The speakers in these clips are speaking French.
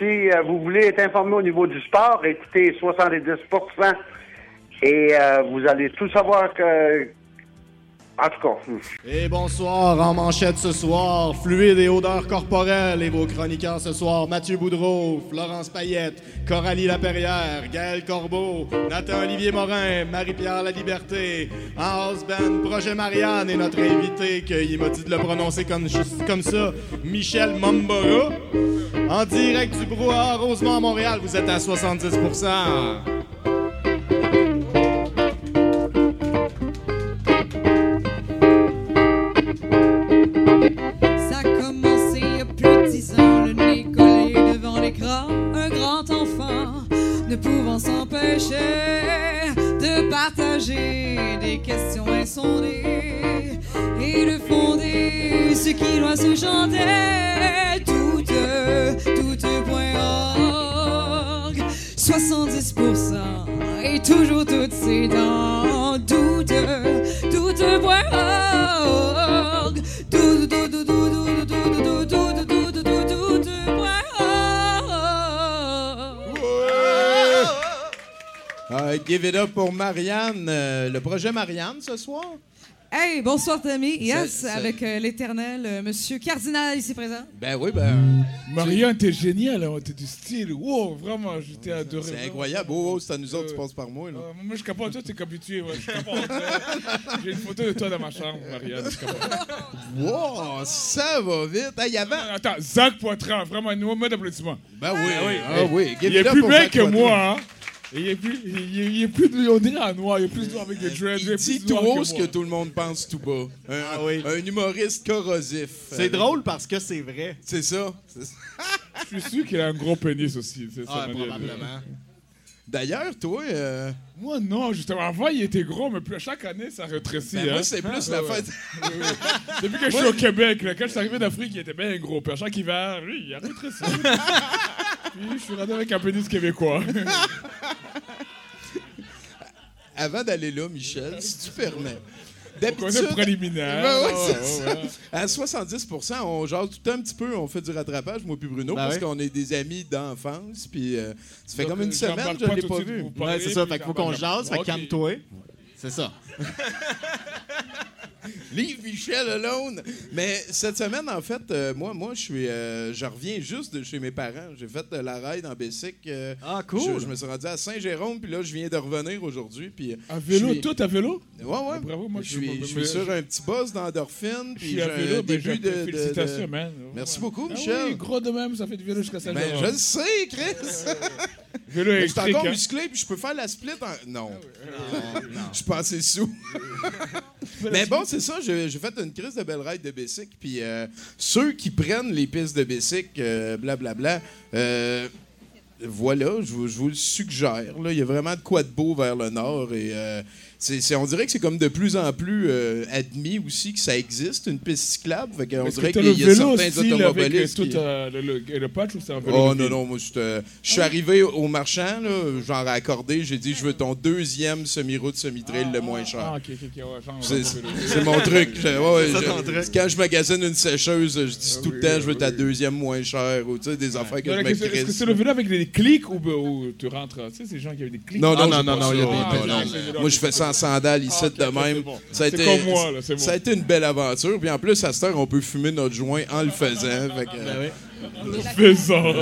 Si euh, vous voulez être informé au niveau du sport, écoutez 70% et euh, vous allez tout savoir que. En hmm. Et bonsoir, en manchette ce soir, fluide et odeur corporelle, et vos chroniqueurs ce soir, Mathieu Boudreau, Florence Payette, Coralie Laperrière, Gaël Corbeau, Nathan Olivier Morin, Marie-Pierre La Liberté, House Projet Marianne, et notre invité, qu'il m'a dit de le prononcer comme, comme ça, Michel Mambora. En direct du brouhaha Rosemont à Montréal, vous êtes à 70 Un grand enfant ne pouvant s'empêcher de partager des questions insondées et de fonder ce qui doit se chanter. Toutes, toutes.org 70% et toujours toutes ses dents. Toutes.org tout, Euh, give it up pour Marianne. Euh, le projet Marianne ce soir? Hey, bonsoir Tommy. Yes, C'est- c'est- avec euh, l'éternel euh, Monsieur Cardinal ici présent. Ben oui, ben. Marianne, t'es génial, hein, t'es du style. Wow, vraiment, j'étais adoré. C'est incroyable. Oh, oh, c'est à nous autres, Euh, tu passes par moi. Là. Euh, moi, je capote, toi, t'es qu'habitué. Ouais, je capote. J'ai une photo de toi dans ma chambre, Marianne. Je capote. Wow, ça va vite. Hey, il y avait. Attends, Zach Poitras, vraiment, un mot d'applaudissement. Ben oui, oui. Ah oui, Il est plus belle que Poitras. moi, hein. Il il est, il est plus, on dirait en noir, il est plus noir avec des dreads. Il dit tout haut ce que tout le monde pense tout bas. Un, Ah oui. un humoriste corrosif. C'est Euh, drôle parce que c'est vrai. C'est ça. Je suis sûr qu'il a un gros pénis aussi. c'est ça, Ah, de- probablement. D'ailleurs, toi, euh, Moi, non, justement. Avant, il était gros, mais plus, chaque année, ça rétrécit. ben, hein. moi, c'est plus Ouais, la ouais. fête. Depuis que je suis au Québec, là, quand je suis arrivé d'Afrique, il était bien gros. Puis à chaque hiver, lui, il a rétréci. Puis je suis rendu avec un pénis québécois. Avant d'aller là, Michel, si tu permets. On connaît le D'habitude, préliminaire. Ben ouais, Ouais, c'est ouais, ça. À 70 on jase tout le temps un petit peu, on fait du rattrapage, moi puis Bruno, Ben parce ouais. qu'on est des amis d'enfance, puis euh, ça fait Donc, comme une euh, semaine que je l'ai tout pas vu. parler, Ouais, c'est ça. Fait qu'il faut qu'on jase. Fait que Ok. calme-toi. C'est ça. Leave Michel alone. Mais cette semaine, en fait, euh, moi, moi, je suis, euh, je reviens juste de chez mes parents. J'ai fait de la ride en Bessic. euh, Ah, cool. Je, je me suis rendu à Saint-Jérôme, puis là, je viens de revenir aujourd'hui. Puis À vélo, je suis- tout à vélo? Ouais, ouais. Bravo, moi, je je- suis, je- je suis sur un petit boss d'endorphine, Je puis suis j'ai à un vélo, ben, début de, de- de- Félicitations, man. Merci beaucoup, Ah Michel. oui, gros de même, ça fait du vélo jusqu'à saint Ben, je le sais, Chris. Je suis encore hein. musclé, puis je peux faire la split en... Non. Non, non. Je suis pas assez sous. Mais bon, c'est ça, j'ai fait une crise de belle ride de Bessic, puis euh, ceux qui prennent les pistes de Bessic, euh, blablabla, euh, voilà, je vous, je vous le suggère. Là. Il y a vraiment de quoi de beau vers le nord. Et euh, c'est, on dirait que c'est comme de plus en plus euh, admis aussi que ça existe, une piste cyclable. Fait que dirait qu'il le y a certains avec euh, automobilistes. tout qui- euh, le, le- le patch ou c'est un vélo Oh non, non, moi, je suis arrivé au marchand, là, genre accordé, j'ai dit, je veux ton deuxième semi-route, semi-trail le moins cher. Ah, ok, ok, ok, ouais, C'est mon truc. Je- ouais, ouais, C'est ça, je- ton truc. Quand je magasine une sécheuse, je dis tout le oui, temps, je veux ta deuxième moins chère ou tu sais, des affaires que Non, je me Est-ce que c'est le vélo avec des clics ou, tu rentres? Tu sais, ces gens qui avaient des clics. Non, non, Ah, j'ai non, non, il y a Ah, des- Moi, je fais ça en sandales ici Ah, de même. bon. Ça a C'est été, comme moi, là, c'est bon. Ça a été une belle aventure. Puis en plus, à cette heure, on peut fumer notre joint en le faisant. Fait que, Ben oui.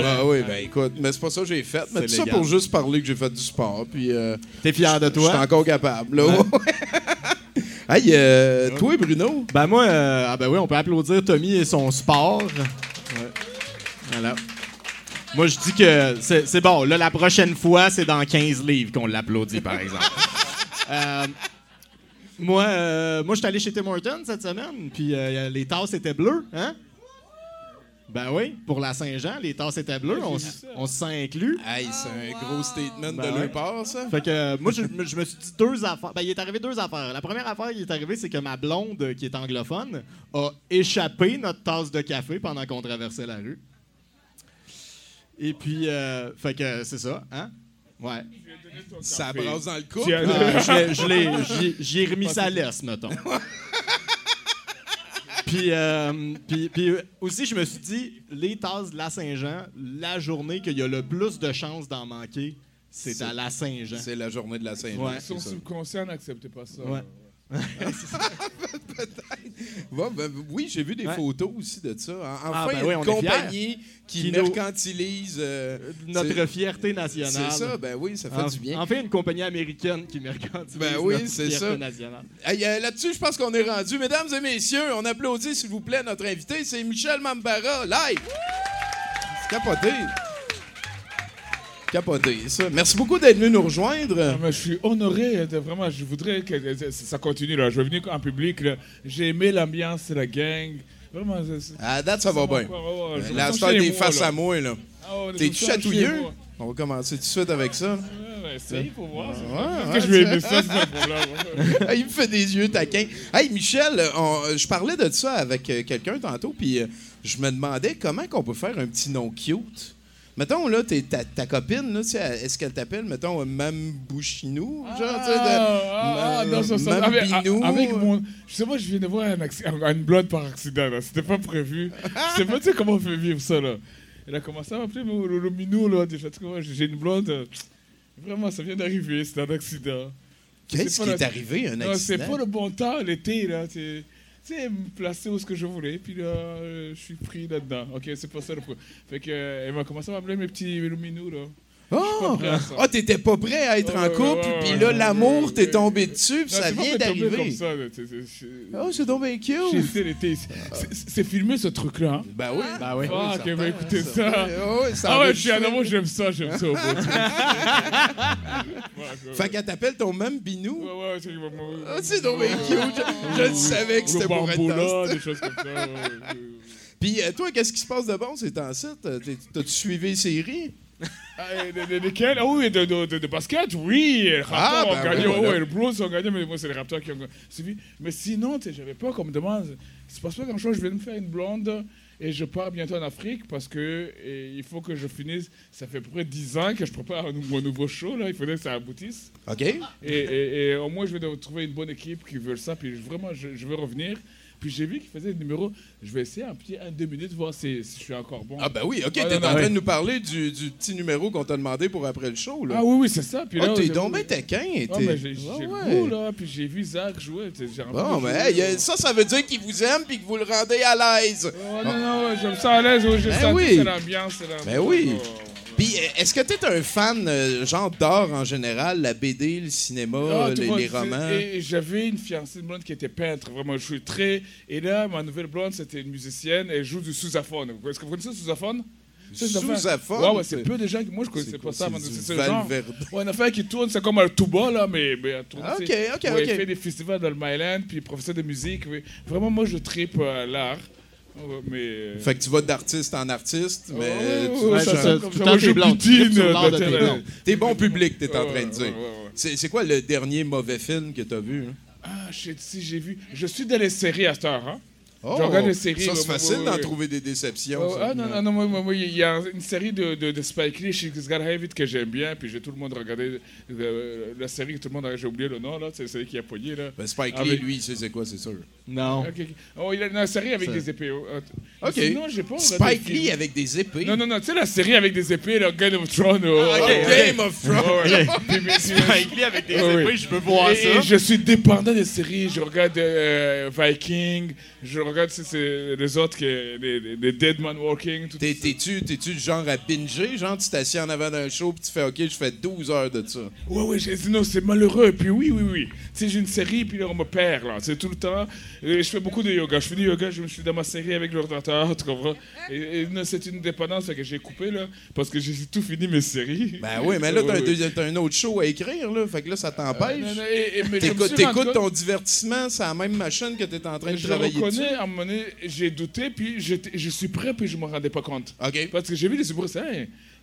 Ah oui, ben écoute, mais c'est pas ça que j'ai fait. Mais C'est tout ça pour juste parler que j'ai fait du sport. Puis euh, T'es fier de je suis toi? encore capable. Là. hey, euh, toi, Bruno, Ben moi, euh, ah ben oui, on peut applaudir Tommy et son sport. Voilà. Moi, je dis que c'est c'est bon. Là, la prochaine fois, c'est dans 15 livres qu'on l'applaudit, par exemple. Euh, Moi, euh, moi je suis allé chez Tim Hortons cette semaine, puis euh, les tasses étaient bleues, hein? Ben oui, pour la Saint-Jean, les tasses étaient bleues, on, on se sent inclus. Hey, c'est un gros statement Ben de ouais. leur part, ça. Fait que euh, moi, je, me- je me suis dit deux affaires. Ben, il est arrivé deux affaires. La première affaire qui est arrivée, c'est que ma blonde, qui est anglophone, a échappé notre tasse de café pendant qu'on traversait la rue. Et puis, euh, fait que c'est ça, hein? Ouais. Ça brasse dans le Euh, je j'y- ai remis sa laisse, mettons. Puis, euh, puis, puis aussi, je me suis dit, les tasses de la Saint-Jean, la journée qu'il y a le plus de chances d'en manquer, c'est C'est- à la Saint-Jean. C'est la journée de la Saint-Jean. Ouais. Son ça. subconscient n'acceptait pas ça. Ouais. Ouais, ben, oui, j'ai vu des Ouais. photos aussi de ça. En- Enfin, Ah, ben une oui, on est compagnie qui, mercantilise. euh, Notre fierté nationale. C'est ça, ben oui, ça fait En- du bien. Enfin, une compagnie américaine qui mercantilise Ben oui, notre c'est fierté ça. nationale. Hey, euh, Là-dessus, je pense qu'on est rendu. Mesdames et messieurs, on applaudit, s'il vous plaît, notre invité. C'est Michel Mambara, live. C'est capoté. Capoté, ça. Merci beaucoup d'être venu nous rejoindre. Ah, mais je suis honoré, vraiment, je voudrais que euh, ça continue. Là. Je vais venir en public. J'ai aimé l'ambiance, la gang. Vraiment, À date, ça va bien. La star des faces à moi, là. Ah T'es-tu sens chatouilleux? On va commencer tout de suite avec ça. Ouais, essaye pour voir. Ouais, ouais, je vais aimer ça, problème. Il me fait des yeux taquins. Hey, Michel, on- je parlais de ça avec euh, quelqu'un tantôt, puis euh, je me demandais comment qu'on peut faire un petit nom cute. Mettons, là, t'es- ta, ta copine, là, tu sais, est-ce qu'elle t'appelle, mettons, Mambouchinou? Genre, tu sais, de- Ah, ah, non, ça, ça, avec, Mambinou. avec mon. Je sais pas, je viens de voir un une blonde par accident, là. C'était pas prévu. Je sais pas, tu sais, comment on fait vivre ça, là. Elle a commencé à m'appeler le, le, minou, là. Déjà, j'ai une blonde. euh, Vraiment, ça vient d'arriver, c'était un accident. Qu'est-ce C'est qui pas est la- arrivé, un Non, c'est accident? pas le bon temps, l'été, là. Sais, me où ce que je voulais, puis là, euh, je suis pris là-dedans. Ok, c'est pas ça le problème. Fait que, euh, elle m'a commencé à m'appeler mes petits luminous, là. Oh! Ah, t'étais pas prêt à être en Ouais, couple, ouais, puis ouais, là, ouais, l'amour ouais, t'est ouais. tombé dessus, puis Non, ça c'est vient d'arriver. C'est- c'est- c'est- Oh, c'est donc bien cute! C'est- c'est- C'est filmé ce truc-là. Hein? Ben oui. Ben oui. Ah, ok, ben écoutez ça. Oh, oui, ça Ah ouais, je suis un amour, j'aime ça, j'aime ça. au. Ouais, Fait qu'elle t'appelle ton même ouais, binou? ouais, c'est moi. Ah, c'est donc bien cute. Je, le savais que c'était pour être des choses comme ça. ouais, ouais. Puis euh, toi, qu'est-ce qui se passe de bon ces temps-ci? T'as-tu suivi les séries? Ah, et de, de, desquels? Ah oui, de, de, de, de basket, oui. Les Raptors Ah, ben ont gagné. oui, ouais, voilà. ouais, le Blues ont gagné, mais moi, c'est les Raptors qui ont suivi. Mais sinon, tu sais, j'avais peur qu'on me demande. Il se passe pas grand-chose. Je de me faire une blonde et je pars bientôt en Afrique parce que il faut que je finisse. Ça fait à peu près 10 ans que je prépare mon nouveau show. Là. Il faudrait que ça aboutisse. OK. Et, et- et au moins, je vais trouver une bonne équipe qui veut ça. Puis vraiment, je, je veux revenir. Puis j'ai vu qu'il faisait le numéro. Je vais essayer un petit un, deux minutes, voir si, si je suis encore bon. Ah ben oui, OK, Ah, t'es en train ouais. de nous parler du, du petit numéro qu'on t'a demandé pour après le show, là. Ah oui, oui, c'est ça. Puis Ah, là, t'es j'ai- donc bien taquin. Ah, t'es- j'ai Ah le ouais. goût, là. Puis j'ai vu Zach jouer. Bon, mais hey, ça, ça veut dire qu'il vous aime puis que vous le rendez à l'aise. Oh, non, non, j'aime ça à l'aise. J'ai Ben senti oui. l'ambiance. Ben oui. Oh, Puis euh, est-ce que t'es un fan, euh, genre d'art en général, la BD, le cinéma, Ah, tu les, les romans? J'avais une fiancée, une blonde qui était peintre. Vraiment, je suis très. Et là, ma nouvelle blonde, c'était une musicienne. Elle joue du sousaphone. Est-ce que vous connaissez le sousaphone? Sousaphone? Ouais, ouais, c'est peu de gens qui. Moi, je connaissais pas ça. c'est ce genre. Ouais, une affaire qui tourne, c'est comme un tuba, là, mais, mais elle tourne, Ah, tu ok, ok, Ouais, ok. Il fait des festivals dans le Myland, puis professeur de musique. Vraiment, moi, je tripe à l'art. Mais. Fait que tu vas d'artiste en artiste, mais Ouais, euh, tu ouais, ça. Tout t'es de de tes bon public, t'es en train de dire. C'est c'est quoi le dernier mauvais film que t'as vu? hein? Ah, je sais si j'ai vu. Je suis dans les séries à cette heure, hein. Oh, Je regarde les séries, Ça, c'est facile d'en trouver des déceptions. Oh, ça. ah non, non, non, moi, moi, moi, il y a une série de, de, de Spike Lee, She's Gotta Have It, que j'aime bien, puis j'ai tout le monde regardé euh, la série que tout le monde a, j'ai oublié le nom, là, c'est celle qui a pogné, là. Ben, Spike Lee, Avec- lui, il sait c'est quoi, c'est sûr. Non. Ok, ok. Oh, il a une série avec des épées. oh, oh. OK. Sinon, j'ai pas regardé Spike. Lee avec des épées? Non, non, non, tu sais la série avec des épées, là, Game of Thrones. oh, Ah, Game of Thrones. oh, Spike Lee avec des épées, je peux voir et, ça. et je suis dépendant des séries. Je regarde euh, Viking, je regarde si c'est les autres, qui, les, les- les Dead Man Walking. T'es-tu t'es-tu le genre à binger? Genre, tu t'assieds en avant d'un show puis tu fais OK, je fais 12 heures de ça. Ouais, ouais, j'ai dit non, c'est malheureux. Puis oui, oui, oui. Tu sais, j'ai une série, puis là, on me perd, là. C'est tout le temps. Et je fais beaucoup de yoga. Je fais du yoga, je me suis dans ma série avec l'ordinateur, tu comprends? Et, et c'est une dépendance que j'ai coupée, là, parce que j'ai tout fini mes séries. Ben oui, mais là, t'as un, Ouais, un autre show à écrire, là. Fait que là, ça t'empêche. Je me T'écoutes ton divertissement, c'est la même machine que t'es en train de Je travailler reconnais, à un moment donné, j'ai douté, puis je suis prêt, puis je me rendais pas compte. Parce que j'ai vu les humoristes,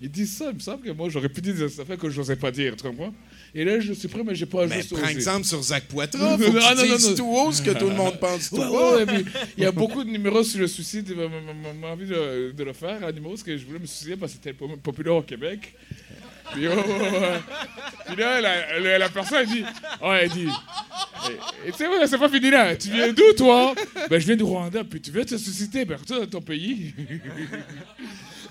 ils disent ça, il me semble que moi, j'aurais pu dire des affaires que je n'osais pas dire, tu comprends? Et là, je suis prêt, mais j'ai pas Ben, juste prends exemple sur Zach Poitras. Faut que Ah, tu non, non, dises non. tout haut ce que tout le monde pense tout puis, il y a beaucoup de numéros sur le suicide. m'a envie de, de le faire, un numéro, parce que je voulais me suicider parce que c'était po- populaire au Québec. Puis, là, la, la- la personne dit, oh, elle dit, et, tu sais, ouais, c'est pas fini là. Tu viens d'où, toi? Ben, je viens du Rwanda. Puis tu veux te susciter, ben, retourne dans ton pays.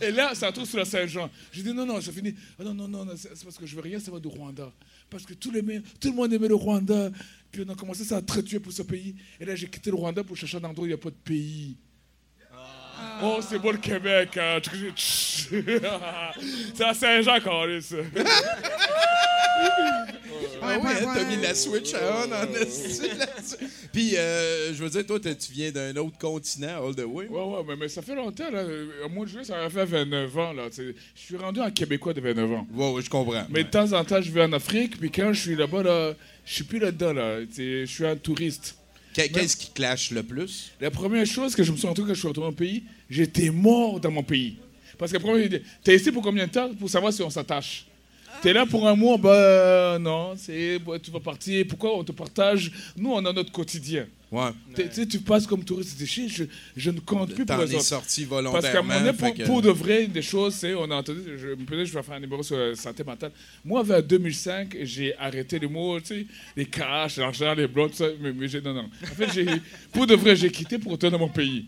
Et là, ça trouve sur la Saint-Jean. J'ai dit non, non, c'est fini. Ah, non, non, non, c'est parce que je veux rien savoir du Rwanda. Parce que tout le, tout le monde aimait le Rwanda. Puis on a commencé ça à tuer pour ce pays. Et là, j'ai quitté le Rwanda pour chercher un endroit où il n'y a pas de pays. Oh, c'est beau le Québec. hein. c'est à Saint-Jean, Carlis. Ah oui, hein, t'as mis la Switch à on en. Puis, euh, je veux dire, toi, tu viens d'un autre continent, all the way. Ouais, ouais, mais, mais ça fait longtemps. Là. Au mois de juillet, ça a fait 29 ans. Là. Je suis rendu un Québécois de 29 ans. Ouais, ouais, je comprends. Mais de temps en temps, je vais en Afrique, puis quand je suis là-bas, là, je suis plus là-dedans. Là. C'est- Je suis un touriste. Qu'est- Qu'est-ce qui clash le plus? La première chose que je me suis rendu compte quand je suis retourné au pays, j'étais mort dans mon pays. Parce que la première idée, t'es ici pour combien de temps? Pour savoir si on s'attache. T'es là pour un mois, ben non, c'est, bah, tu vas partir. Pourquoi on te partage? Nous, on a notre quotidien. Ouais. T'es- Tu passes comme touriste, dis, je, je ne compte plus pour les es autres. sorti Parce qu'à un volontairement. moment donné, pour, que- pour de vrai, des choses, c'est, on a entendu, je, peut-être je vais faire un numéro sur la santé mentale. Moi, vers 2005, j'ai arrêté les mots, tu sais, les cash, l'argent, les blocs, tout ça, mais, mais j'ai, non, non. En fait, pour de vrai, j'ai quitté pour retourner dans mon pays.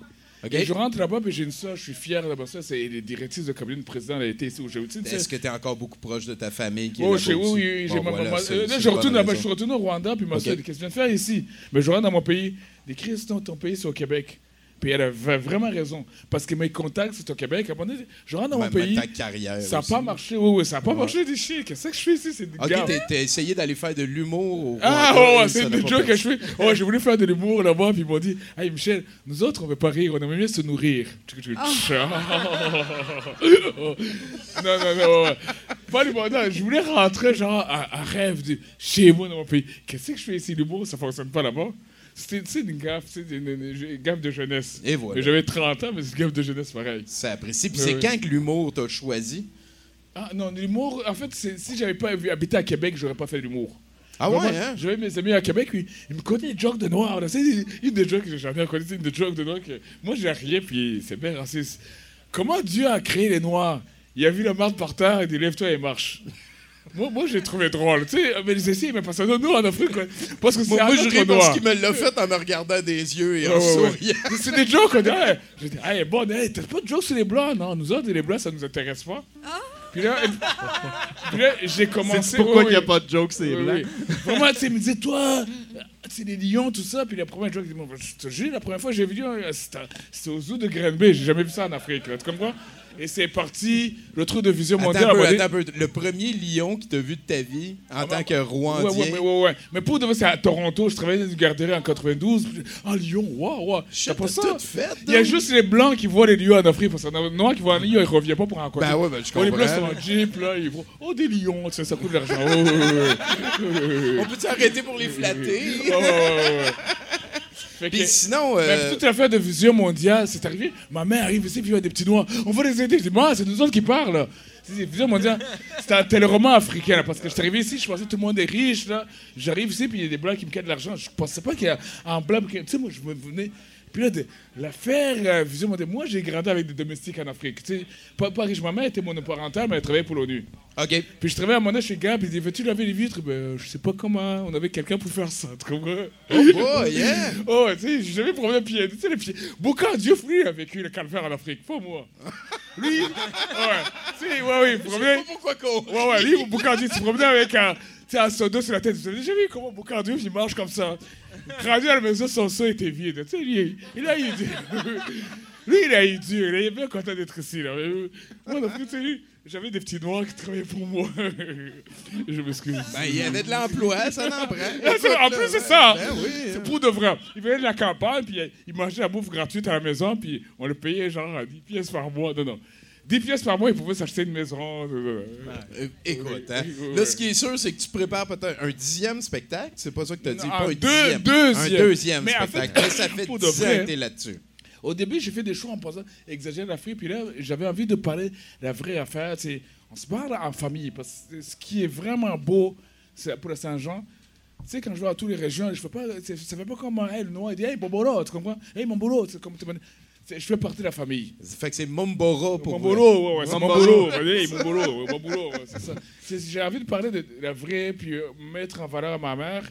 Et je rentre là-bas, puis j'ai une soeur, je suis fier d'avoir ça. C'est les directrices de cabinet de président, a été ici au Géoutine. Est-ce que t'es encore beaucoup proche de ta famille qui est Oh, là-bas chez- oui, oui, Bon, ma voilà, c'est- euh, là, je retourne là-bas, je suis retourné au Rwanda, puis ma Ok. soeur dit Qu'est-ce que tu viens de faire ici? Mais je rentre dans mon pays. Les Christ, ton pays, c'est au Québec. Puis elle avait vraiment raison. Parce que mes contacts, c'est au Québec. À un moment donné, je rentre dans mon pays. ta carrière Ça n'a pas marché. Oui, oui, ça n'a pas marché. Des chiens. Qu'est-ce que je fais ici? C'est des Ok, gars. t'as- t'as essayé d'aller faire de l'humour Ah, c'est ça n'a une pas joke que je fais. Oh, j'ai voulu faire de l'humour là-bas, puis ils m'ont dit Hey Michel, nous autres, on veut pas rire, on aimerait mieux se nourrir. Oh. Non, non, non. ouais. Pas l'humour, non, je voulais rentrer, genre, à, à rêve de chez moi dans mon pays. Qu'est-ce que je fais ici, l'humour Ça fonctionne pas là-bas? C'était une gaffe, une, une- gaffe de jeunesse. Et voilà. J'avais 30 ans, mais c'est une gaffe de jeunesse pareil. Ça apprécie. Puis c'est quand que l'humour t'a choisi? Ah non, l'humour, en fait, si j'avais pas habité à Québec, j'aurais pas fait l'humour. Ah ouais, hein? J'avais mes amis à Québec, puis ils me connaissaient des jokes de noir. C'est une des jokes que j'ai jamais connu, c'est une des jokes de noir que moi j'ai rien, puis c'est bien raciste. Comment Dieu a créé les noirs? Il a vu la marde par terre, il dit lève-toi et marche. Moi, moi j'ai trouvé drôle. Tu sais, mais les essais, mais pas ça. Non, nous en Afrique, quoi. parce que c'est Moi, moi, je ris parce qu'il me l'a fait en me regardant des yeux et en Ouais, ouais. souriant. C'est des jokes, on dit, hey, j'ai dit, hey, bon, hey, t'as pas de jokes sur les blancs, non, nous autres, les blancs, ça nous intéresse pas. Puis là, puis là, j'ai commencé. C'est pourquoi il n'y a pas de joke, c'est Oui, blanc. oui. Vraiment, tu sais, il me disait, toi, c'est les lions, tout ça. Puis la première joke, il dit, Moi, je te jure, la première fois que j'ai vu, euh, c'était c'était au zoo de Granby. J'ai jamais vu ça en Afrique, là, tu comprends? Et c'est parti, le trou de vision Attends mondiale. un peu, attends un peu. Le premier lion qui t'a vu de ta vie en tant que Ouais, Rwandien. ouais, ouais, ouais, ouais. Mais pour de c'est à Toronto. Je travaillais dans une garderie en 92. puis, Ah, Lyon, waouh, waouh. T'as pas ça? fait, Il y a juste les blancs qui voient les lions en Afrique. Parce que les noirs qui voient un lion, ils reviennent pas pour rencontrer. Ben ouais, ben je Oh, les blancs comprends. sont en jeep, là, ils vont. Oh, des lions, ça coûte de l'argent. Oh. On peut-tu arrêter pour les flatter? Ouais, ouais, ouais. Puis sinon, euh, toute l'affaire de vision mondiale, c'est arrivé. Ma mère arrive ici, puis il y a des petits noirs. On va les aider. Je dis, moi, c'est nous autres qui parlent. vision mondiale. C'est un téléroman africain, là, parce que je suis arrivé ici, je pensais que tout le monde est riche. J'arrive ici, puis il y a des blancs qui me quittent de l'argent. Je pensais pas qu'il y a un blanc. Tu sais, moi, je me venais. Puis là, de- euh. Moi, j'ai grandi avec des domestiques en Afrique. Tu sais, pas, pas riche. Ma mère était monoparentale, mais elle travaillait pour l'ONU. OK. Puis je travaillais à moment donné chez puis il dit Veux-tu laver les vitres? Ben, je sais pas comment. On avait quelqu'un pour faire ça, tu comprends? Oh, yeah! Oh, tu sais, j'ai jamais à pied. Tu sais, les pieds. Bocardiouf, lui, a vécu le calvaire en Afrique, pas moi. Lui, ouais, tu sais, ouais, oui, promenait. Pourquoi qu'on. Ouais, ouais, lui, Bocardiouf, il se promenait avec un. Sais, un seau d'eau sur la tête. Déjà vu comment Boucardio, il marche comme ça? Rendu à la maison, son seau était vide. Tu sais, lui, il a eu dur. Lui, il a eu dur. Il est bien content d'être ici. Là. Euh, Moi, non plus, tu sais, lui, j'avais des petits noirs qui travaillaient pour moi. Je m'excuse. Ben, il y avait de l'emploi, ça n'en prend. Ah, en plus, c'est ça. Ben oui. C'est pour de vrai. Il venait de la campagne, puis il mangeait la bouffe gratuite à la maison, puis on le payait genre à 10 pièces par mois. Non, non. 10 pièces par mois, il pouvait s'acheter une maison. Écoute, hein. Là, ce qui est sûr, c'est que tu prépares peut-être un dixième spectacle. C'est pas ça que tu as dit, Non, pas un dixième. deuxième. Un deuxième Mais en spectacle. fait, Mais ça fait pour 10 de ans que là-dessus. Au début, j'ai fait des shows en pensant exagérer l'Afrique, puis là, j'avais envie de parler de la vraie affaire. c'est On se parle en famille, parce que ce qui est vraiment beau pour le Saint-Jean, tu sais, quand je vais à toutes les régions, je fais pas, ça fait pas comme hey, le noir, il dit Hey, Bombolo, tu comprends? Hey, mon boulot, c'est comme tu c'est- Je fais partie de la famille. Fait que c'est Mombora pour boulot, ouais, ouais, c'est Momboro. boulot, ouais, c'est ça. J'ai envie de parler de la vraie, puis euh, mettre en valeur ma mère.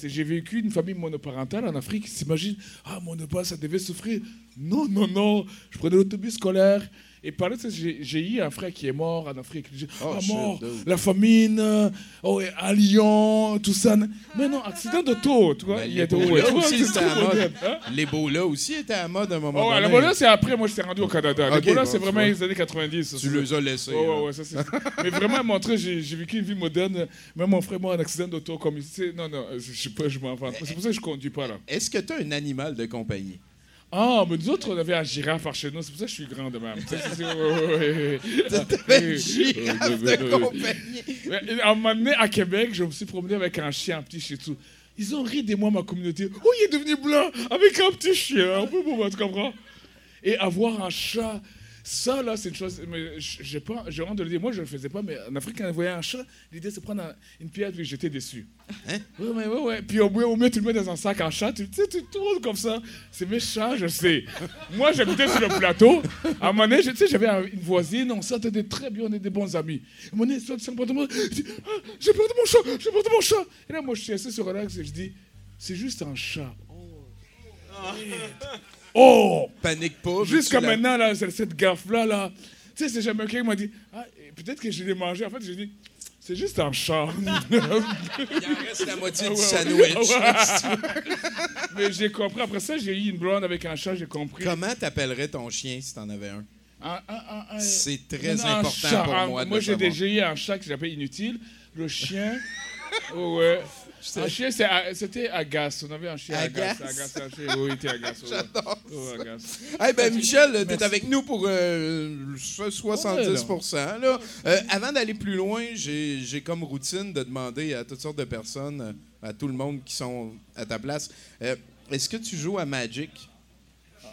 J'ai vécu une famille monoparentale en Afrique. Ils s'imaginent, ah, mon père, ça devait souffrir. Non, non, non. Je prenais l'autobus scolaire. Et par là, tu sais, j'ai eu un frère qui est mort en Afrique. Oh, ah, mort, la famine, oh, à Lyon, tout ça. Mais non, accident d'auto, tu vois. Ben, les de aussi, à mode. hein. Là aussi étaient à mode à un moment Oh, donné. la Bola, c'est après, moi, j'étais rendu au Canada. Ok, la Bola, bon, c'est vraiment les années 90. ça, Tu les as laissés. Ouais, ouais, hein. ouais, ça, Mais vraiment montrer, j'ai vécu une vie moderne. Même mon frère, moi, un accident d'auto comme. Non, non, je sais pas, je m'en vante. C'est pour ça que je conduis pas, là. Est-ce que tu as un animal de compagnie? Ah, mais nous autres, on avait un girafe par chez nous. C'est pour ça que je suis grand de même. T'avais une girafe de compagnie. À un moment donné, à Québec, je me suis promené avec un chien, un petit shih tzu. Ils ont ri de moi, ma communauté. Oh, il est devenu blanc avec un petit chien. Un peu bon, tu comprends? Et avoir un chat, ça, là, c'est une chose. Mais j'ai pas, j'ai honte de le dire. Moi, je ne le faisais pas, mais en Afrique, quand on voyait un chat, l'idée, c'est de prendre un- une pierre, puis j'étais déçu. Hein? Ouais, ouais, ouais, ouais. Puis au mieux, au mieux, tu le mets dans un sac en chat, tu tu sais, tu tournes comme ça. C'est méchant, je sais. Moi, j'habitais sur le plateau. À un moment donné, tu sais, j'avais un- une voisine, on s'entendait très bien, on est des bons amis. À un moment donné, sur sur le appartement, je dis, Ah, j'ai perdu mon chat, j'ai perdu mon chat. Et là, moi, je suis assis sur relax et je dis, c'est juste un chat. Oh! Panique pas. Jusqu'à maintenant, là, cette gaffe-là, là. Tu sais, c'est jamais quelqu'un qui m'a dit, ah, peut-être que je l'ai mangé. En fait, j'ai dit, c'est juste un chat. Il en reste la moitié Ah du sandwich. ouais. Mais j'ai compris. Après ça, j'ai eu une blonde avec un chat, j'ai compris. Comment t'appellerais ton chien si t'en avais un? Un- un- un- un- C'est très Non, important pour moi Moi, j'ai déjà eu un chat que j'appelais inutile. Le chien. oh, ouais. Un chien, c'était Agace. On avait un chien Agace. Agace. Agace, un chien. Oui, il était Agace. ouais. J'adore Oh. Eh ben Michel, t'es Merci. avec nous pour euh, so- 70 là. Euh, avant d'aller plus loin, j'ai comme routine de demander à toutes sortes de personnes, euh, à tout le monde qui sont à ta place, euh, est-ce que tu joues à Magic?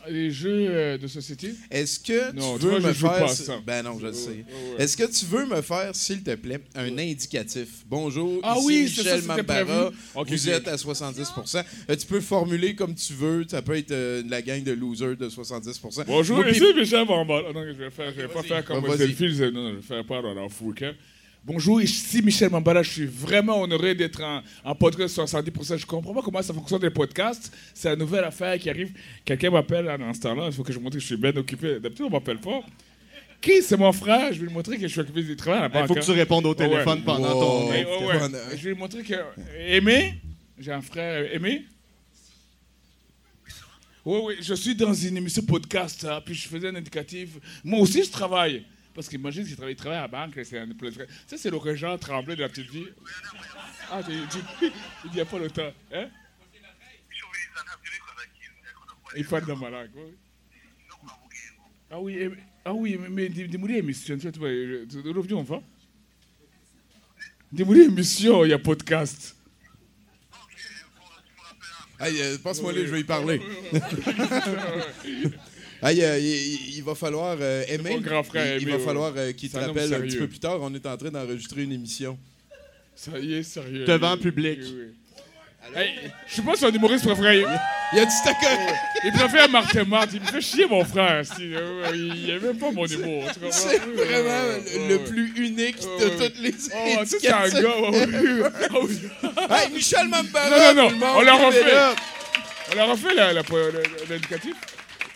Les jeux euh, de société? Est-ce que Non, tu veux me faire... ça. Ben non, je le sais. ouais, ouais. Est-ce que tu veux me faire, s'il te plaît, un indicatif? Bonjour, Ah ici oui, ça, Michel c'était Mambara. prévu. Ok, Vous ok. êtes à 70% Euh, Tu peux formuler comme tu veux. Ça peut être euh, la gang de losers de 70 Bonjour, Moi, puis- ici Michel Bambal. Ah non, je vais, faire, je vais pas faire comme je- Non, je vais faire foule. hein. Bonjour, ici Michel Mambala. Je suis vraiment honoré d'être en, en podcast 70%. Je comprends pas comment ça fonctionne les podcasts. C'est la nouvelle affaire qui arrive. Quelqu'un m'appelle à ce temps-là. Il faut que je montre que je suis bien occupé. D'habitude, on m'appelle pas. Qui? C'est mon frère. Je vais lui montrer que je suis occupé du travail Il faut que hein. tu répondes au téléphone ouais. pendant Wow. ton. Ouais, ouais. Je vais lui montrer que. Aimé? J'ai un frère. Aimé? Oui, oui, je suis dans une émission podcast, hein, puis je faisais un indicatif. Moi aussi, je travaille. Parce qu'imagine si je travaille, je travaille à la banque, c'est un peu- Ça, c'est le régent Tremblay de la petite vie. Ah, tu, tu- il n'y a pas le temps. Hein? Il parle de malade. oui. Ah oui, eh, ah oui, mais- dis-moi l'émission, tu vois, tu vois, tu- reviens, enfin. Dis-moi l'émission, il y a podcast. Euh, passe-moi là, je vais y parler. Hey, euh, il, il va falloir euh, aimer. mon grand frère il, il va ouais. falloir euh, qu'il te un rappelle un petit peu plus tard. On est en train d'enregistrer une émission. Ça y est, sérieux. Devant public. Oui, oui. Hey, je suis pas son humoriste préféré. Il a dit ta correct. Il préfère Martin Martin. Il me fait chier, mon frère. Si, euh, il aime même pas mon humour. C'est vraiment le, plus unique Ouais, de toutes les Oh, tu sais, c'est un gars. Ah oui. Hey, Michel Mambara! Non, non, non, on l'a levez refait. là. On a refait la- la-.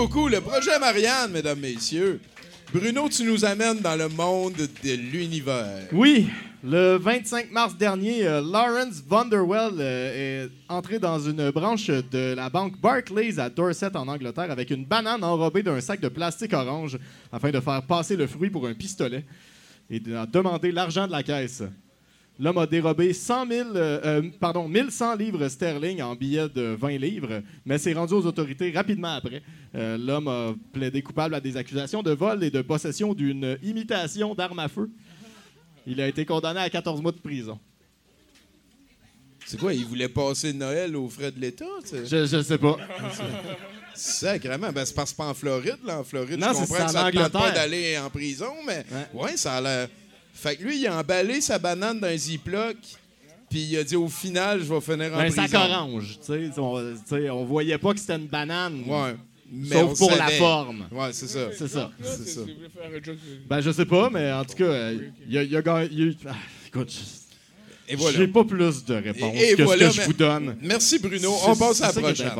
Le projet Marianne, mesdames, messieurs. Bruno, tu nous amènes dans le monde de l'univers. Oui, le 25 mars dernier, euh, Lawrence Vanderwell euh, est entré dans une branche de la banque Barclays à Dorset, en Angleterre, avec une banane enrobée d'un sac de plastique orange afin de faire passer le fruit pour un pistolet et de demander l'argent de la caisse. L'homme a dérobé 100 000, euh, euh, pardon, 1100 livres sterling en billets de 20 livres, mais s'est rendu aux autorités rapidement après. Euh, L'homme a plaidé coupable à des accusations de vol et de possession d'une imitation d'arme à feu. Il a été condamné à 14 mois de prison. C'est quoi, il voulait passer Noël aux frais de l'État? Je, je sais pas. Sacrément. Ben, c'est parce pas en Floride. Là. En Floride, Non, je comprends que ça tente pas d'aller en prison, mais Ouais. ouais, ça a l'air... Fait que lui, il a emballé sa banane dans un Ziploc, puis il a dit au final, je vais finir en Un prison. sac orange. tu sais, On, voyait pas que c'était une banane. Ouais. Mais Sauf pour la forme. Ouais, c'est ça. C'est ça. C'est. Ben, je sais pas, mais en tout cas, euh, il y a, gagné- ah, écoute, voilà. j'ai pas plus de réponses Et- et que voilà, ce que je vous donne. Merci Bruno. On passe à la prochaine.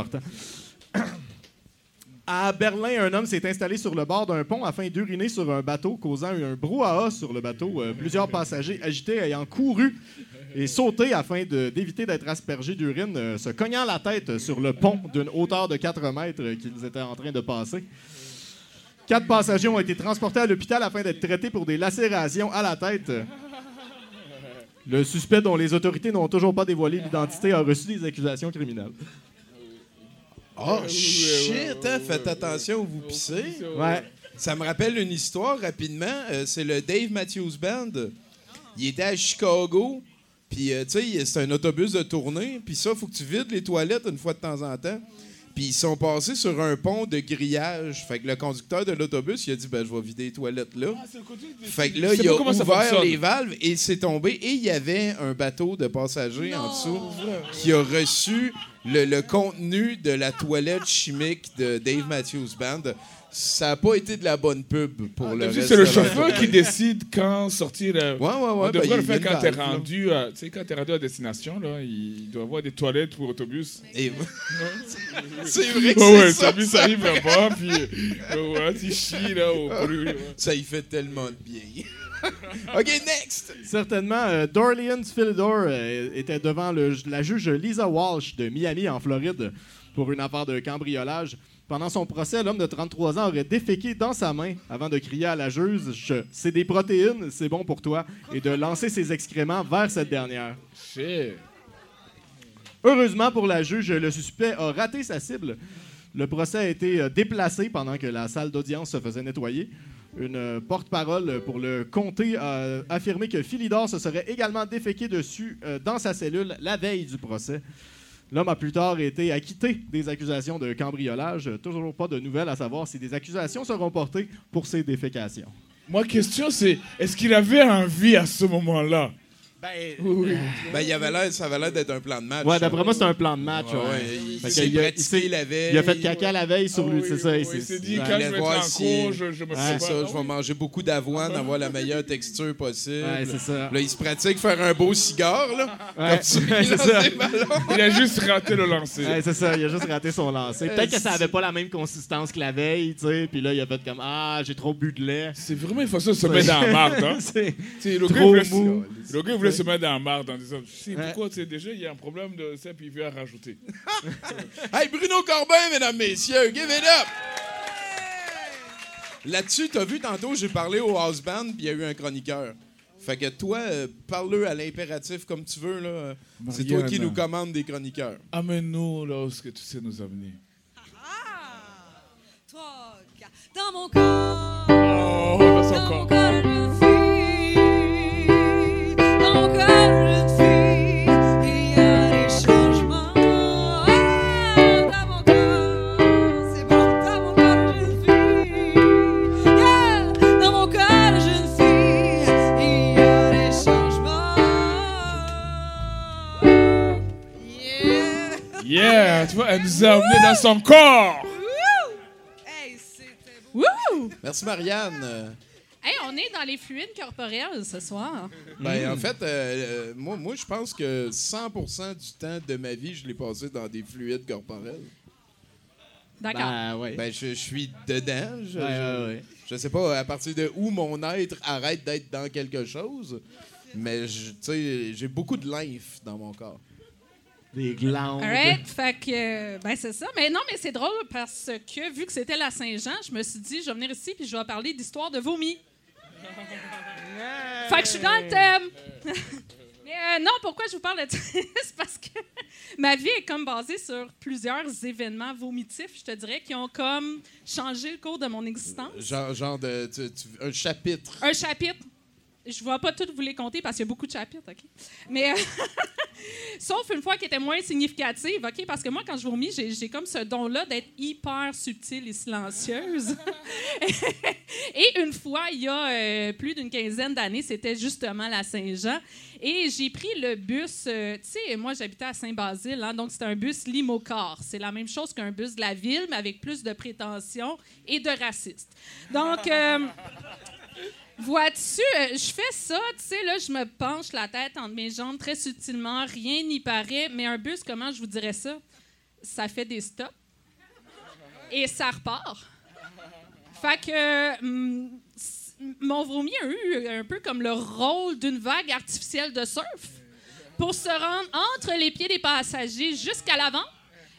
À Berlin, un homme s'est installé sur le bord d'un pont afin d'uriner sur un bateau, causant un brouhaha sur le bateau. Euh, plusieurs passagers agités ayant couru et sauté afin d'éviter d'être aspergés d'urine, euh, se cognant la tête sur le pont d'une hauteur de 4 mètres qu'ils étaient en train de passer. Quatre passagers ont été transportés à l'hôpital afin d'être traités pour des lacérations à la tête. Le suspect, dont les autorités n'ont toujours pas dévoilé l'identité, a reçu des accusations criminelles. Oh, shit, hein, faites attention où vous pissez. Ouais. Ça me rappelle une histoire rapidement. Euh, c'est le Dave Matthews Band. Il était à Chicago. Puis, euh, tu sais, c'est un autobus de tournée. Puis ça, faut que tu vides les toilettes une fois de temps en temps. Puis ils sont passés sur un pont de grillage. Fait que le conducteur de l'autobus, il a dit, ben, je vais vider les toilettes là. Ah, c'est le côté des- Fait que là, il a ouvert les valves et c'est tombé. Et il y avait un bateau de passagers en dessous qui a reçu le, le contenu de la toilette chimique de Dave Matthews Band. Ça n'a pas été de la bonne pub pour le D'habitude, reste C'est le chauffeur qui décide quand sortir. euh, Ouais, ouais, ouais. On devrait il le faire une quand t'es rendu, à- tu sais, quand t'es rendu à destination, là, il doit y avoir des toilettes pour autobus. Et- c'est vrai que Ouais, c'est ouais, ça. ça arrive là-bas, puis euh, ouais, tu chies, là, au ouais. Ça y fait tellement de bien. OK, next! Certainement, euh, Dorleans Philidor euh, était devant le- la juge Lisa Walsh de Miami, en Floride, pour une affaire de cambriolage. Pendant son procès, l'homme de 33 ans aurait déféqué dans sa main avant de crier à la juge Je- C'est des protéines, c'est bon pour toi, et de lancer ses excréments vers cette dernière. Shit. Heureusement pour la juge, le suspect a raté sa cible. Le procès a été euh, déplacé pendant que la salle d'audience se faisait nettoyer. Une euh, porte-parole pour le comté a affirmé que Philidor se serait également déféqué dessus euh, dans sa cellule la veille du procès. L'homme a plus tard été acquitté des accusations de cambriolage. Toujours pas de nouvelles à savoir si des accusations seront portées pour ces défécations. Ma question, c'est est-ce qu'il avait envie à ce moment-là Ben, Oui. Ben, il avait l'air, ça avait l'air d'être un plan de match. ouais, d'après moi, c'est un plan de match. Ouais, il Fait s'est pratiqué il la veille. Il a fait caca la veille sur Ah lui, oui, c'est ça. oui, il il s'est- dit, quand je vais être en si- cours, je, je me C'est ça, je vais Ah manger beaucoup d'avoine, avoir la meilleure texture possible. Ouais, c'est ça. Là, il se pratique faire un beau cigare, là. Ouais, ça, il c'est ça. Il a juste raté le lancer. Ouais, c'est ça, il a juste raté son lancer. Peut-être que ça avait pas la même consistance que la veille, tu sais, puis là, il a fait comme Ah, j'ai trop bu de lait. C'est vraiment une façon de se mettre dans la marde. Hein? C'est- Trop il mou. le gars voulait se mettre dans la marde en disant Tu sais, Ouais. pourquoi tu sais, déjà, il y a un problème de ça, puis il veut en rajouter. Hey, Bruno Corbin, mesdames, messieurs, give it up! Là-dessus, t'as vu tantôt, j'ai parlé au house band, puis il y a eu un chroniqueur. Fait que toi, euh, parle-le à l'impératif comme tu veux, là. C'est toi qui nous commande des chroniqueurs. Amène-nous là où ce que tu sais nous amener. Ah! Trois, quatre. Dans mon corps. Oh, dans son Dans mon corps. Tu vois, elle nous a emmenés dans son corps. Hey, c'était beau. Wouh! Merci, Marianne. Hey, on est dans les fluides corporels ce soir. Ben, en fait, euh, euh, moi, moi je pense que 100% du temps de ma vie, je l'ai passé dans des fluides corporels. D'accord. Ben, ouais. Ben, je, je suis dedans. Je, Ouais, je- ouais, ouais. je sais pas à partir de où mon être arrête d'être dans quelque chose, mais je- tu sais, j'ai beaucoup de lymphe dans mon corps. Des glandes. Alright, fait que, euh, ben c'est ça. Mais non, mais c'est drôle parce que vu que c'était la Saint-Jean, je me suis dit, je vais venir ici puis je vais parler d'histoire de vomi. Fait que je suis dans le thème. Mais euh, non, pourquoi je vous parle de ça? c'est parce que ma vie est comme basée sur plusieurs événements vomitifs, je te dirais, qui ont comme changé le cours de mon existence. Genre, genre de, tu- tu- un chapitre. Un chapitre. Je ne vais pas toutes vous les compter parce qu'il y a beaucoup de chapitres, OK? Mais, euh, sauf une fois qui était moins significative, OK? Parce que moi, quand je vomis, j'ai, j'ai comme ce don-là d'être hyper subtile et silencieuse. et une fois, il y a euh, plus d'une quinzaine d'années, c'était justement la Saint-Jean. Et j'ai pris le bus, euh, tu sais, moi, j'habitais à Saint-Basile, hein, donc c'était un bus limocar. C'est la même chose qu'un bus de la ville, mais avec plus de prétention et de racistes. Donc... euh, Vois-tu, euh, je fais ça, tu sais, là, je me penche la tête entre mes jambes très subtilement, rien n'y paraît, mais un bus, comment je vous dirais ça? Ça fait des stops et ça repart. Fait que s- mon vomi a eu un peu comme le rôle d'une vague artificielle de surf pour se rendre entre les pieds des passagers jusqu'à l'avant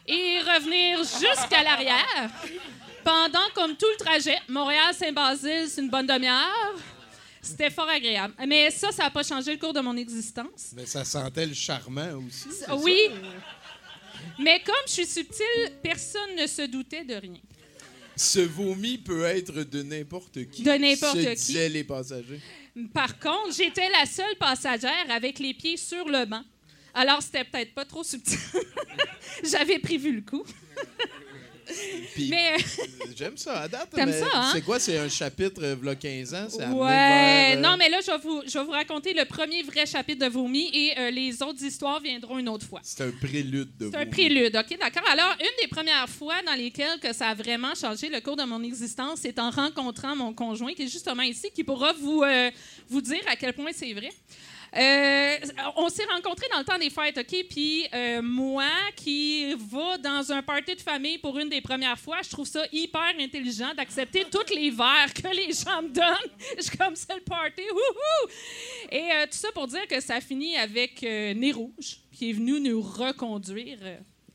et revenir jusqu'à l'arrière. Pendant comme tout le trajet, Montréal-Saint-Basile, c'est une bonne demi-heure. C'était fort agréable. Mais ça, ça n'a pas changé le cours de mon existence. Mais ça sentait le charmant aussi. Oui. Mais comme je suis subtile, personne ne se doutait de rien. Ce vomi peut être de n'importe qui. De n'importe qui. disaient les passagers. Par contre, j'étais la seule passagère avec les pieds sur le banc. Alors, c'était peut-être pas trop subtil. J'avais prévu le coup. Puis, Mais, euh, j'aime ça à date. T'aimes ça, hein? C'est quoi? C'est un chapitre, euh, v'là 15 ans? C'est ouais. vers, euh, Non, mais là, je vais, vous, je vais vous raconter le premier vrai chapitre de Vomi et euh, les autres histoires viendront une autre fois. C'est un prélude de C'est un prélude, OK, d'accord. Alors, une des premières fois dans lesquelles que ça a vraiment changé le cours de mon existence, c'est en rencontrant mon conjoint, qui est justement ici, qui pourra vous, euh, vous dire à quel point c'est vrai. Euh, on s'est rencontrés dans le temps des fêtes, OK? Puis euh, moi, qui va dans un party de famille pour une des premières fois, je trouve ça hyper intelligent d'accepter tous les verres que les gens me donnent. Je suis comme, c'est le party, wouhou! Et euh, tout ça pour dire que ça finit avec Nez Rouge, qui est venu nous reconduire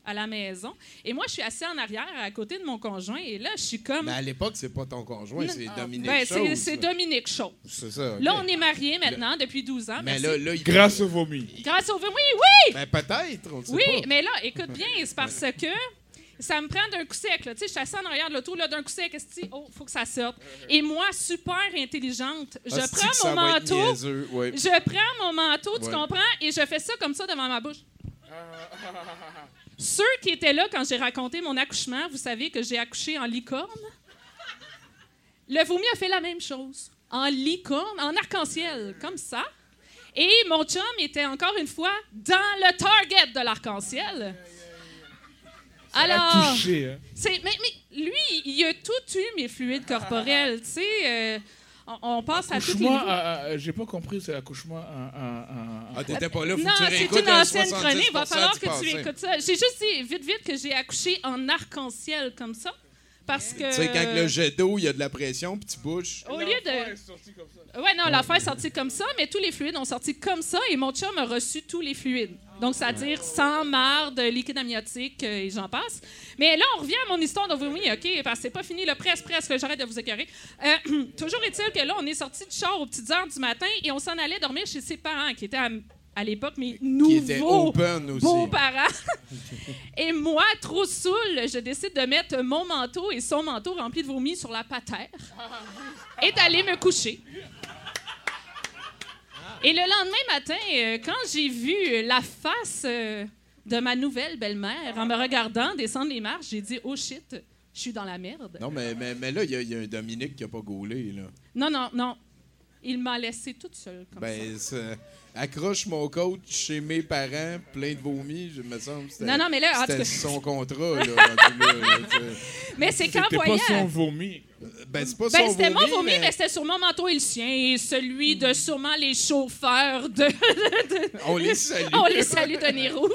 à la maison. Et moi, je suis assis en arrière, à côté de mon conjoint, et là, je suis comme... Mais à l'époque, c'est pas ton conjoint, c'est Dominique Ben, c'est- Chose. c'est Dominique Chose. C'est ça. Là, on est mariés maintenant depuis 12 ans. Mais merci. là, là, il... Grâce au vomi. Grâce au... Oui, oui! Ben, peut-être, on le sait Oui, pas. mais là, écoute bien, c'est parce que ça me prend d'un coup sec. là. Tu sais, je suis assis en arrière de l'auto, là, d'un coup sec, esti, oh, faut que ça sorte. Et moi, super intelligente, je Hostie prends mon manteau, niaiseux, ouais. je prends mon manteau, tu Ouais. comprends, et je fais ça comme ça devant ma bouche. Ceux qui étaient là quand j'ai raconté mon accouchement, vous savez que j'ai accouché en licorne. Le vomi a fait la même chose. En licorne, en arc-en-ciel, comme ça. Et mon chum était encore une fois dans le target de l'arc-en-ciel. Alors, Touché, hein. mais lui, il a tout eu mes fluides corporels. Tu sais, euh, on, on passe à tous les à- à- j'ai pas compris, c'est accouchement à- à- à- Ah, t'étais pas là, faut Non, que tu c'est une un ancienne 70% chronique. Il va falloir que tu passé. écoutes ça. J'ai juste dit vite, vite que j'ai accouché en arc-en-ciel comme ça. Parce que. Tu sais, quand le jet d'eau, il y a de la pression, puis tu bouges. Au lieu de. est sorti comme ça. Ouais, non, l'affaire est sortie comme ça, mais tous les fluides ont sorti comme ça et mon chum a reçu tous les fluides. Donc, c'est-à-dire sang, marde, liquide amniotique euh, et j'en passe. Mais là, on revient à mon histoire de vomi, OK? Parce que c'est pas fini, là, presque, presque, j'arrête de vous écœurer. Euh, toujours est-il que là, on est sorti du char aux petites heures du matin et on s'en allait dormir chez ses parents, qui étaient à, à l'époque mes nouveaux beaux-parents. et moi, trop saoule, je décide de mettre mon manteau et son manteau rempli de vomi sur la patère et d'aller me coucher. Et le lendemain matin, euh, quand j'ai vu la face euh, de ma nouvelle belle-mère en me regardant descendre les marches, j'ai dit Oh shit, je suis dans la merde. Non, mais, mais, mais là, il y, a- il y a un Dominique qui a pas gaulé, là. Non, non, non. Il m'a laissé toute seule comme ça. Ben, c'est- accroche mon coach chez mes parents, plein de vomi, je me semble. Non, non, mais là, en tout C'était cas- son contrat, là. là, là. Mais c'est qu'en C'était pas voyant. son vomi. ben, c'est pas Ben, son c'était mon vomi, vomi, mais, c'était sur mon manteau et le sien, et celui de sûrement les chauffeurs de. On les salue. On les salue de Nez Rouge,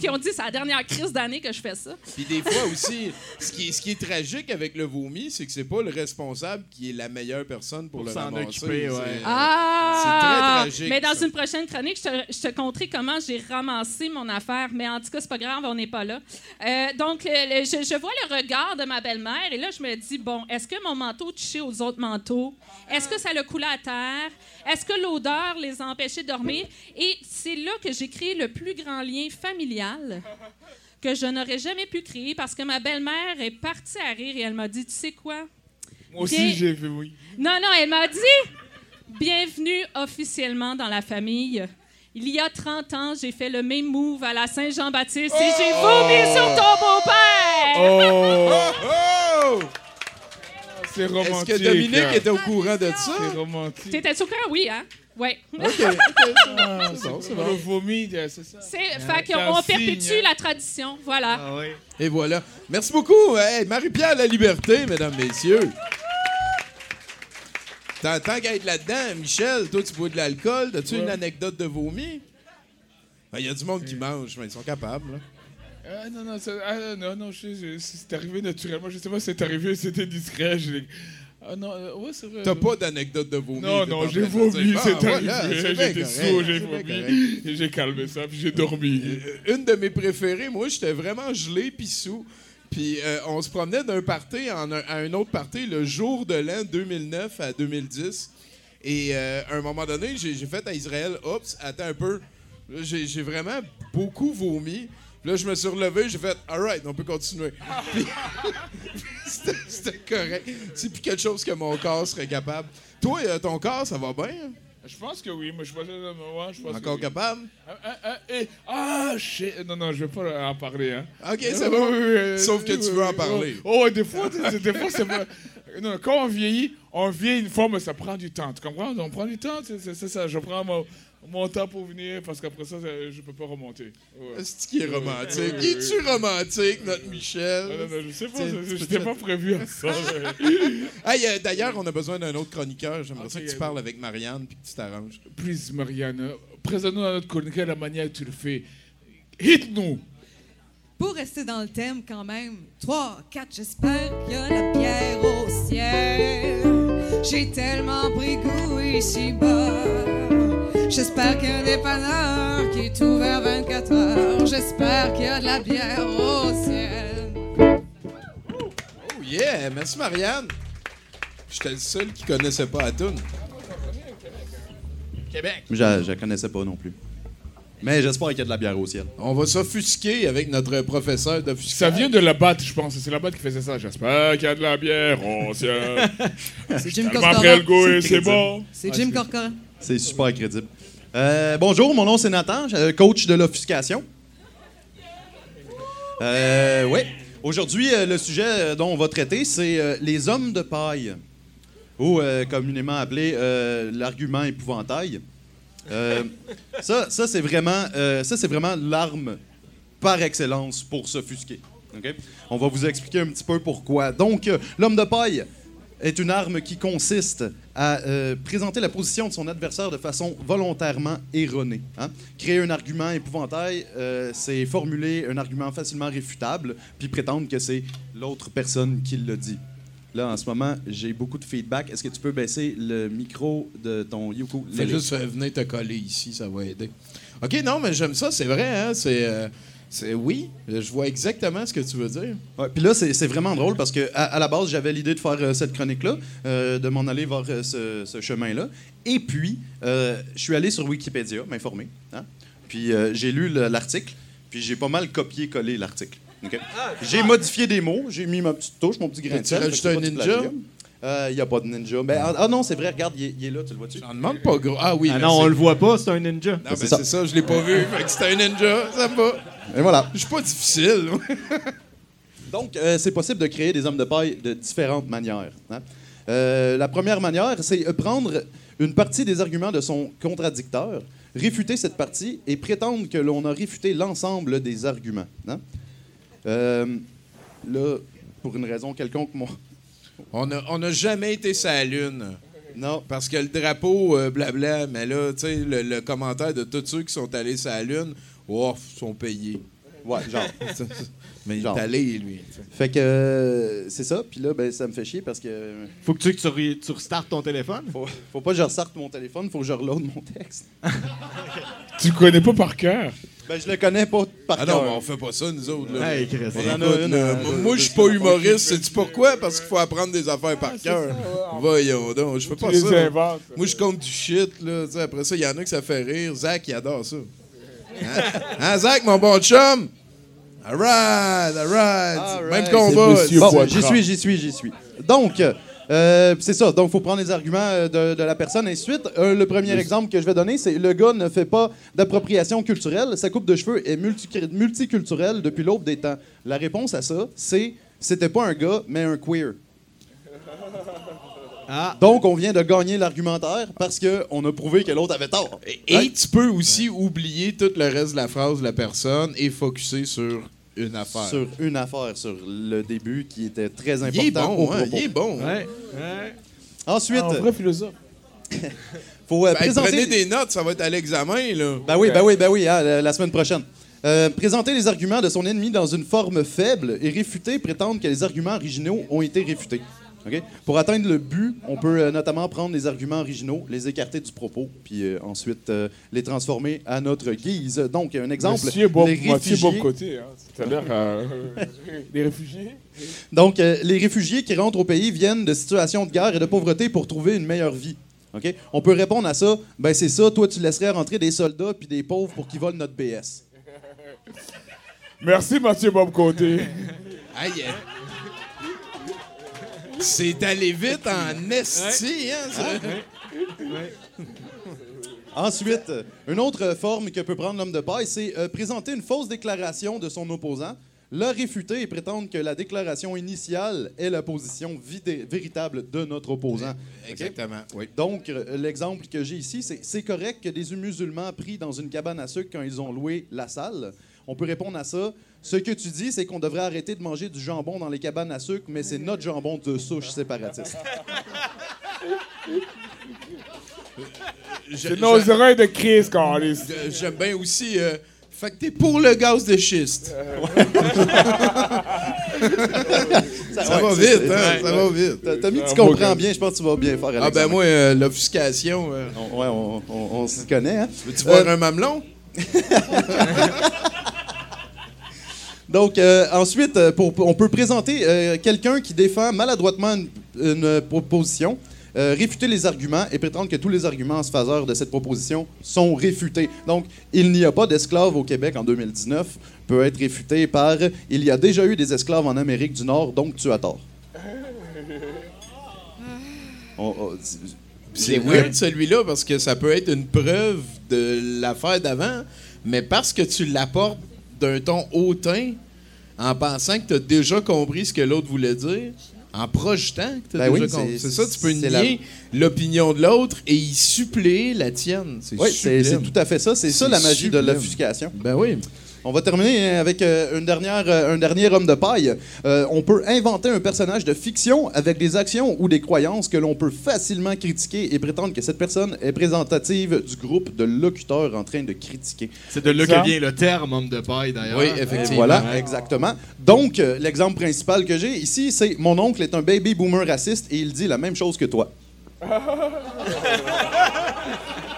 qui ont dit c'est la dernière crise d'année que je fais ça. Puis des fois aussi, ce qui, est, ce qui est tragique avec le vomi, c'est que c'est pas le responsable qui est la meilleure personne pour, Pour le s'en ramasser. occuper, ouais. Ah! c'est très tragique, Mais dans ça. une prochaine chronique, je te, je te conterai comment j'ai ramassé mon affaire. Mais en tout cas, c'est pas grave, on n'est pas là. Euh, donc, le- je, je vois le regard de ma belle-mère et là, je me dis bon, est-ce que mon manteau touchait aux autres manteaux? Est-ce que ça le coulait à terre? Est-ce que l'odeur les a empêchés de dormir? Et c'est là que j'ai créé le plus grand lien familial que je n'aurais jamais pu créer parce que ma belle-mère est partie à rire et elle m'a dit Tu sais quoi? Moi aussi, j'ai fait oui. Non, non, elle m'a dit Bienvenue officiellement dans la famille. Il y a 30 ans, j'ai fait le même move à la Saint-Jean-Baptiste et j'ai vomi sur ton beau-père! Oh! Oh! C'est Est-ce romantique. que Dominique hein. était au courant de ça? C'est romantique. T'étais au courant? Oui, hein? Oui. OK. Ah, C'est bon, Le vomi, euh, c'est ça. C'est, fait qu'on signe, perpétue la tradition. Voilà. Ah oui. Et voilà. Merci beaucoup. Hey, Marie-Pierre La Liberté, mesdames, messieurs. Tant, qu'à être là-dedans, Michel, toi, tu bois de l'alcool. As-tu Ouais. une anecdote de vomi? Il y a du monde qui mange, mais ils sont capables. là. Ah, non, non, ça- ah, non, non, je sais, je- c'est arrivé naturellement. Je sais pas si c'est arrivé, c'était discret. je Ah non, euh, ouais, c'est vrai. T'as pas d'anecdote de vomi? Non, non, j'ai vomi, c'est Ah, voilà, arrivé. J'étais sourd, j'ai vomi. j'ai calmé ça, puis j'ai dormi. Euh, Une de mes préférées, moi, j'étais vraiment gelé puis sous. Puis euh, on se promenait d'un party en un- à un autre party le jour de l'an 2009 à 2010. Et euh, à un moment donné, j'ai fait à Israël, oups, attends un peu. J'ai vraiment beaucoup vomi. Puis là, je me suis relevé, j'ai fait, alright, on peut continuer. C'était correct. C'est plus quelque chose que mon corps serait capable. Toi, euh, ton corps, ça va bien? Je pense que oui, mais je pense, que- ouais, je pense Encore que oui. capable? Ah, ah, ah, eh, ah, shit. Non, non, je vais pas en parler. Hein. Ok, c'est bon. Sauf que tu veux en parler. Oh, ouais, des fois, des, fois c'est pas. Non, quand on vieillit, on vieillit une fois, mais ça prend du temps. Tu comprends? On prend du temps, c'est ça. Je prends mon, mon temps pour venir parce qu'après ça, ça, je peux pas remonter. Ouais. C'est qui est romantique? Oui, Es-tu romantique, notre Michel? Ah, non, non, je sais pas, tu te- pas prévu à ça. Hey, euh, D'ailleurs, on a besoin d'un autre chroniqueur. J'aimerais ça que tu euh, parles avec Marianne puis que tu t'arranges. Please, Marianne, présente-nous à notre chroniqueur la manière que tu le fais. Hit-nous! Pour rester dans le thème quand même, 3, 4, j'espère qu'il y a la bière au ciel. J'ai tellement pris goût ici-bas. J'espère qu'il y a un dépanneur qui est ouvert 24 heures. J'espère qu'il y a de la bière au ciel. Oh yeah! Merci, Marianne. J'étais le seul qui connaissait pas la toune. Québec. Je je la connaissais pas non plus. Mais j'espère qu'il y a de la bière au ciel. On va s'offusquer avec notre professeur d'offuscation. Ça vient de la batte, je pense. C'est la batte qui faisait ça. J'espère qu'il y a de la bière au ciel. C'est Jim Tellement après le Corcoran. goût et C'est c'est crédible. bon. C'est Jim Corcoran. C'est super crédible. Euh, bonjour, mon nom c'est Nathan, coach de l'offuscation. Euh, ouais. Aujourd'hui, euh, le sujet dont on va traiter, c'est les hommes de paille, ou communément appelé l'argument épouvantail. Ça, c'est vraiment, l'arme par excellence pour s'offusquer. On va vous expliquer un petit peu pourquoi. Donc, l'homme de paille est une arme qui consiste à euh, présenter la position de son adversaire de façon volontairement erronée. hein. Créer un argument épouvantail, euh, c'est formuler un argument facilement réfutable, puis prétendre que c'est l'autre personne qui le dit. Là, en ce moment, j'ai beaucoup de feedback. Est-ce que tu peux baisser le micro de ton ukulélé? Fais juste venir te coller ici, ça va aider. OK, non, mais j'aime ça, c'est vrai, hein? C'est. euh, oui, je vois exactement ce que tu veux dire. Puis là, c'est c'est vraiment drôle parce que à, à la base, j'avais l'idée de faire euh, cette chronique-là, euh, de m'en aller vers euh, ce, ce chemin-là. Et puis, euh, je suis allé sur Wikipédia m'informer. hein. Puis euh, j'ai lu le- l'article, puis j'ai pas mal copié-collé l'article. OK? J'ai modifié des mots, j'ai mis ma petite touche, mon petit grain de sel. rajouté un c'est ninja? Il n'y a pas de ninja. Ben, ah, ah non, c'est vrai, regarde, il est, là, tu le vois-tu? J'en demande pas gros. Ah oui, Ah non, on le voit pas, c'est un ninja. Non, ben, c'est ça. c'est ça, je l'ai pas vu. Fait que c'était un ninja, ça va. Et voilà. Je suis pas difficile. Donc, euh, c'est possible de créer des hommes de paille de différentes manières. hein. Euh, la première manière, c'est prendre une partie des arguments de son contradicteur, réfuter cette partie et prétendre que l'on a réfuté l'ensemble des arguments. hein. Euh, là, pour une raison quelconque, mon... On n'a on a jamais été la Lune. Non. Parce que le drapeau, euh, blabla, mais là, tu sais, le, le commentaire de tous ceux qui sont allés sur la Lune, oh, sont payés. Ouais, genre. mais il est allé, lui. Fait que euh, c'est ça. Puis là, ben, ça me fait chier parce que Faut que tu, tu, re- tu restartes ton téléphone? faut, faut pas que je ressorte mon téléphone, faut que je reload mon texte. Tu connais pas par cœur? Ben, je le connais pas par Ah non, cœur. mais on fait pas ça, nous autres. Là. Hey, Chris. On en a une, euh, moi, je suis pas humoriste. Sais-tu pourquoi? Parce qu'il faut apprendre des affaires par cœur. Voyons donc, je fais pas ça. inventes. Moi, je compte du shit, là. après ça, il y en a que ça fait rire. Zach, il adore ça. Hein, Hein, Zach, mon bon chum? All right, all right. All Même right. combat. Bon, j'y suis, j'y suis, j'y suis. Donc, euh, c'est ça. Donc, il faut prendre les arguments euh, de, de la personne, et ainsi de suite. Euh, le premier exemple que je vais donner, c'est le gars ne fait pas d'appropriation culturelle. Sa coupe de cheveux est multi- multiculturelle depuis l'aube des temps. La réponse à ça, c'est c'était pas un gars, mais un queer. Ah. Donc, on vient de gagner l'argumentaire parce qu'on a prouvé que l'autre avait tort. Et Hein? tu peux aussi oublier tout le reste de la phrase de la personne et focuser sur une affaire. Sur une affaire, sur le début qui était très important. il est bon, au hein, il est bon. Ouais. ouais. Ensuite, Ah, un vrai philosophe. faut euh, Ben, présenter... prenez des notes, ça va être à l'examen, là. Ben oui, ben oui, ben oui, hein, la, la semaine prochaine. Euh, présenter les arguments de son ennemi dans une forme faible et réfuter, prétendre que les arguments originaux ont été réfutés. Pour atteindre le but, on peut euh, notamment prendre les arguments originaux, les écarter du propos, puis euh, ensuite euh, les transformer à notre guise. Donc, un exemple, Monsieur Bob, les Mathieu Bob réfugiés, Côté, hein. c'est-à-dire euh, les réfugiés. donc, euh, les réfugiés qui rentrent au pays viennent de situations de guerre et de pauvreté pour trouver une meilleure vie. OK? On peut répondre à ça, ben c'est ça, toi tu laisserais rentrer des soldats puis des pauvres pour qu'ils volent notre BS. Merci Mathieu Bob Côté. Aïe. C'est allé vite en esti, hein, ça? Ensuite, une autre forme que peut prendre l'homme de paille, c'est euh, présenter une fausse déclaration de son opposant, la réfuter et prétendre que la déclaration initiale est la position vidé- véritable de notre opposant. Exactement, oui. Donc, euh, l'exemple que j'ai ici, c'est c'est correct que des musulmans pris dans une cabane à sucre quand ils ont loué la salle. On peut répondre à ça. Ce que tu dis, c'est qu'on devrait arrêter de manger du jambon dans les cabanes à sucre, mais c'est notre jambon de souche séparatiste. Je- C'est nos oreilles de Chris, Carlis. J'aime bien aussi. euh, fait que t'es pour le gaz de schiste. Ça va vite, hein? Ça va vite. T'as- Tommy, tu comprends bien. Je pense que tu vas bien faire. Ah, ben moi, euh, l'offuscation. euh, On- ouais, on, on- on s'y connaît, hein? Veux-tu voir Euh, un mamelon? Donc, euh, ensuite, euh, pour- on peut présenter euh, quelqu'un qui défend maladroitement une, une proposition, euh, réfuter les arguments et prétendre que tous les arguments en faveur de cette proposition sont réfutés. Donc, il n'y a pas d'esclaves au Québec en 2019 peut être réfuté par il y a déjà eu des esclaves en Amérique du Nord, donc tu as tort. On- on- C'est weird celui-là parce que ça peut être une preuve de l'affaire d'avant, mais parce que tu l'apportes d'un ton hautain, en pensant que tu as déjà compris ce que l'autre voulait dire, en projetant que tu as Ben oui, déjà compris. c'est- ça, tu peux nier l'opinion de l'autre et y suppléer la tienne. C'est Oui, tout à fait ça. C'est ça la magie de l'offuscation. Ben oui. On va terminer avec euh, une dernière, euh, un dernier homme de paille. Euh, on peut inventer un personnage de fiction avec des actions ou des croyances que l'on peut facilement critiquer et prétendre que cette personne est représentative du groupe de locuteurs en train de critiquer. C'est de là que vient le terme homme de paille, d'ailleurs. Oui, effectivement. voilà, exactement. Donc, l'exemple principal que j'ai ici, c'est mon oncle est un baby boomer raciste et il dit la même chose que toi.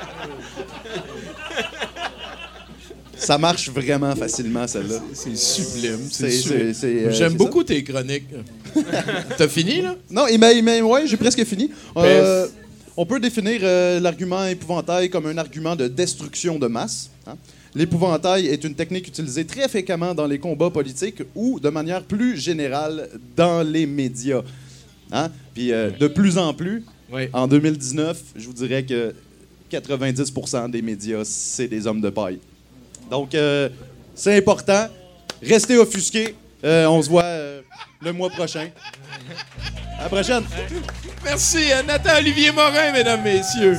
Ça marche vraiment facilement, celle-là. C'est sublime. C'est- C'est sublime. c'est- c'est, euh, J'aime beaucoup tes chroniques. T'as fini, là? Non, il m'a, il m'a- ouais, j'ai presque fini. Euh, on peut définir euh, l'argument épouvantail comme un argument de destruction de masse. hein. L'épouvantail est une technique utilisée très fréquemment dans les combats politiques ou, de manière plus générale, dans les médias. Hein? Puis, euh, de plus en plus, Oui. en 2019, je vous dirais que 90% des médias, c'est des hommes de paille. Donc, euh, c'est important. Restez offusqués. Euh, on se voit euh, le mois prochain. À la prochaine. Merci, Nathan Olivier Morin, mesdames, messieurs.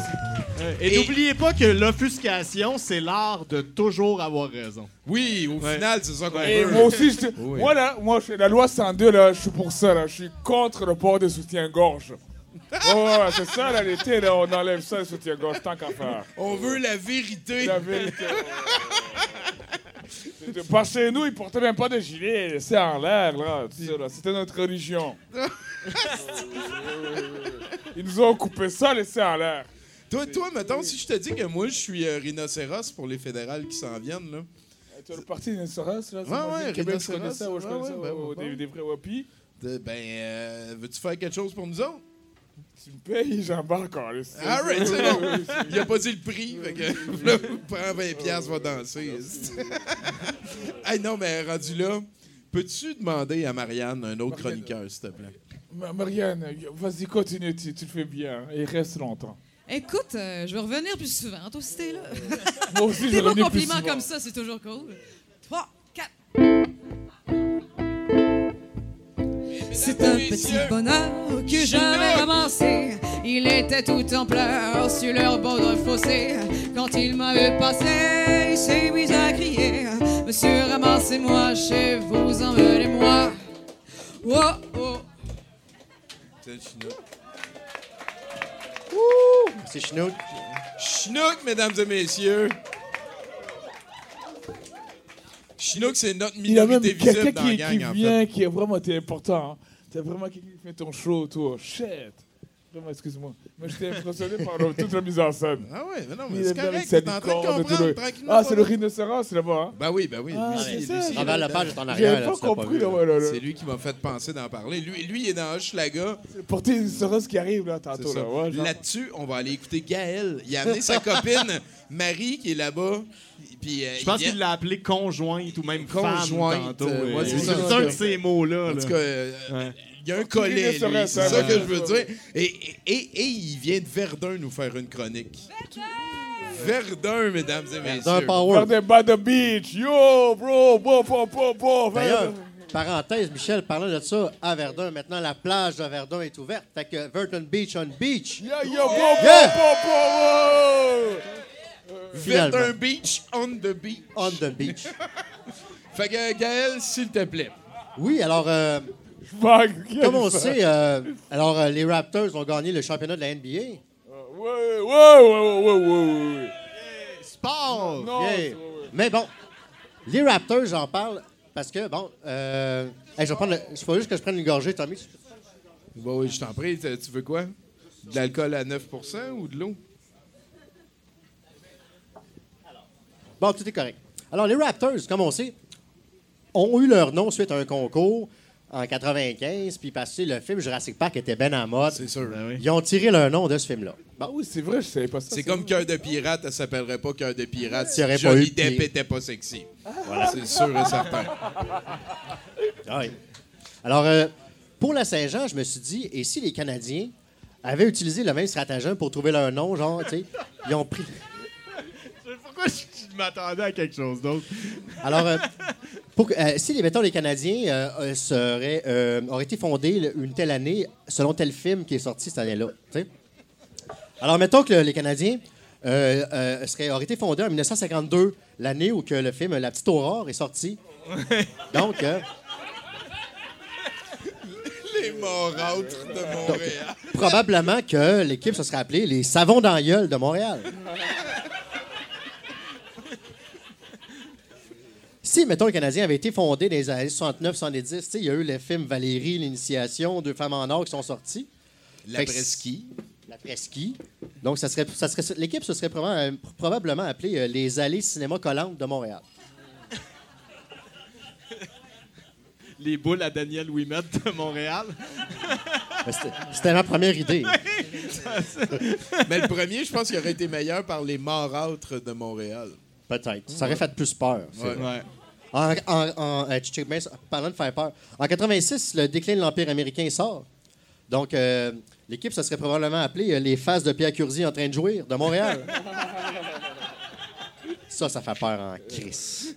Et, n'oubliez pas que l'offuscation, c'est l'art de toujours avoir raison. Oui, au Ouais. final, c'est ça qu'on veut. moi aussi, je te- Oui. moi, là, moi, je- la loi 102, là, je suis pour ça, là. Je suis contre le port des soutiens-gorge. Oh, ouais, c'est ça, là, l'été, là, on enlève ça, les soutiens-gorge, tant qu'à faire. On veut la vérité. La vérité. C'était Pas chez nous, ils portaient même pas de gilet, c'est en l'air, là. là. C'était notre religion. Ils nous ont coupé ça, laissé en l'air. Toi, toi, mettons, si je te dis que moi, je suis euh, rhinocéros pour les fédérales qui s'en viennent, là. Tu as le parti Rhinocéros, là? Ouais, ouais, je Rhinocéros, connais ça, ouais, je ouais, connais ouais, ça, ouais, ouais, ouais. des, vrais wapis. Ben, euh, veux-tu faire quelque chose pour nous autres? Tu me payes, j'embarque encore. All right, c'est bon. Il a pas dit le prix, fait que là, prends 20 piastres, va danser. hey, non, mais rendu là, peux-tu demander à Marianne un autre Marianne. chroniqueur, s'il te plaît? Ma- Marianne, vas-y, continue, tu, tu le fais bien et reste longtemps. Écoute, euh, je vais revenir plus souvent, toi, si t'es là. Moi aussi, je vais revenir plus compliments comme ça, c'est toujours cool. Trois, quatre. C'est un petit bonheur que j'avais ramassé. Il était tout en pleurs sur leur bord d'un fossé. Quand il m'a vu passer, il s'est mis à crier Monsieur, ramassez-moi chez vous, emmenez-moi. Oh, oh. C'est Chinook. Chinook, mesdames et messieurs. Chinook, c'est notre Il y a même minorité quelqu'un visible dans la qui, gang, qui en vient, fait. qui est vraiment important. Hein. Vraiment quelqu'un qui fait ton show, toi. Shit. Vraiment, excuse-moi. Mais j'étais impressionné par le- toute la mise en scène. Ah ouais, mais non, mais est c'est correct, t'es en train de comprendre le- tranquillement. Ah, c'est le rhinocéros, c'est là-bas. Hein? Ben oui, ben oui. Ah, lui, c'est c'est- ça, lui, j'ai- Travers la page est en J'avais arrière. là, pas compris, vu, là, là. ouais, là, là. C'est lui qui m'a fait penser d'en parler. Lui, lui, il est dans Hochelaga. Porter une rhinocéros qui arrive, là, C'est tantôt. Là-dessus, on va aller écouter Gaël. Il a amené sa copine Marie qui est là-bas. Puis, euh, Je pense qu'il l'a appelé conjointe ou même Conjointe, femme tantôt. euh, Euh, ouais, c'est c'est un de ces mots-là. En là. tout cas, euh, Ouais. Il y a un collet, C'est ça, que je veux dire. Et, et, et- et il vient de Verdun nous faire une chronique. Verdun, mesdames et messieurs. D'un power. Faire des bas de beach. Yo, bro, bon, bon, bon, bon. D'ailleurs, parenthèse, Michel, parlant de ça, à Verdun, maintenant la plage de Verdun est ouverte. Fait que Verdun Beach on Beach. Yeah, yeah, bon, Yeah. Finalement. Verdun Beach on the beach. On the beach. Fait que Gaël, s'il te plaît. Oui, alors, euh. Comme on sait, euh, alors, euh, les Raptors ont gagné le championnat de la NBA. Ouais, ouais, ouais, ouais, ouais, ouais, ouais. Sport! Non, Yeah. c'est- ouais, ouais. Mais bon, les Raptors, j'en parle parce que, bon, euh, hey, je vais prendre le- il faut juste que je prenne une gorgée, Tommy. Bon, oui, je t'en prie. t- Tu veux quoi? De l'alcool à 9% ou de l'eau? Bon, tout est correct. Alors, les Raptors, comme on sait, ont eu leur nom suite à un concours en 95, puis parce que le film Jurassic Park était bien en mode. C'est sûr. Ils ont tiré leur nom de ce film-là. Ah oui, c'est vrai, je savais pas ça. C'est comme Cœur de pirate, elle s'appellerait pas Cœur de pirate si pas Johnny eu de Depp était pas sexy. Voilà, c'est sûr et certain. Ah oui. Alors, euh, pour la Saint-Jean, je me suis dit, et si les Canadiens avaient utilisé le même stratagème pour trouver leur nom, genre, tu sais, ils ont pris. Pourquoi je m'attendais à quelque chose d'autre? Alors, euh, pour euh, si, mettons, les Canadiens euh, euh, seraient, auraient été fondés une telle année selon tel film qui est sorti cette année-là, tu sais. Alors, mettons que le- les Canadiens seraient, auraient été fondés en 1952, l'année où que le film La Petite Aurore est sorti. Donc, euh, Les morâtres de Montréal. probablement que l'équipe se serait appelée les Savons gueule de Montréal. Si, mettons, le Canadien avait été fondé dans les années 69-70, tu sais, il y a eu le film Valérie, l'Initiation, Deux femmes en or qui sont sortis. La presqu'île. La presqu'île. Donc, ça serait, ça serait, l'équipe se serait probablement, probablement appelée euh, les Allées Cinéma Collantes de Montréal. Les boules à Daniel Ouimet de Montréal. Mais C'était ma première idée. Mais le premier, je pense qu'il aurait été meilleur par les morâtres de Montréal. Peut-être. Ça aurait fait plus peur. Ouais. En, en, en- euh, parlant de faire peur, en 86, le déclin de l'Empire américain sort. Donc, euh, l'équipe, ça serait probablement appelée euh, les Faces de Pierre Curzi en train de jouir de Montréal. ça, ça fait peur en crise.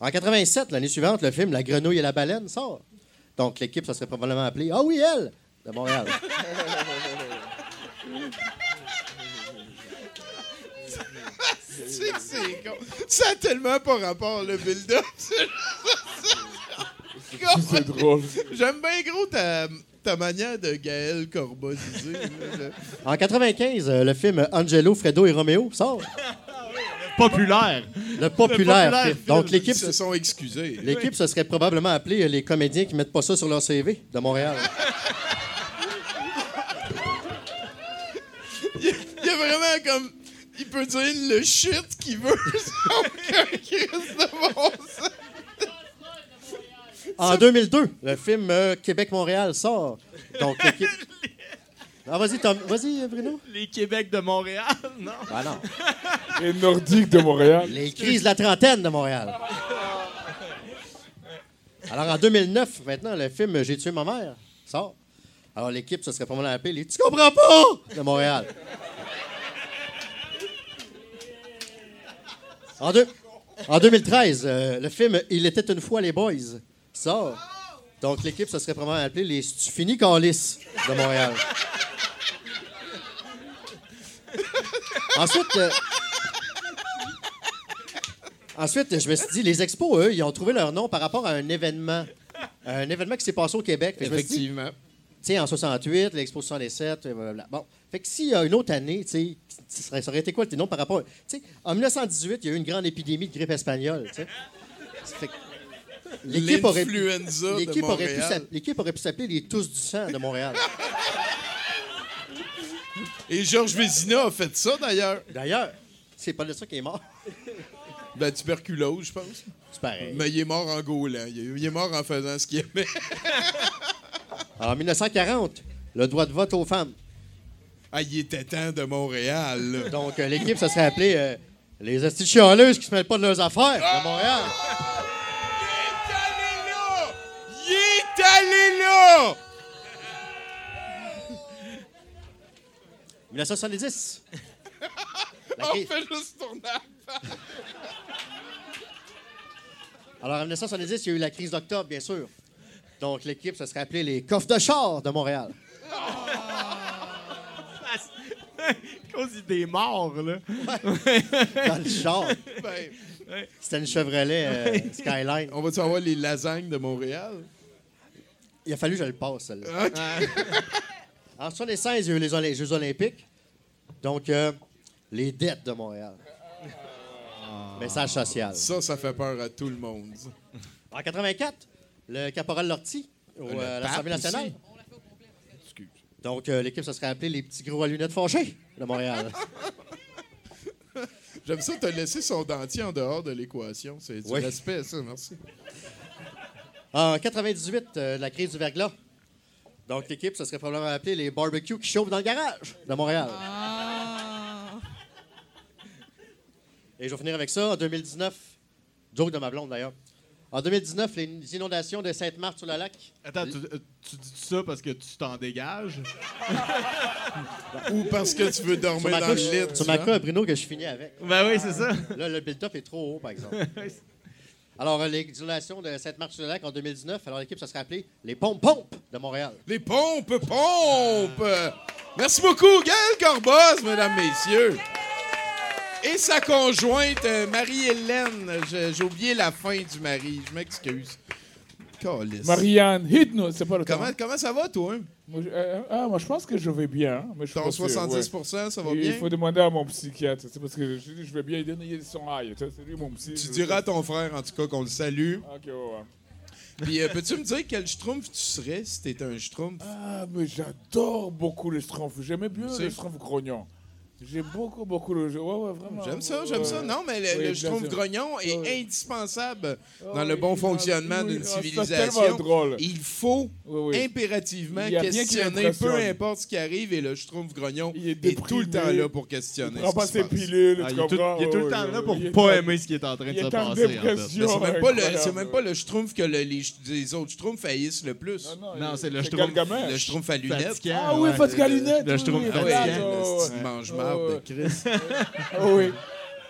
En 87, l'année suivante, le film La grenouille et la baleine sort. Donc, l'équipe, ça serait probablement appelée Ah oui, elle de Montréal. C'est que c'est con. Ça a tellement pas rapport, le build-up. C'est drôle. J'aime bien gros ta, ta manière de Gaël Corboziser. là. En 95, euh, le film Angelo, Fredo et Roméo sort. Populaire. Le populaire. populaire film. film. Donc, Ils l'équipe se sont excusés. l'équipe se serait probablement appelée euh, les comédiens qui mettent pas ça sur leur CV de Montréal. Il y a vraiment comme. Il peut dire le shit qu'il veut sans aucun crise de bon sens. En 2002, le film euh, Québec-Montréal sort. Donc, l'équipe. Ah, vas-y, Tom- vas-y, Bruno. Les Québec de Montréal, non? Ah non. Les Nordiques de Montréal. Les crises de la trentaine de Montréal. Alors, en 2009, maintenant, le film J'ai tué ma mère sort. Alors, l'équipe, ce serait probablement appelée les Tu comprends pas? De Montréal. En, deux- en 2013, euh, le film Il était une fois les Boys sort. Donc, l'équipe, ce serait probablement appelée les finis Calice de Montréal. Ensuite, euh, Ensuite, je me suis dit, les expos, eux, ils ont trouvé leur nom par rapport à un événement. Un événement qui s'est passé au Québec. Effectivement. Sais, en 68, l'Expo 67, euh, blablabla. Bon. Fait que s'il y a une autre année, tu sais, ça aurait été quoi le nom par rapport. Tu sais, en 1918, il y a eu une grande épidémie de grippe espagnole, tu sais. L'équipe aurait, pu- aurait, aurait s'appeler les Tous du sang de Montréal. Et Georges Vézina a fait ça, d'ailleurs. D'ailleurs, c'est pas de ça qui est mort. Ben, tuberculose, je pense. C'est pareil. Mais il est mort en gaulant. Il est mort en faisant ce qu'il aimait. En 1940, le droit de vote aux femmes. Ah, il était temps de Montréal, là. Donc, euh, l'équipe, ça serait appelé euh, les astuces chialeuses qui se mêlent pas de leurs affaires de Montréal. Il est allé là! 1970. La On crise- fait juste tourner la page. Alors, en 1970, il y a eu la crise d'octobre, bien sûr. Donc, l'équipe, ça serait appelé les coffres de char de Montréal. cause des morts, là. Dans le char. Ben, C'était une Chevrolet euh, Skyline. on va-tu avoir les lasagnes de Montréal? Il a fallu que je le passe, celle-là. En 76, il y a eu les, Jeux olympiques. Donc, euh, les dettes de Montréal. Message social. Ça, ça fait peur à tout le monde. En 84, le caporal Lortie au, euh, à l'Assemblée nationale. Excuse. Donc, euh, l'équipe, ça serait appelé les petits gros à lunettes fâchés de Montréal. J'aime ça, t'as laissé son dentier en dehors de l'équation. C'est du Oui. respect, ça, merci. En 98, euh, la crise du verglas. Donc, l'équipe, ça serait probablement appelé les barbecues qui chauffent dans le garage de Montréal. Ah. Et je vais finir avec ça. En 2019, joke de ma blonde d'ailleurs. En 2019, les inondations de Sainte-Marthe-sur-le-Lac. Attends, tu, euh, tu dis ça parce que tu t'en dégages? Ou parce que tu veux Sur dormir ma dans le lit. sur ma cas, Bruno, que je finis avec. Ben oui, c'est ça. Là, le build-up est trop haut, par exemple. Alors, euh, les inondations de Sainte-Marthe-sur-le-Lac en 2019, alors l'équipe, ça serait appelé les pompes-pompes de Montréal. Les pompes, pompes! Merci beaucoup, Gaël Corboz, mesdames, messieurs. Et sa conjointe, euh, Marie-Hélène. J'ai oublié la fin du mari. Je m'excuse. Marianne, hit-nous, c'est pas le temps. Comment, comment ça va, toi? Moi, je, euh, ah, moi, je pense que je vais bien. Mais je Ton pense que, 70 ouais. ça va bien? Il faut demander à mon psychiatre. C'est parce que je, vais bien, il son sais, C'est lui mon psy. Tu diras à ton frère, en tout cas, qu'on le salue. Ok, ouais, ouais. Puis, euh, peux-tu me dire quel schtroumpf tu serais si t'étais un schtroumpf? Ah, mais j'adore beaucoup le schtroumpf. J'aimais bien le schtroumpf grognon. J'aime beaucoup, beaucoup le jeu. Ouais, ouais, vraiment. J'aime ça, Ouais, j'aime ça. Non, mais le, Oui, sûr. grognon est indispensable Ah, dans le oui, bon il- fonctionnement d'une ah, civilisation. tellement drôle. Il faut Oui, oui. impérativement Il questionner, peu importe ce qui arrive, et le schtroumpf grognon Il est est, tout le temps là pour questionner. Il prend pas ses pilules, Ah, tu il, est tout, il est tout le temps là pour il est pas en- aimer ce qui est en train de il se passer. c'est même pas le, le schtroumpf que le- les, les autres schtroumpfs haïssent le plus. Non, c'est le. Le schtroumpf à lunettes. Ah oui, fatigué à lunettes. Le oui, schtroumpf oui, Mange-marde de. Chris. Ah oui.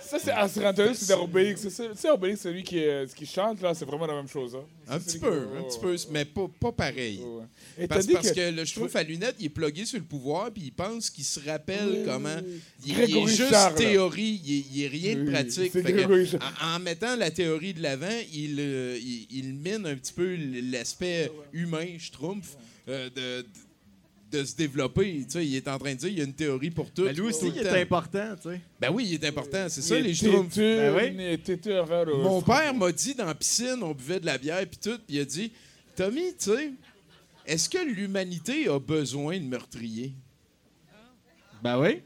Ça, c'est Asranteus, c'est d'Obélix. C'est ça- Tu sais, Obélix, c'est lui qui, est- qui chante, là, c'est vraiment la même chose. Hein. Un C'est petit peu, qui- un petit peu, mais pas, pas pareil. Ouais, ouais. Et t'as Parce, dit parce que, que- le Schtroumpf à lunettes, il est plugué sur le pouvoir, puis il pense qu'il se rappelle comment. Il, il est Grégory juste Charles. théorie, il est, il est rien de Oui, pratique. c'est Fait que, Grégory Charles. en, en mettant la théorie de l'avant, il, euh, il, il mine un petit peu l'aspect humain, Schtroumpf, euh, de, de, se développer. Tu sais, il est en train de dire il y a une théorie pour tout. Mais lui aussi, tout il est important, tu sais. Ben oui, il est important, c'est ça, Il est les Schtroumpfs. Ben le- Mon père m'a dit dans la piscine, on buvait de la bière puis tout, puis il a dit Tommy, tu sais, est-ce que l'humanité a besoin de meurtriers? Ben oui.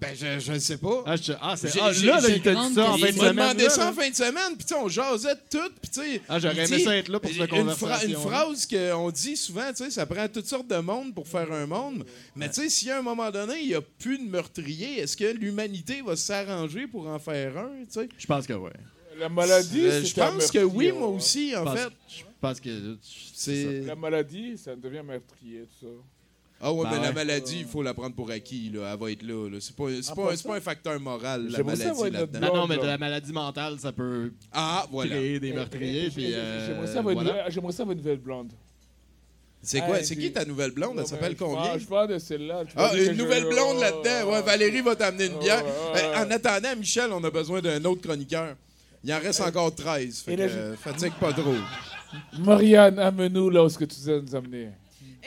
Ben, je, je ne sais pas. Ah, je- ah, ah, là, là, il t'a dit ça en Il fin de m'a semaine. demandé là, ça là. en fin de semaine, puis tu sais, on jasait tout, puis tu sais... Ah, j'aurais il aimé ça être là pour cette une, conversation. phra- une phrase qu'on dit souvent, tu sais, ça prend toutes sortes de monde pour faire un monde, mais tu sais, si à un moment donné, il n'y a plus de meurtriers, est-ce que l'humanité va s'arranger pour en faire un, tu sais? Je pense que oui. La maladie, Euh, c'est Je un pense que oui, meurtrier, moi aussi, en Je pense- fait. Je pense que C'est... La maladie, ça devient meurtrier, tout ça. Ah ouais, Ben mais la maladie, il faut la prendre pour acquis, là. Elle va être là, là. C'est pas, c'est Ah, pas, pas c'est pas un facteur moral, la maladie, là-dedans. Non, non, mais de la maladie mentale, ça peut Ah, voilà. créer des meurtriers. puis, euh, J'aimerais ça avoir voilà. nouvelle- j'aimerais ça avoir une nouvelle blonde. C'est quoi? Ah, C'est puis- qui ta nouvelle blonde? Elle s'appelle je combien? parle- Je parle de celle-là. Ah, une je- nouvelle blonde là-dedans. Ouais, Valérie va t'amener une bière. Ouais. En attendant, Michel, on a besoin d'un autre chroniqueur. Il en reste encore 13. Fait que, là, je- euh, fatigue pas trop. Marianne, amène-nous là où est-ce que tu veux nous amener.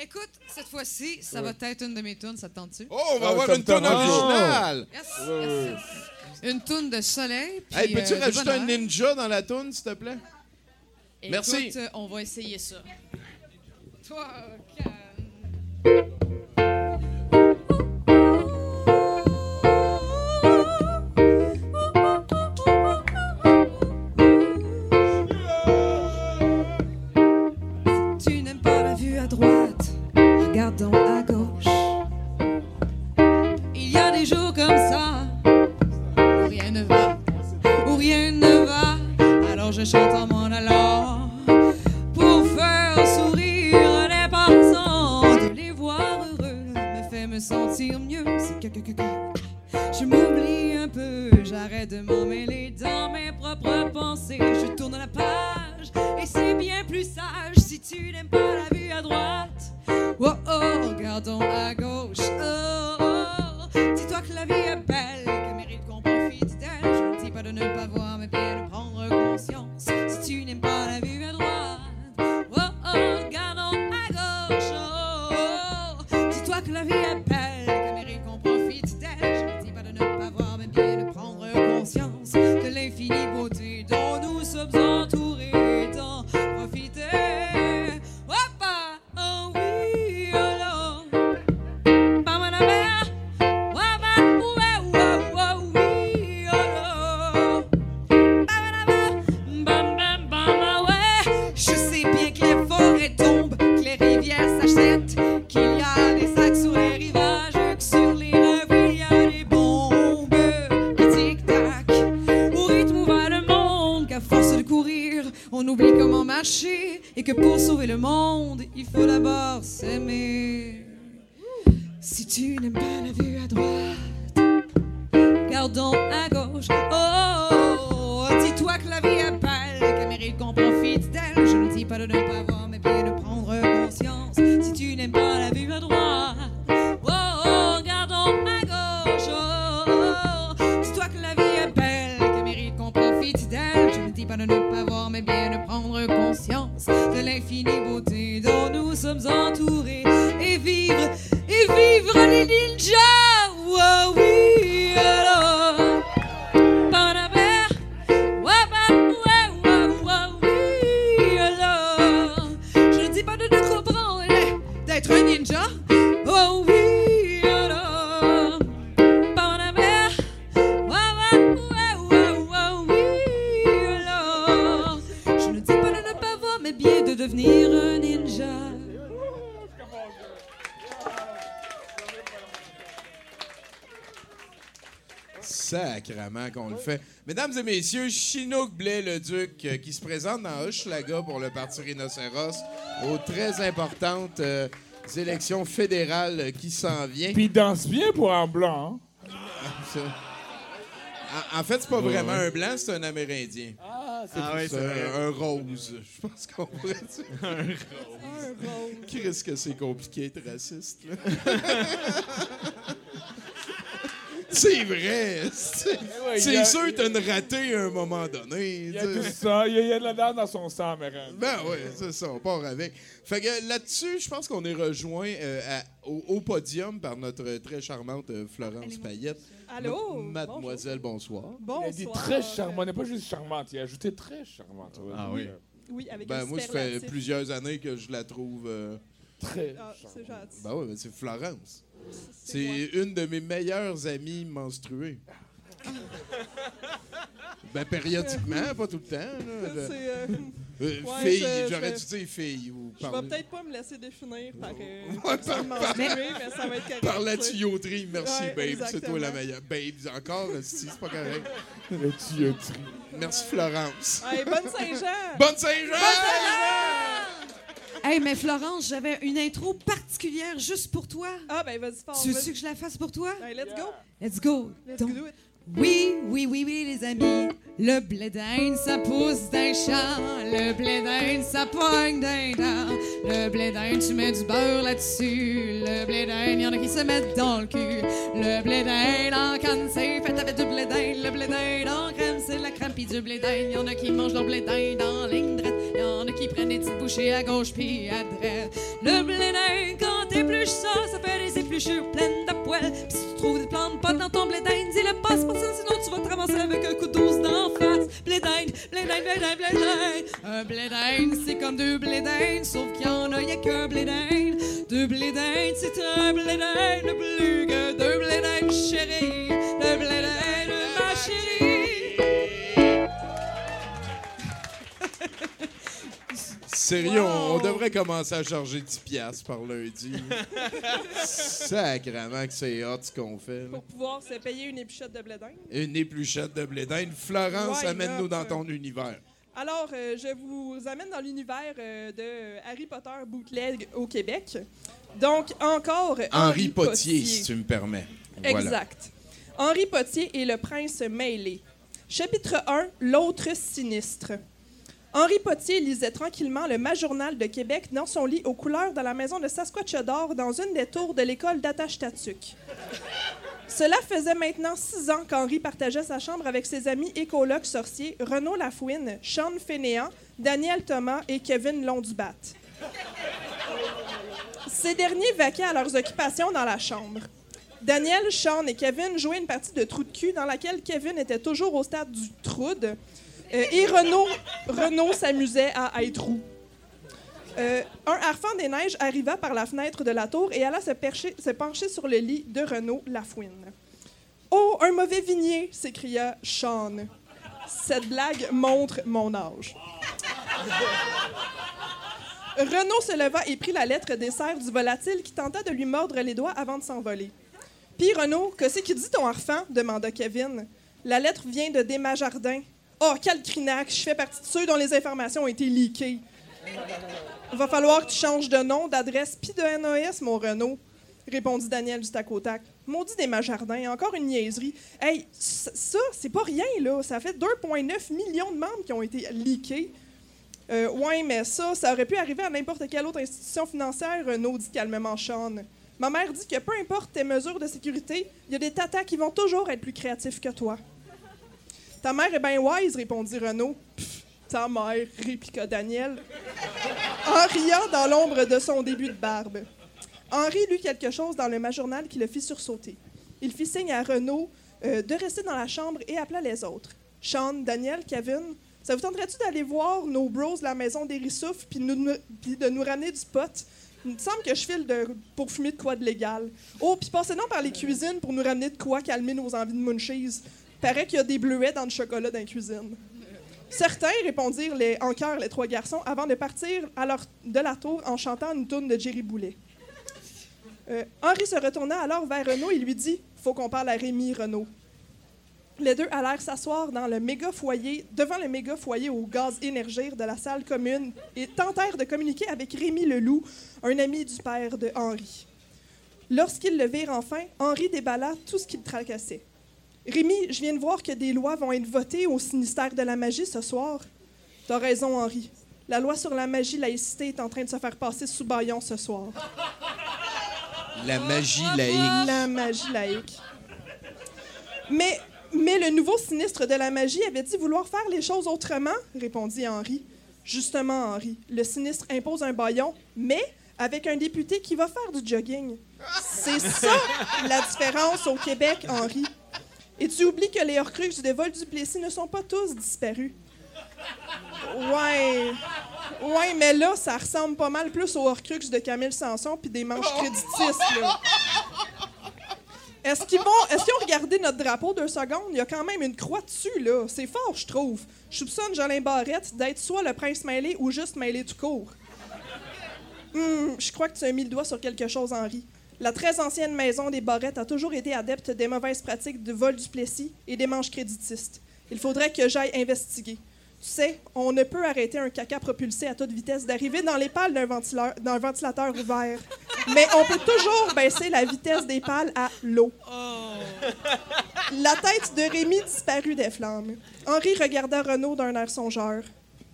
Écoute, cette fois-ci, ça va être une de mes tunes, ça te tente-tu? Oh, on va Ah, avoir une tente. originale! Yes, yes, yes. Une toune de soleil. puis, Hey, peux-tu euh, de rajouter un ninja dans la toune, s'il te plaît? Merci. Écoute, euh, on va essayer ça. Toi, calme. Qu'on le fait. Mesdames et messieurs, Chinook Blais-le-Duc euh, qui se présente dans Hochelaga pour le Parti Rhinocéros aux très importantes euh, élections fédérales qui s'en viennent. Puis il danse bien pour un blanc. hein? En, en fait, c'est pas vraiment un blanc, c'est un Amérindien. Ah, c'est Ah ouais, C'est c'est vrai. un, un rose. Je pense qu'on pourrait dire. Un rose. Qu'est-ce que c'est compliqué d'être raciste, là? c'est vrai. C'est a- sûr que t'as une ratée à un moment donné. Il y a tout ça. Il y a, il y a de la dent dans son sang, Mérène. Ben oui, c'est ça, on part avec. Fait que là-dessus, je pense qu'on est rejoint euh, à- au, au podium par notre très charmante euh, Florence Payette. Allô? M- Mademoiselle, bonsoir. Bonjour. Il a dit Bonsoir. très charmant. n'est pas juste charmante. Il a ajouté très charmante. Ah oui. Oui, avec Ben un moi, ça fait plusieurs années que je la trouve. euh, Très Ah, c'est charmante. gentil. Ben oui, mais c'est Florence. C'est une de mes meilleures amies menstruées. ben périodiquement, pas tout le temps. là. Euh, Euh, Ouais, fille, je- j'aurais dû dire fille ou Je vais peut-être pas me laisser définir par, euh, Ouais, par par- menstruer, mais ça va être correct. Par la tuyauterie, merci Ouais, babe, c'est toi la meilleure. Babe, encore, si c'est pas correct. Le tuyauterie. Merci Florence. Hey, bonne Saint-Jean! Bonne Saint-Jean! Hey, mais Florence, j'avais une intro particulière juste pour toi. Ah, ben vas-y fort. Tu veux que je la fasse pour toi? Hey, let's go! Let's go. Let's Donc, do it! oui, oui, oui, oui, les amis. Le blé d'Inde, ça pousse d'un champ. Le blé d'Inde, ça pogne d'un dent. Le blé d'Inde, tu mets du beurre là-dessus. Le blé d'Inde, y en a qui se mettent dans le cul. Le blé d'Inde en canne, c'est fait avec du blé d'Inde. Le blé d'Inde en crème, c'est la crème pis du blé d'Inde. Y a qui mangent leur blé d'Inde en ligne droite. Y a qui prennent des petites bouchées à gauche puis à droite. Le blé d'Inde, quand t'épluches ça, ça fait des épluchures pleines de poils. Pis si tu trouves des plantes pas dans ton blé d'Inde, dis-le pas, c'est pas ça, sinon tu vas te ramasser avec un douce d'en face. Blé d'Inde, blé d'Inde, blé d'Inde, blé d'Inde. Un blé d'Inde, c'est comme deux blé d'Inde, sauf qu'il y en a, y a qu'un blé d'Inde. Deux blé d'Inde, c'est un blé d'Inde plus que deux blé d'Inde, chérie. Le blé d'Inde, ma chérie. Sérieux, on, on devrait commencer à charger 10 piastres par lundi. Sacrement que c'est hot ce qu'on fait. là. Pour pouvoir se payer une épluchette de blé d'Inde. Une épluchette de blé d'Inde. Florence, amène-nous dans ton univers. Alors, euh, je vous amène dans l'univers euh, de Harry Potter bootleg au Québec. Donc, encore Henri Potier, si tu me permets. Voilà. Exact. Henri Potier et le prince mêlé. Chapitre 1, l'autre sinistre. Henri Potier lisait tranquillement le Majournal de Québec dans son lit aux couleurs dans la maison de Saskatchewan dans une des tours de l'école d'Attache-Tatuc. Cela faisait maintenant six ans qu'Henri partageait sa chambre avec ses amis colocs sorciers Renaud Lafouine, Sean Fénéant, Daniel Thomas et Kevin Londubat. Ces derniers vaquaient à leurs occupations dans la chambre. Daniel, Sean et Kevin jouaient une partie de trou de cul dans laquelle Kevin était toujours au stade du troude euh, et Renaud, s'amusait à être roux. Euh, un harfang des neiges arriva par la fenêtre de la tour et alla se, pencher sur le lit de Renaud Lafouine. Oh, un mauvais vignier! s'écria Sean. Cette blague montre mon âge. Renaud se leva et prit la lettre des serres du volatile qui tenta de lui mordre les doigts avant de s'envoler. Puis Renaud, que c'est qui dit ton harfang? demanda Kevin. La lettre vient de Desmajardins. Oh, quel crinac! Je fais partie de ceux dont les informations ont été leakées. Va falloir que tu changes de nom, d'adresse puis de NOS, mon Renaud, répondit Daniel du tac au tac. Maudit des Majardins, encore une niaiserie. Hey, ça, c'est pas rien, là. Ça fait 2,9 millions de membres qui ont été leakés. Euh, ouais, mais ça, ça aurait pu arriver à n'importe quelle autre institution financière, Renaud dit calmement Sean. Ma mère dit que peu importe tes mesures de sécurité, il y a des tatas qui vont toujours être plus créatifs que toi. Ta mère est bien wise, répondit Renaud. Ta mère, répliqua Daniel, en riant dans l'ombre de son début de barbe. Henri lut quelque chose dans le Majournal qui le fit sursauter. Il fit signe à Renaud euh, de rester dans la chambre et appela les autres. Sean, Daniel, Kevin, ça vous tenterait-tu d'aller voir nos bros de la maison des Rissouf puis nous- nous- puis de nous ramener du pot? Il me semble que je file de, pour fumer de quoi de légal. Oh, puis passez-nous par les cuisines pour nous ramener de quoi calmer nos envies de munchies. Paraît qu'il y a des bleuets dans le chocolat la cuisine. Certains répondirent les, en chœur les trois garçons avant de partir de la tour en chantant une tourne de Jerry Boulet. Euh, Henri se retourna alors vers Renaud et lui dit Faut qu'on parle à Rémi, Renaud. Les deux allèrent s'asseoir dans le méga foyer, devant le méga foyer au gaz énergir de la salle commune et tentèrent de communiquer avec Rémi Leloup, un ami du père de Henri. Lorsqu'ils le virent enfin, Henri déballa tout ce qui le tracassait. Rémi, je viens de voir que des lois vont être votées au ministère de la magie ce soir. T'as raison, Henri. La loi sur la magie laïcité est en train de se faire passer sous baillon ce soir. La magie laïque. La magie laïque. Mais, mais le nouveau sinistre de la magie avait dit vouloir faire les choses autrement, répondit Henri. Justement, Henri, le sinistre impose un baillon, mais avec un député qui va faire du jogging. C'est ça la différence au Québec, Henri. Et tu oublies que les Horcruxes de Vol du Plessis ne sont pas tous disparus. Ouais. Ouais, mais là, ça ressemble pas mal plus aux Horcruxes de Camille Sanson puis des manches créditistes, là. Est-ce qu'ils vont, est-ce qu'ils ont regardé notre drapeau deux secondes? Il y a quand même une croix dessus, là. C'est fort, je trouve. Je soupçonne Jolin Barrette d'être soit le prince mêlé ou juste mêlé tout court. Hum, je crois que tu as mis le doigt sur quelque chose, Henri. La très ancienne maison des Barrettes a toujours été adepte des mauvaises pratiques de vol du Plessis et des manches créditistes. Il faudrait que j'aille investiguer. Tu sais, on ne peut arrêter un caca propulsé à toute vitesse d'arriver dans les pales d'un ventilateur ouvert. Mais on peut toujours baisser la vitesse des pales à l'eau. La tête de Rémi disparut des flammes. Henri regarda Renaud d'un air songeur.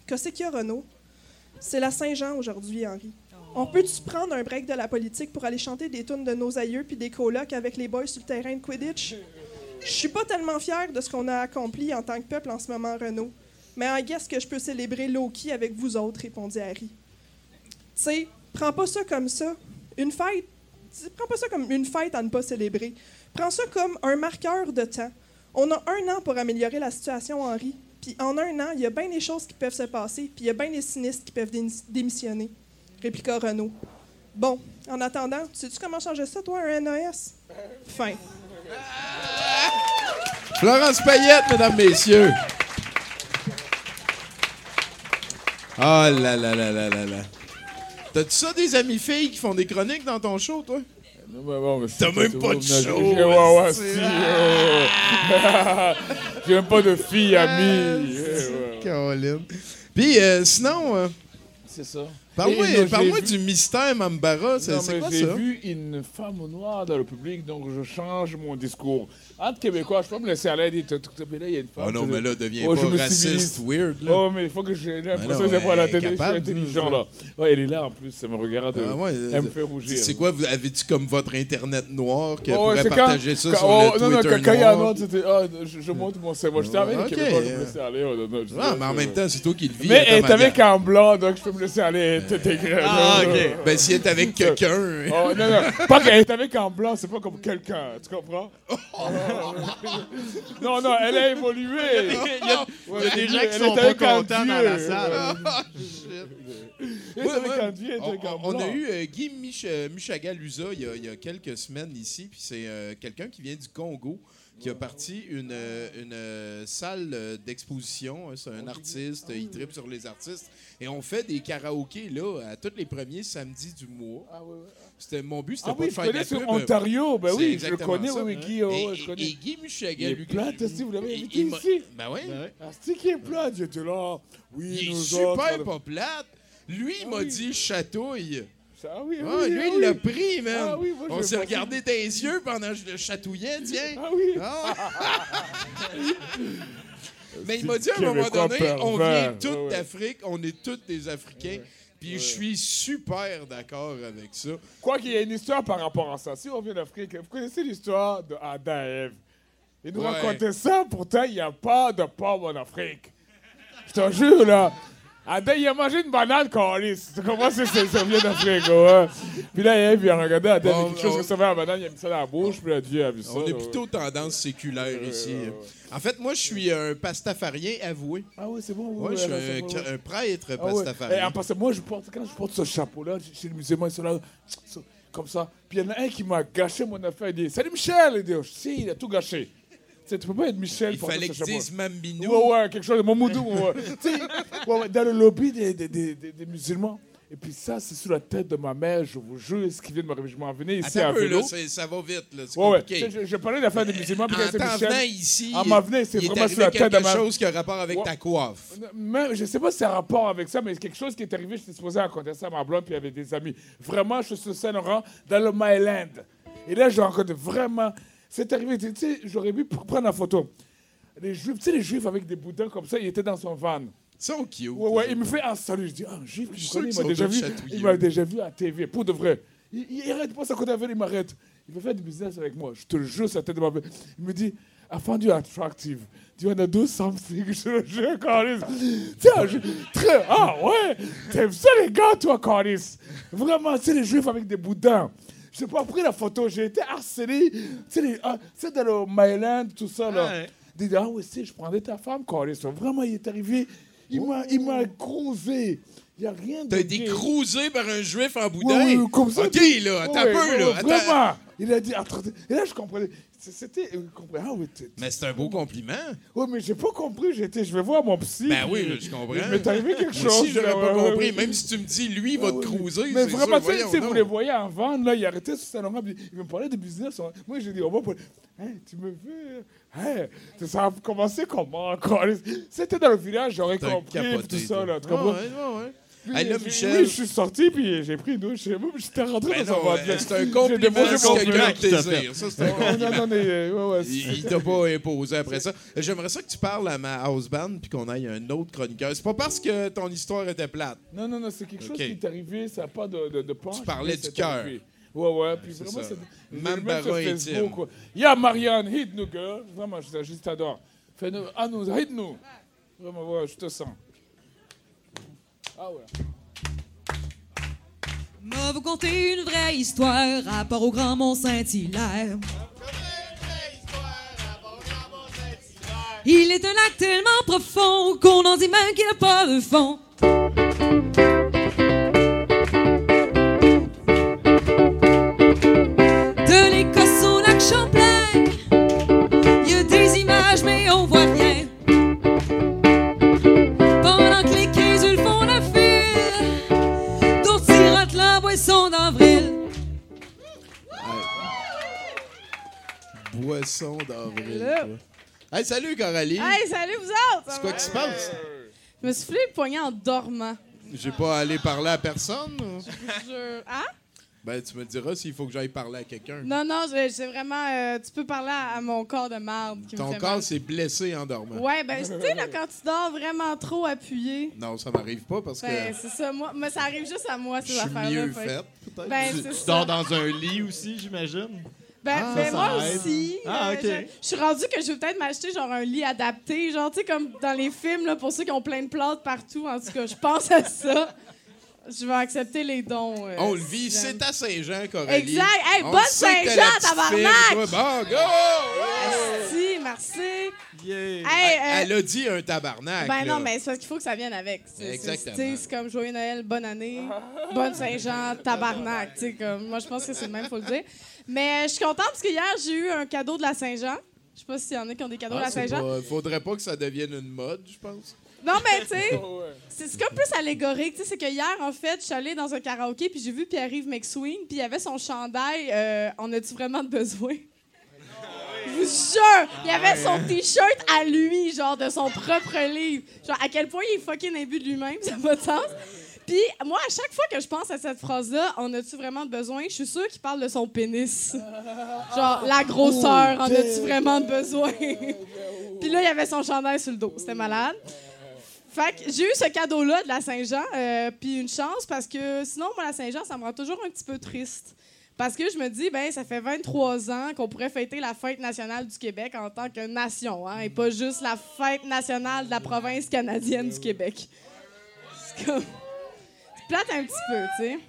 Qu'est-ce qu'il y a, Renaud? C'est la Saint-Jean aujourd'hui, Henri. On peut-tu prendre un break de la politique pour aller chanter des tunes de nos aïeux puis des colocs avec les boys sur le terrain de Quidditch? Je suis pas tellement fier de ce qu'on a accompli en tant que peuple en ce moment, Renaud. Mais I guess que je peux célébrer Loki avec vous autres, répondit Harry. Tu sais, prends pas ça comme ça. Une fête, prends pas ça comme une fête à ne pas célébrer. Prends ça comme un marqueur de temps. On a un an pour améliorer la situation, Henri. Puis en un an, il y a bien des choses qui peuvent se passer, puis il y a bien des sinistres qui peuvent dé- démissionner, répliqua Renaud. Bon, en attendant, sais-tu comment changer ça, toi, un NAS? Fin. Florence Payette, mesdames, messieurs. Ah là là là là là là. T'as-tu ça des amis filles qui font des chroniques dans ton show, toi? T'as même pas de show. Ouais, ouais, si, oh. J'ai même pas de fille amie. Ouais, ouais. Caroline. Puis euh, sinon, euh, C'est ça. Parle-moi non, j'ai vu- du mystère Mambara. C'est Non, c'est mais quoi j'ai ça? vu une femme noire dans le public, donc je change mon discours. Entre Québécois, je peux me laisser aller et dire, tout- là, il y a une femme. Oh non, mais là, deviens Oh, pas raciste, weird, là. Oh, mais il faut que j'ai l'impression non, que j'ai pas la télé, je suis intelligent, là. Ouais, elle est là, en plus, ça me regarde. Ah ouais, elle me fait rougir. C'est quoi, vous avez-tu comme votre internet noir qui Oh, pourrait c'est partager ça sur oh, le non, non, Twitter quand- il y a un autre, c'était. Ah, je, monte mon cerveau. J'étais avec les Québécois, je me laissais aller. oh, non, non, mais en même temps, c'est toi qui le vis. Mais elle est avec un blanc, donc je peux me laisser aller. T'es-. Ah, ok. Ben, si elle est avec quelqu'un. Oh, non, non. Pas qu'elle est avec un blanc, c'est pas comme quelqu'un. Tu comprends? non, non, elle a évolué. Il y a- il y a des gens qui sont pas contents dans la salle. Ah, Elle est avec un dieu, elle est on, a eu euh, Guy Mich euh, Michagalusa il y, a, il y a quelques semaines ici, puis c'est euh, quelqu'un qui vient du Congo qui a parti une, une euh, salle euh, d'exposition. hein, C'est un artiste, il tripe sur les artistes. Et on fait des karaokés là, à tous les premiers samedis du mois. C'était, mon but, c'était Ah pas oui, de faire de la sur pub. Ontario. Ben oui, je le connais, ça. oui, oui, Guy. oh, Et, je connais. et Guy Il est Michagalusa. plate, aussi, vous l'avez invité ici. Ben oui. Ah, c'est qui est plate? J'étais là. Oui, Il est super autres, pas plate. Lui, il m'a dit chatouille. Ah oui, Ah, oui, lui, ah il l'a pris, man. Ah oui, moi, On s'est regardé dans les yeux pendant que je le chatouillais, tiens. Ah oui. Mais il m'a dit à un moment donné, on vient tous Ouais, ouais. d'Afrique, on est tous des Africains. Puis je suis super d'accord avec ça. Quoi qu'il y ait une histoire par rapport à ça. Si on vient d'Afrique, vous connaissez l'histoire de Adam et Ève. Ils nous Ouais. racontaient ça, pourtant il n'y a pas de pomme en Afrique. Je te jure, là. Adam, il a mangé une banane calice. Tu comprends si c'est- ça vient d'Afrique, ouais. Puis là, Ève, il a regardé Adam, Bon, il a quelque chose qui ressemblait à la banane, il a mis ça dans la bouche, puis là, Dieu a vu ça. On est là, plutôt tendance séculaire ici. En fait, moi, je suis un pastafarien avoué. Ah oui, c'est bon. Moi, oui, je suis ouais, un, c'est ouais. un prêtre Ah ouais. pastafarien. Et en passant, moi, je porte, quand je porte ce chapeau-là, chez les musulmans, ils sont là, ça, comme ça. Puis il y en a un qui m'a gâché mon affaire. Il dit Salut Michel Il dit Si, il a tout gâché. Tu sais, tu peux pas être Michel Il porter fallait qu'ils disent Mambinou. Ouais, ouais, quelque chose de Mamoudou. ouais. Ouais, ouais, dans le lobby des, des, des, musulmans. Et puis ça, c'est sur la tête de ma mère, je vous jure, ce qui vient de m'arriver. Je m'en venais ici Attends à un peu, vélo. là, c'est- ça va vite. là, C'est Ouais, ouais. Je, je parlais d'affaires des musulmans, puis En c'est t'en Michel. venant ici, en m'en venant, c'est il est vraiment sur arrivé la tête de quelque ma chose qui a rapport avec Ouais. ta coiffe. Mais je sais pas si c'est un rapport avec ça, mais quelque chose qui est arrivé, j'étais supposé raconter ça à ma blonde puis avec des amis. Vraiment, je suis sur Saint-Laurent, dans le Myland. Et là, je rencontre vraiment C'est arrivé, tu sais, j'aurais pu pr- prendre la photo. Les juifs, tu sais, les juifs avec des boudins comme ça, il était dans son van. Ils sont cute. Ouais, ouais, il me fait un salut. Je dis, ah, un juif, Je connais, il m'a déjà vu. Il m'a déjà vu à TV, pour de vrai. Il, il arrête pas sa côté avec, il m'arrête. Il veut faire du business avec moi. Je te le jure, sa tête de ma. Il me dit, I found you attractive. Do you wanna do something? Je le jure, Carlis. Tiens, je, très, ah ouais, t'aimes ça les gars, toi, Carlis? Vraiment, tu sais, les juifs avec des boudins. Je n'ai pas pris la photo, j'ai été harcelé. Tu sais, les- ah, tu sais, dans le Myland, tout ça, là. Ouais. Dit, ah oui, si, je prendrais ta femme, Carlis. Vraiment, il est arrivé, il m'a il m'a croisé. Il n'y a rien de T'as été gay. cruisé par un juif en boudin? ouais, comme ça. OK, puis- là, ouais, t'as peu, là. attends. Vraiment. Il a dit, attendez. Et là, je comprenais. C'était. Ah oui, Mais c'est un beau compliment. Ouais, mais j'ai pas compris. J'étais, je vais voir mon psy. Ben oui, je comprends. Il m'est arrivé quelque Moi chose. aussi, j'aurais pas ouais, compris. ouais. Même si tu me dis, lui, il va te cruiser, Mais vraiment, tu sais, vous les voyez en vente, là, il arrêtait sur Saint-Laurent, puis il me parlait de business. Moi, j'ai dit, on va pour. Hein, tu me fais. Hein, ça a commencé comment encore? C'était dans le village, j'aurais compris, capoté, tout ça, là. Tu comprends? Puis, Hey, là, Michel- Oui, je suis sorti, puis j'ai pris une douche. Moi, J'étais rentré Ben dans un non, euh, c'est un compliment mon quelqu'un a plaisir. Ça, c'est un compliment. Non, non, mais, ouais, ouais, Il, t'a pas imposé après ça. J'aimerais ça que tu parles à ma house band puis qu'on aille un autre chroniqueur. C'est pas parce que ton histoire était plate. Non, non, non, c'est quelque chose qui est arrivé, ça n'a pas de, de, de punch, Tu parlais du cœur. Ouais, ouais, puis C'est vraiment, c'est. sur Baron intime. Yeah, Marianne, hit nous, girl. Vraiment, je, je t'adore. Fais-nous, ah, nous, hit nous. Vraiment, ouais, je te sens. Ah, vous conter une vraie histoire, rapport au Grand Mont-Saint-Hilaire? Il est un lac tellement profond qu'on en dit même qu'il n'a pas de fond. D'avril. Toi. Hey, salut, Coralie. Hey, salut vous autres! C'est quoi qui se passe? Je me suis fait poigner en dormant. J'ai pas allé parler à personne? ou? Je... Hein? Ben, tu me diras s'il faut que j'aille parler à quelqu'un. Non, non, je- c'est vraiment... euh, tu peux parler à, à mon corps de marde qui me Ton fait corps s'est blessé en dormant. Ouais, ben, tu sais, là, quand tu dors vraiment trop appuyé, Non, ça m'arrive pas parce que ben, c'est ça. Moi, mais ça arrive juste à moi, je ces affaires-là. mieux fait. peut-être. Ben, Tu, c'est tu ça. dors dans un lit aussi, j'imagine? Ben, Ah, ben, ça, moi ça aussi. Ah, euh, je, je suis rendue que je vais peut-être m'acheter genre un lit adapté, genre, tu sais, comme dans les films, là, pour ceux qui ont plein de plantes partout. En tout cas, je pense à ça. Je vais accepter les dons. euh, On le vit, si c'est à Saint-Jean, Coralie. Exact. Hey, On bonne Saint-Jean, tabarnak! Bon, go! Merci, merci. Yeah. Hey, Elle, euh, elle a dit un tabarnak. ben là. non, mais c'est parce qu'il faut que ça vienne avec. Exactement. C'est comme Joyeux Noël, bonne année, bonne Saint-Jean, tabarnak. tu sais, Comme, moi, je pense que c'est le même, faut le dire. Mais euh, je suis contente parce que hier, j'ai eu un cadeau de la Saint-Jean. Je sais pas s'il y en a qui ont des cadeaux Ah, de la c'est Saint-Jean. pas- faudrait pas que ça devienne une mode, je pense. Non, mais tu sais, c'est c'est comme plus allégorique. Tu sais, c'est que hier, en fait, je suis allée dans un karaoké puis j'ai vu Pierre-Yves McSween puis il avait son chandail euh, En as-tu vraiment de besoin? Je vous jure, il avait son t-shirt à lui, genre de son propre livre. Genre à quel point il est fucking imbu de lui-même, ça n'a pas de sens. Puis moi, à chaque fois que je pense à cette phrase-là, en as-tu vraiment besoin? Je suis sûre qu'il parle de son pénis. Genre la grosseur, en as-tu vraiment besoin? Puis là, il avait son chandail sur le dos. C'était malade. Fait que j'ai eu ce cadeau-là de la Saint-Jean, euh, puis une chance parce que sinon, moi, la Saint-Jean, ça me rend toujours un petit peu triste. Parce que je me dis, ben, ça fait 23 ans qu'on pourrait fêter la fête nationale du Québec en tant que nation, hein, et pas juste la fête nationale de la province canadienne du Québec. C'est comme. Plate un petit peu, tu sais.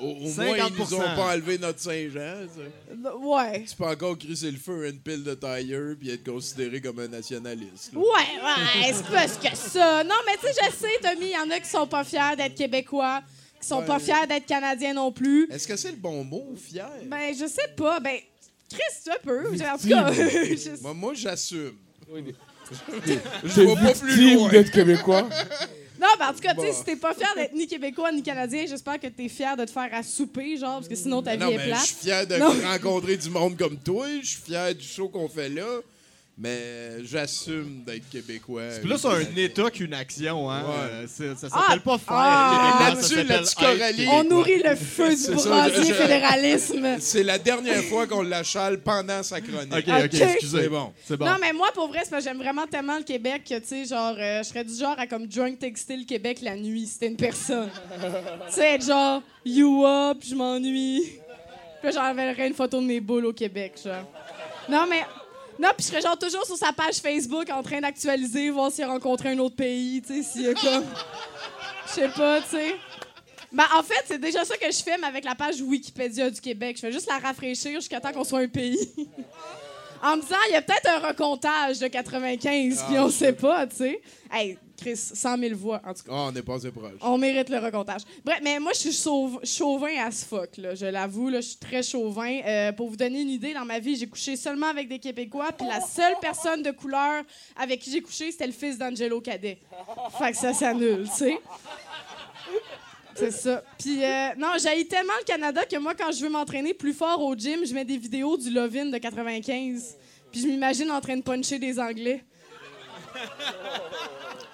Au, au moins, ils nous ont 50%. pas enlevé notre Saint-Jean. ça. Ouais. Tu peux encore crisser le feu à une pile de tailleur puis être considéré comme un nationaliste. là. Ouais, ouais, c'est pas ce que ça. Non, mais tu sais, je sais, Tommy, il y en a qui sont pas fiers d'être québécois, qui sont pas fiers d'être canadiens non plus. Est-ce que c'est le bon mot, fier? Ben, je sais pas. Ben, Chris, tu peu. En tout cas, je- Moi, moi j'assume. T'es Je vais pas plus victime loin. d'être québécois. Non, ben, en tout cas, tu sais, si t'es pas fier d'être ni québécois ni canadien, j'espère que t'es fier de te faire à souper, genre, parce que sinon ta Non, vie est mais je suis fier de Non. rencontrer du monde comme toi. Je suis fier du show qu'on fait là. Mais j'assume d'être québécois. C'est plus un État qu'une action, hein? Ouais. Euh, ça Ah, s'appelle pas faire ah, là-dessus, québécois. On nourrit le feu du brasier fédéralisme. C'est la dernière fois qu'on l'achale pendant sa chronique. Ok, ok, excusez. C'est bon. Non, mais moi, pour vrai, c'est parce que j'aime vraiment tellement le Québec que, tu sais, genre, euh, je serais du genre à comme drunk textile Québec la nuit, si c'était une personne. tu sais, être genre, you up, je m'ennuie. Puis là, j'enverrais une photo de mes boules au Québec, genre. Non, mais. Non, puis je serais genre toujours sur sa page Facebook en train d'actualiser, voir s'il a rencontré un autre pays, tu sais, s'il y a comme. Je sais pas, tu sais. Ben, en fait, c'est déjà ça que je fais, mais avec la page Wikipédia du Québec. Je fais juste la rafraîchir jusqu'à temps qu'on soit un pays. en me disant, il y a peut-être un recomptage de 95, puis on sait pas, tu sais. Hey, Chris, 100 000 voix, en tout cas. Ah, on est passé proche. On mérite le recomptage. Bref, mais moi, je suis chauv- chauvin as fuck, là. Je l'avoue, là, je suis très chauvin. Euh, pour vous donner une idée, dans ma vie, j'ai couché seulement avec des Québécois, puis la seule personne de couleur avec qui j'ai couché, c'était le fils d'Angelo Cadet. Fait que ça s'annule, tu sais. C'est ça. Puis, euh, non, j'haïs tellement le Canada que moi, quand je veux m'entraîner plus fort au gym, je mets des vidéos du Lovin de 95. Puis je m'imagine en train de puncher des Anglais.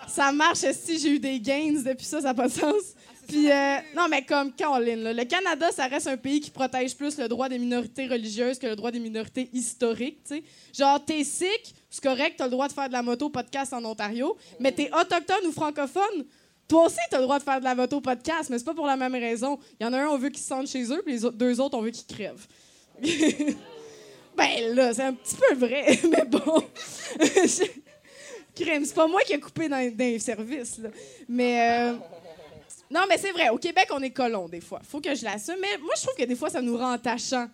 Ça marche, si j'ai eu des gains depuis ça, ça n'a pas de sens. Puis, euh, non, mais comme Caroline, là, le Canada, ça reste un pays qui protège plus le droit des minorités religieuses que le droit des minorités historiques, sais. Genre, t'es sikh, c'est correct, t'as le droit de faire de la moto podcast en Ontario, mais t'es autochtone ou francophone, toi aussi, t'as le droit de faire de la moto podcast, mais c'est pas pour la même raison. Il y en a un, on veut qu'ils se sentent chez eux, puis les deux autres, on veut qu'ils crèvent. ben là, c'est un petit peu vrai, mais bon. Crème, c'est pas moi qui ai coupé dans, dans les. Mais. euh, Non, mais c'est vrai, au Québec, on est colons des fois. Faut que je l'assume. Mais moi, je trouve que des fois, ça nous rend attachants.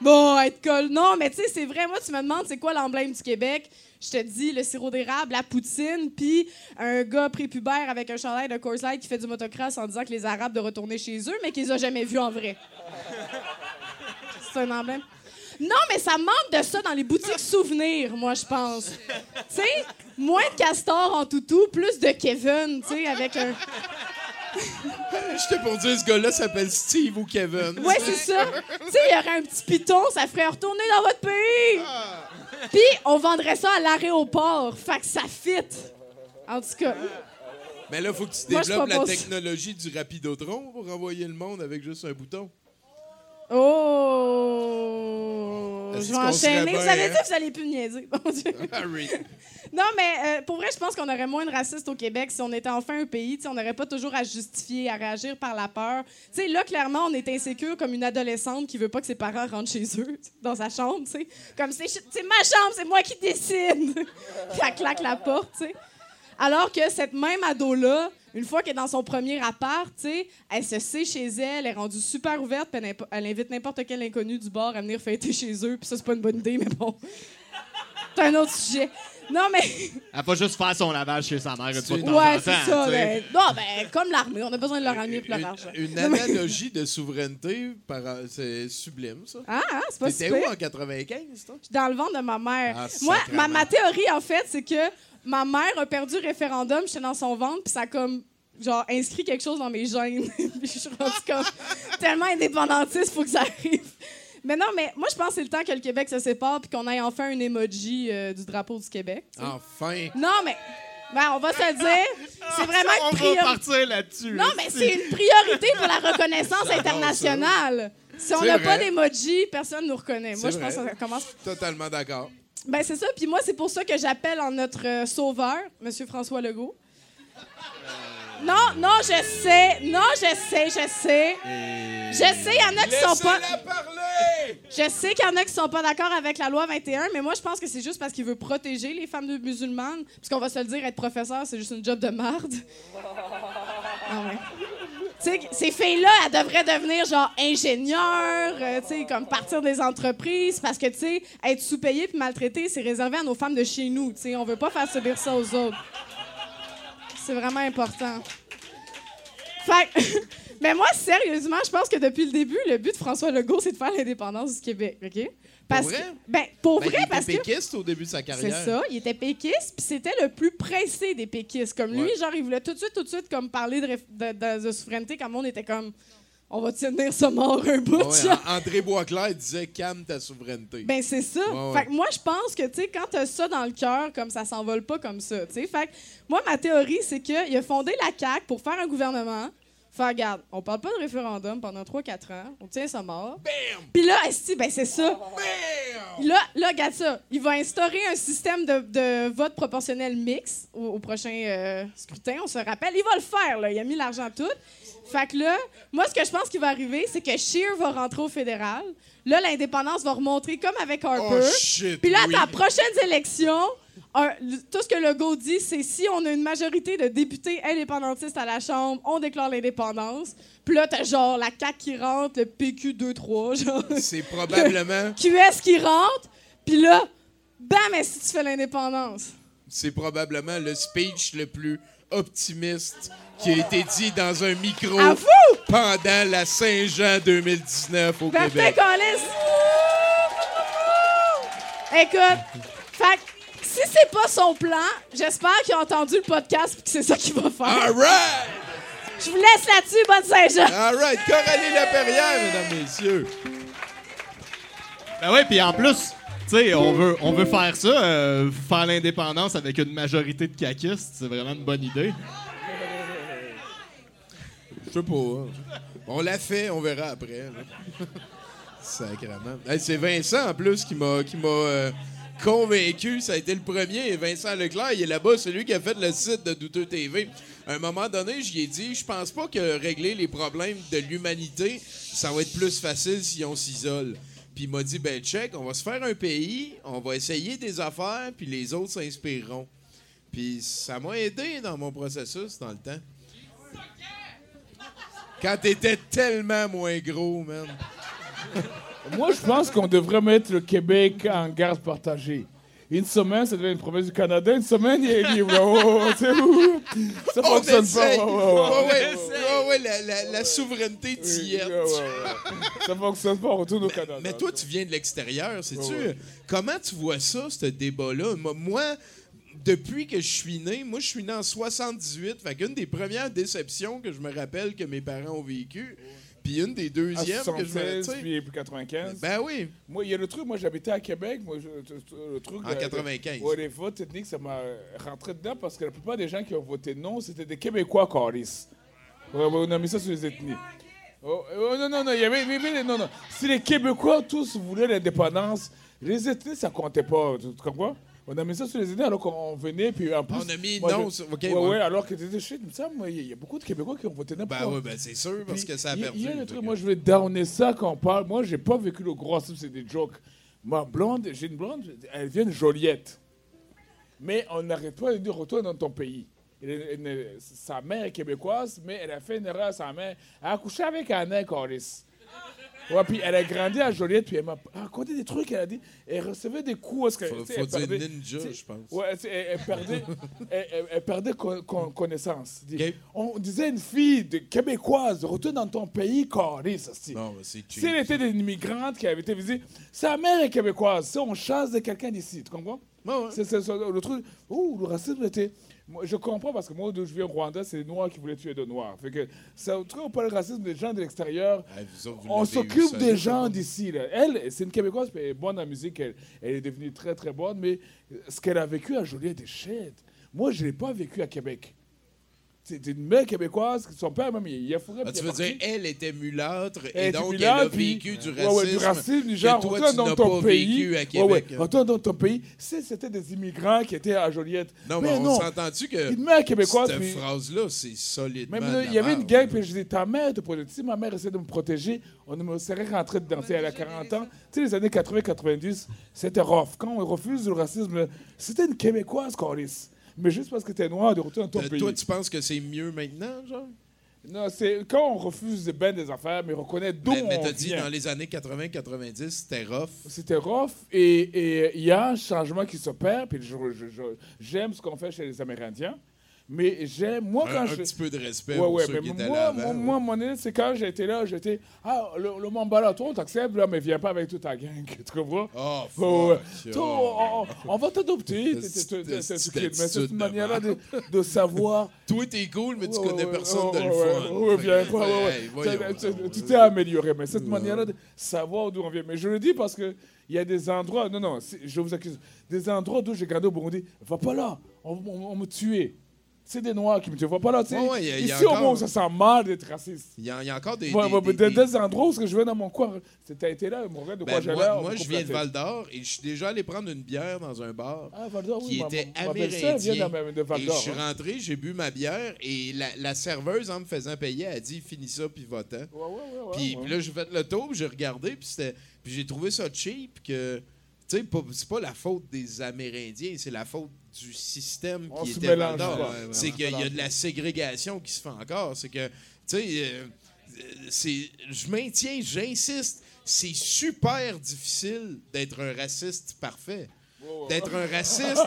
Bon, être col. Non, mais tu sais, c'est vrai. Moi, tu me demandes c'est quoi l'emblème du Québec? Je te dis le sirop d'érable, la poutine, puis un gars prépubère avec un chandail de Coors qui fait du motocross en disant que les Arabes de retourner chez eux, mais qu'ils ont jamais vus en vrai. C'est un emblème. Non, mais ça manque de ça dans les boutiques souvenirs, moi, je pense. Tu sais, moins de castor en toutou, plus de Kevin, tu sais, avec un. J'étais pour dire, ce gars-là s'appelle Steve ou Kevin. Ouais, c'est ça. Tu sais, il y aurait un petit piton, ça ferait retourner dans votre pays. Puis, on vendrait ça à l'aéroport. Fait que ça fit. En tout cas. Mais là, faut que tu Moi, je développes la technologie du Rapidotron pour envoyer le monde avec juste un bouton. Oh! Est-ce Je vais enchaîner. Vous avez dit que vous allez plus me niaiser. Mon Dieu. Harry. Non, mais euh, pour vrai, je pense qu'on aurait moins de racistes au Québec si on était enfin un pays. Tu sais, on n'aurait pas toujours à justifier, à réagir par la peur. Tu sais, là, clairement, on est insécure comme une adolescente qui veut pas que ses parents rentrent chez eux, dans sa chambre. Comme c'est ma chambre, c'est moi qui décide. Puis elle claque la porte. Alors que cette même ado-là, une fois qu'elle est dans son premier appart, tu sais, elle se sait chez elle, elle est rendue super ouverte, puis elle, invite n'importe quel inconnu du bar à venir fêter chez eux, puis ça, c'est pas une bonne idée, mais bon. C'est un autre sujet. Non, mais. Elle va juste faire son lavage chez sa mère une fois de temps en Ouais, c'est ça. ben, non, ben, comme l'armée, on a besoin de leur armée pour leur argent. Une analogie de souveraineté, par- c'est sublime, ça. Ah, ah, c'est pas T'étais où en 95, toi? Je suis dans le ventre de ma mère. Ah, Moi, ma théorie, en fait, c'est que ma mère a perdu le référendum, j'étais dans son ventre, puis ça a comme, genre, inscrit quelque chose dans mes gènes. puis je suis rendue comme tellement indépendantiste, faut que ça arrive. Mais non, mais moi, je pense que c'est le temps que le Québec se sépare, puis qu'on ait enfin un emoji euh, du drapeau du Québec. Enfin. Non, mais. Ben, on va se le dire. C'est vraiment On une va priorité. partir là-dessus. Non, mais c'est une priorité pour la reconnaissance internationale. Si on n'a pas d'emoji, personne ne nous reconnaît. Moi, je pense que ça commence. Totalement d'accord. Ben, c'est ça. Puis moi, c'est pour ça que j'appelle en notre euh, sauveur, M. François Legault. Non, non, je sais. Non, je sais, je sais. Je sais, il y en a qui sont pas. Laissez-la parler! Je sais qu'il y en a qui sont pas d'accord avec la loi 21, mais moi, je pense que c'est juste parce qu'il veut protéger les femmes musulmanes. Parce qu'on va se le dire, être professeur, c'est juste une job de marde. Ah ouais. Sais, ces filles-là, elles devraient devenir genre ingénieurs, euh, tu sais, comme partir des entreprises, parce que, tu sais, être sous-payé puis maltraité, c'est réservé à nos femmes de chez nous, tu sais. On veut pas faire subir ça aux autres. C'est vraiment important. Fait Mais moi, sérieusement, je pense que depuis le début, le but de François Legault, c'est de faire l'indépendance du Québec, OK? Parce vrai? Que, ben, pour Ben, vrai, il était parce que... péquiste au début de sa C'est carrière. ça, il était péquiste, puis c'était le plus pressé des péquistes. Comme lui, genre, il voulait tout de suite, tout de suite, comme parler de, réf- de, de- de souveraineté, le monde était comme, on va tenir ça mort un bout. Ouais, André Boisclair disait calme ta souveraineté. Ben, c'est ça. Ouais. Fait que moi, je pense que, tu sais, quand t'as ça dans le cœur, comme ça s'envole pas comme ça, tu sais. Fait que moi, ma théorie, c'est qu'il a fondé la CAQ pour faire un gouvernement. Regarde, on parle pas de référendum pendant 3-4 ans, on tient ça mort. Puis là, esti, ben c'est ça. Là, là, regarde ça. Il va instaurer un système de, de vote proportionnel mix au, au prochain euh, scrutin, on se rappelle. Il va le faire, là. Il a mis l'argent tout. Fait que là, moi, ce que je pense qui va arriver, c'est que Scheer va rentrer au fédéral. Là, l'indépendance va remontrer comme avec Harper. Oh, shit, Puis là, à ta prochaine élection, un- le- tout ce que Legault dit, c'est si on a une majorité de députés indépendantistes à la Chambre, on déclare l'indépendance. Puis là, t'as genre la CAQ qui rentre, le PQ 2-3, genre. C'est probablement, QS qui rentre, puis là, bam, est-ce que tu fais l'indépendance? c'est probablement le speech le plus optimiste qui a été dit dans un micro À vous! pendant la Saint-Jean 2019 au Parfait, Québec. Colis! Écoute, fait si c'est pas son plan, j'espère qu'il a entendu le podcast et que c'est ça qu'il va faire. All right! Je vous laisse là-dessus, bonne Saint-Jean! All right, Coralie Laperrière, mesdames, messieurs. Ben ouais, puis en plus, tu sais, on veut, on veut faire ça, euh, faire l'indépendance avec une majorité de caquistes, c'est vraiment une bonne idée. Je sais pas. hein. On l'a fait, on verra après. Sacrement. Hey, c'est Vincent, en plus, qui m'a qui m'a euh, convaincu. Ça a été le premier. Vincent Leclerc, il est là-bas, c'est lui qui a fait le site de Douteux TV. À un moment donné, j'y ai dit, je pense pas que régler les problèmes de l'humanité, ça va être plus facile si on s'isole. Puis il m'a dit, ben check, on va se faire un pays, on va essayer des affaires, puis les autres s'inspireront. Puis ça m'a aidé dans mon processus dans le temps. Quand t'étais tellement moins gros, man. Moi, je pense qu'on devrait mettre le Québec en garde partagée. Une semaine, ça devient une province du Canada. Une semaine, il est libre. Oh, oh, oh, c'est où? Ça On fonctionne pas. Ouais, ouais, Ouais, ouais. ouais, ouais, ouais, la, la- la souveraineté Oui, tiède. ouais, ouais, ouais. Ça fonctionne pas, on retourne au Canada. Mais toi, tu viens de l'extérieur, sais-tu? Ouais, ouais. Comment tu vois ça, ce débat-là? Moi- depuis que je suis né, moi, je suis né en 78. Fait qu'une des premières déceptions que je me rappelle que mes parents ont vécues, puis une des deuxièmes que je me 76, tu sais, puis puis 95. Ben oui. Moi, il y a le truc, moi j'habitais à Québec, moi, je- le truc. En de- de- 95. ouais, les votes ethniques, ça m'a rentré dedans parce que la plupart des gens qui ont voté non, c'était des Québécois. Ouais, ouais, on a mis ça sur les ethnies. Oh, oh, non, non, non, il y avait. mais- mais- non, non. Si les Québécois tous voulaient l'indépendance, les ethnies, ça comptait pas. Tu comprends? On a mis ça sur les ethnies alors qu'on venait, puis en plus. On a mis moi, non je- sur- ok, ouais, ouais. ouais, alors que t'étais shit, il me il y a- beaucoup de Québécois qui ont voté n'importe Ben quoi. oui, ben c'est sûr, parce Puis, que ça a perdu. Il y a le truc, moi je vais downer ça quand on parle. Moi, j'ai pas vécu le gros c'est des jokes. Ma blonde, j'ai une blonde, elle vient de Joliette. Mais on n'arrête pas de dire retourne dans ton pays. Elle elle sa mère est québécoise, mais elle a fait une erreur, sa mère. Elle a couché avec un Coris. Ouais, puis elle a grandi à Joliette, puis elle m'a raconté des trucs, elle a dit, elle recevait des coups. Parce que, Faut- faut elle dire perdait- ninja, je pense. Ouais, elle, elle perdait, elle, elle- elle perdait con- con- connaissance. On disait une fille de québécoise, retourne dans ton pays, Coris. hostie. Non, mais c'est. Si elle était une immigrante qui avait été visée, sa mère est québécoise. Si on chasse de quelqu'un d'ici, tu comprends? C'est c'est- c'est le truc. Oh, le racisme était. Moi, je comprends parce que moi, d'où je viens au Rwanda, c'est les Noirs qui voulaient tuer de Noirs. Fait que truc, on parle de racisme des gens de l'extérieur. Ah, On s'occupe ça, des gens ça. d'ici. Elle, c'est une Québécoise, elle est bonne en musique. Elle, elle est devenue très, très bonne. Mais ce qu'elle a vécu à Joliette est shit. Moi, je ne l'ai pas vécu à Québec. C'est une mère québécoise, son père même, il a fourré. Ah, puis tu est veux dire, elle était mulâtre Elle et était donc mulâtre, elle a puis- vécu du Ouais, racisme. ouais, du racisme, du genre, toi, retourne tu dans n'as ton pas pays. vécu à Ouais, ouais, Québec. retourne dans ton pays. Si c'était des immigrants qui étaient à Joliette. Non, mais, on s'entend-tu que Une mère québécoise. cette puis- phrase-là, c'est solidement Même de là, la il y avait une gang, puis je dis Ta mère te protège. Si ma mère essaie de me protéger, on me serait rentré dedans. Elle a 40 ans. Tu sais, les années 80-90, c'était rough. Quand on refuse le racisme, c'était une Québécoise, Coris. Mais juste parce que t'es noir, de retour dans ton Euh, pays. Toi, tu penses que c'est mieux maintenant, genre? Non, c'est quand on refuse de ben des affaires, mais reconnaît d'où Mais, on mais t'as dit, dans les années 80-90, c'était rough. C'était rough et il y a un changement qui s'opère. Puis j'aime ce qu'on fait chez les Amérindiens. Mais j'aime, moi, Un- quand un je. petit peu de respect Ouais, pour ouais, ceux mais qui étaient moi, là avant, moi, mon idée, c'est quand j'étais là, j'étais. Ah, le, le Mambala, toi, on t'accepte, là, mais viens pas avec toute ta gang. Tu comprends? Oh, Ouais, ouais. fuck. Toi, on, va t'adopter. Mais c'est une manière-là de, de savoir. Toi, t'es cool, mais tu connais personne ouais, de le ouais, fun. Fait bien, que, ouais, Tu- t'es amélioré, mais cette manière-là de savoir d'où on vient. Mais je le dis parce qu'il y a des endroits, non, non, je vous accuse, des endroits d'où j'ai gardé au Burundi, va pas là, on, on- on me tuait. C'est des Noirs qui me tuent, pas là, tu sais. Ouais, ouais, y a- y a Ici, au moins, ça sent mal d'être raciste. Il y, a, il y a encore des. Ouais, des- des- des, des- endroits où je vais dans mon coin, t'as été là, mon gars, de Ben, quoi moi, moi, je viens de. Val d'Or et je suis déjà allé prendre une bière dans un bar Ah, Val d'Or, oui, qui ma- était ma- amérindien. Et je suis hein. rentré, j'ai bu ma bière et la, la serveuse, en me faisant payer, a dit finis ça puis va-t'en. Puis là, j'ai fait le tour, j'ai regardé, puis c'était- puis j'ai trouvé ça cheap que. Tu sais, pas- c'est pas la faute des Amérindiens, c'est la faute du système On qui était. Ouais, ouais, C'est qu'il y a de la ségrégation qui se fait encore. C'est que, tu sais, euh, c'est, je maintiens, j'insiste, c'est super difficile d'être un raciste parfait. D'être un raciste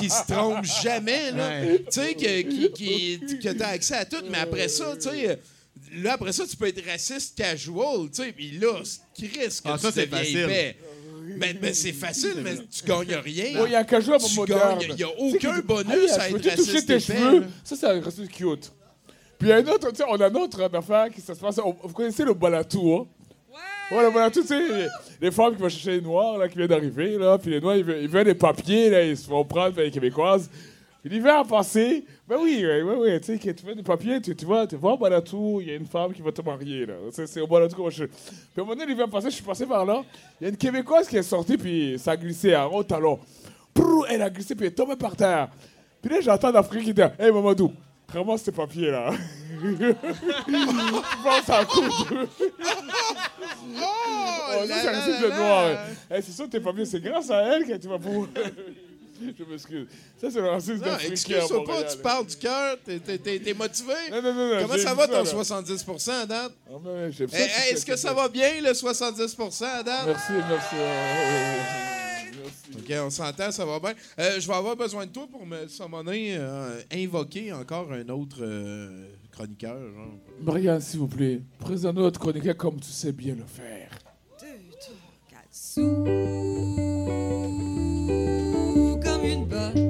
qui se trompe jamais, là. Ouais. Tu sais, que, qui, qui, que t'as accès à tout, mais après ça, tu sais, là, après ça, tu peux être raciste casual, tu sais, puis là, Chris, que Ah, tu ça, c'est deviens facile. épais. Ben, ben, c'est facile, mais tu gagnes rien. Ouais, il y a un casual Tu moderne. gagnes- Il n'y a aucun bonus à être peux te toucher raciste tes cheveux. Ça, c'est un raciste cute. Puis il y a une autre, tu sais, on a une autre affaire qui ça se passe. Vous connaissez le balatou, hein? Ouais! le balatou, tu sais, les, les femmes qui vont chercher les noirs, là, qui viennent d'arriver, là, puis les noirs, ils veulent, ils veulent des papiers, là, ils se font prendre par les Québécoises. L'hiver a passé, ben oui, oui, oui, tu sais, que tu veux des papiers, tu, tu vois, tu vois au il y a une femme qui va te marier, là. C'est, au qu'on va chercher. Puis à un moment donné, l'hiver passé, je suis passé par là, il y a une Québécoise qui est sortie, puis ça a glissé à haut talon. Prrr, elle a glissé, puis elle est tombée par terre. Puis là, j'entends l'Afrique qui dit Hey Mamadou, ramasse tes papiers là. Je pense à coup. Oh, ça, c'est c'est sûr, tes papiers, c'est grâce à elle que tu vas pouvoir. Je m'excuse. Ça, c'est le racisme Non, excuse-toi pas, tu parles du cœur, t'es- t'es t'es- t'es motivé? Non, non, non, non, Comment ça va ça, ton là. 70 à date? Ben, Est-ce que ça va bien, le 70 à date? Merci, merci. merci. OK, on s'entend, ça va bien. Euh, je vais avoir besoin de toi pour me summoner, euh, invoquer encore un autre euh, chroniqueur. genre. Marianne, s'il vous plaît, présente notre chroniqueur comme tu sais bien le faire. comme une botte.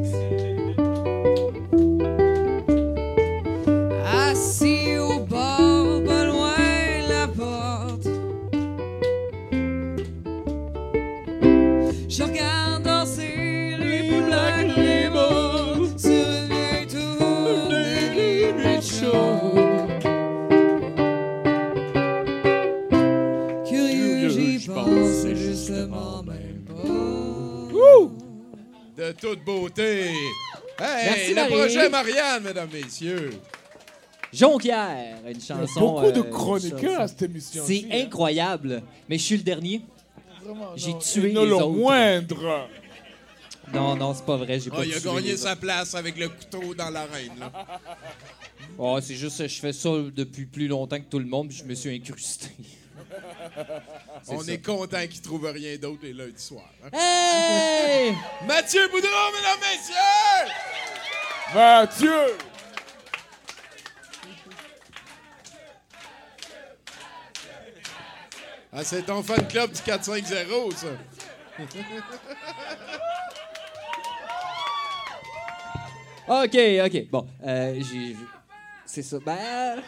Toute beauté. Hey, Merci, le Marie. projet Marianne, mesdames, messieurs. Jonquière, une chanson. beaucoup de euh, chroniqueurs à cette émission. C'est incroyable. Mais je suis le dernier. J'ai tué les le autres. moindre. Non, non, c'est pas vrai. J'ai Ah, pas il a gagné sa place avec le couteau dans l'arène. Oh, c'est juste que je fais ça depuis plus longtemps que tout le monde, puis je me suis incrusté. On ça. est content qu'il trouve rien d'autre les lundis soirs. hein. Hey! Mathieu Boudreau, mesdames, messieurs! Mathieu! Ah, c'est ton fan club du 450, ça. OK, OK. Bon, euh, j'ai... C'est ça. Ben...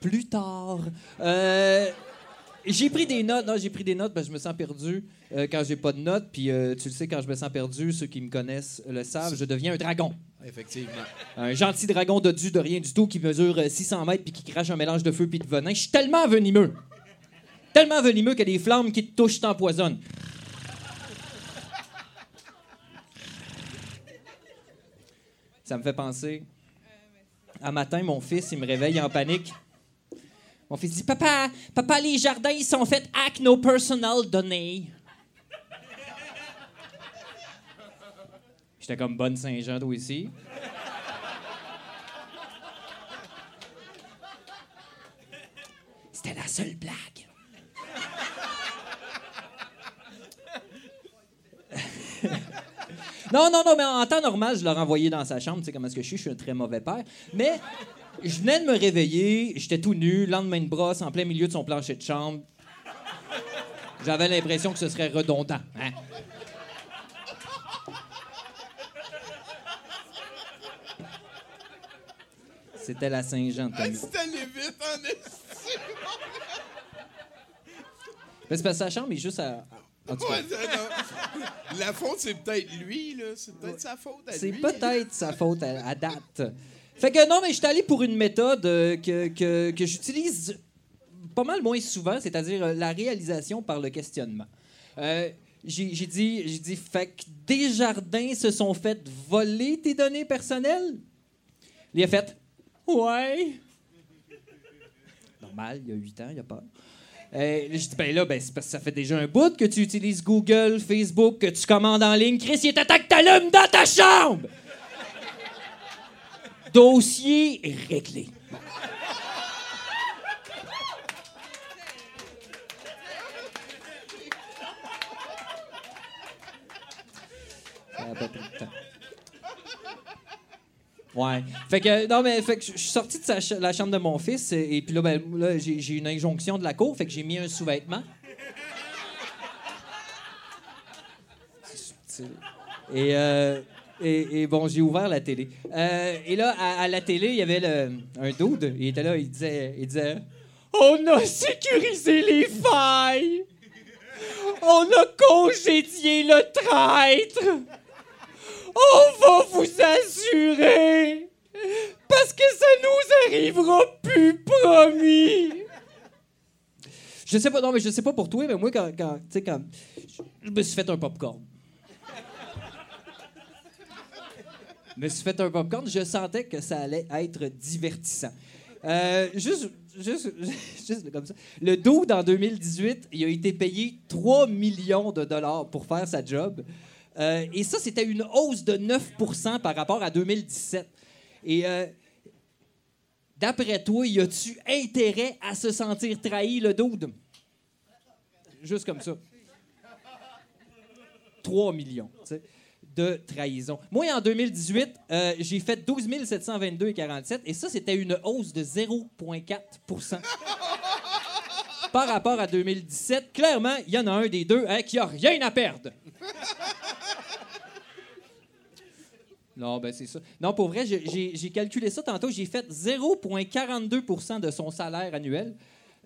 Plus tard. Euh, j'ai pris des notes. Non, j'ai pris des notes parce que je me sens perdu euh, quand j'ai pas de notes. Puis euh, tu le sais, quand je me sens perdu, ceux qui me connaissent le savent, je deviens un dragon. Effectivement. Un gentil dragon dodu de rien du tout qui mesure euh, 600 mètres puis qui crache un mélange de feu puis de venin. Je suis tellement venimeux. Tellement venimeux que des flammes qui te touchent t'empoisonnent. Ça me fait penser. Un matin, mon fils, il me réveille en panique. Mon fils dit Papa, papa, les jardins, ils sont faits avec nos personal données. J'étais comme bonne Saint-Jean, toi ici. C'était la seule blague. Non, non, non, mais en temps normal, je l'aurais envoyé dans sa chambre. Tu sais comment est-ce que je suis? Je suis un très mauvais père. Mais je venais de me réveiller, j'étais tout nu, lendemain de brosse, en plein milieu de son plancher de chambre. J'avais l'impression que ce serait redondant. Hein? C'était la Saint-Jean. C'est allé vite en esti. Mais c'est parce que sa chambre est juste à. Ouais. La faute, c'est peut-être lui, là. C'est peut-être sa faute à C'est lui. peut-être sa faute à, à date. Fait que non, mais je suis allé pour une méthode euh, que, que, j'utilise pas mal moins souvent, c'est-à-dire euh, la réalisation par le questionnement. Euh, j'ai dit, dit, fait que Desjardins se sont fait voler tes données personnelles? Il a fait, ouais. Normal, il y a 8 ans, il a pas. Euh, j'ai dit, ben là, ben, c'est parce que ça fait déjà un bout que tu utilises Google, Facebook, que tu commandes en ligne. Chris, il est attaque ta dans ta chambre! Dossier réglé. Ouais. Fait que, non, mais fait que je suis sorti de la chambre de mon fils et, puis là, ben, j'ai une injonction de la cour, fait que j'ai mis un sous-vêtement. C'est subtil. Et, euh, et, bon, j'ai ouvert la télé. Euh, et là, à, la télé, il y avait un dude. Il était là, il disait, On a sécurisé les failles! On a congédié le traître! On va vous assurer! Parce que ça nous arrivera plus, promis! Je sais pas, non, mais je sais pas pour toi, mais moi, quand, quand tu sais, quand. Je me suis fait un popcorn. Je me suis fait un popcorn, je sentais que ça allait être divertissant. Euh, juste, juste, juste comme ça. Le dude, en 2018, il a été payé 3 millions de dollars pour faire sa job. Euh, et ça, c'était une hausse de 9% par rapport à 2017. Et euh, d'après toi, y a-tu intérêt à se sentir trahi, le dude? Juste comme ça. 3 millions tu de trahison. Moi, en 2018, euh, j'ai fait 12 722,47 et ça, c'était une hausse de 0,4% par rapport à 2017. Clairement, il y en a un des deux hein, qui a rien à perdre. Non, ben c'est ça. Non, pour vrai, j'ai- calculé ça tantôt. J'ai fait 0,42% de son salaire annuel.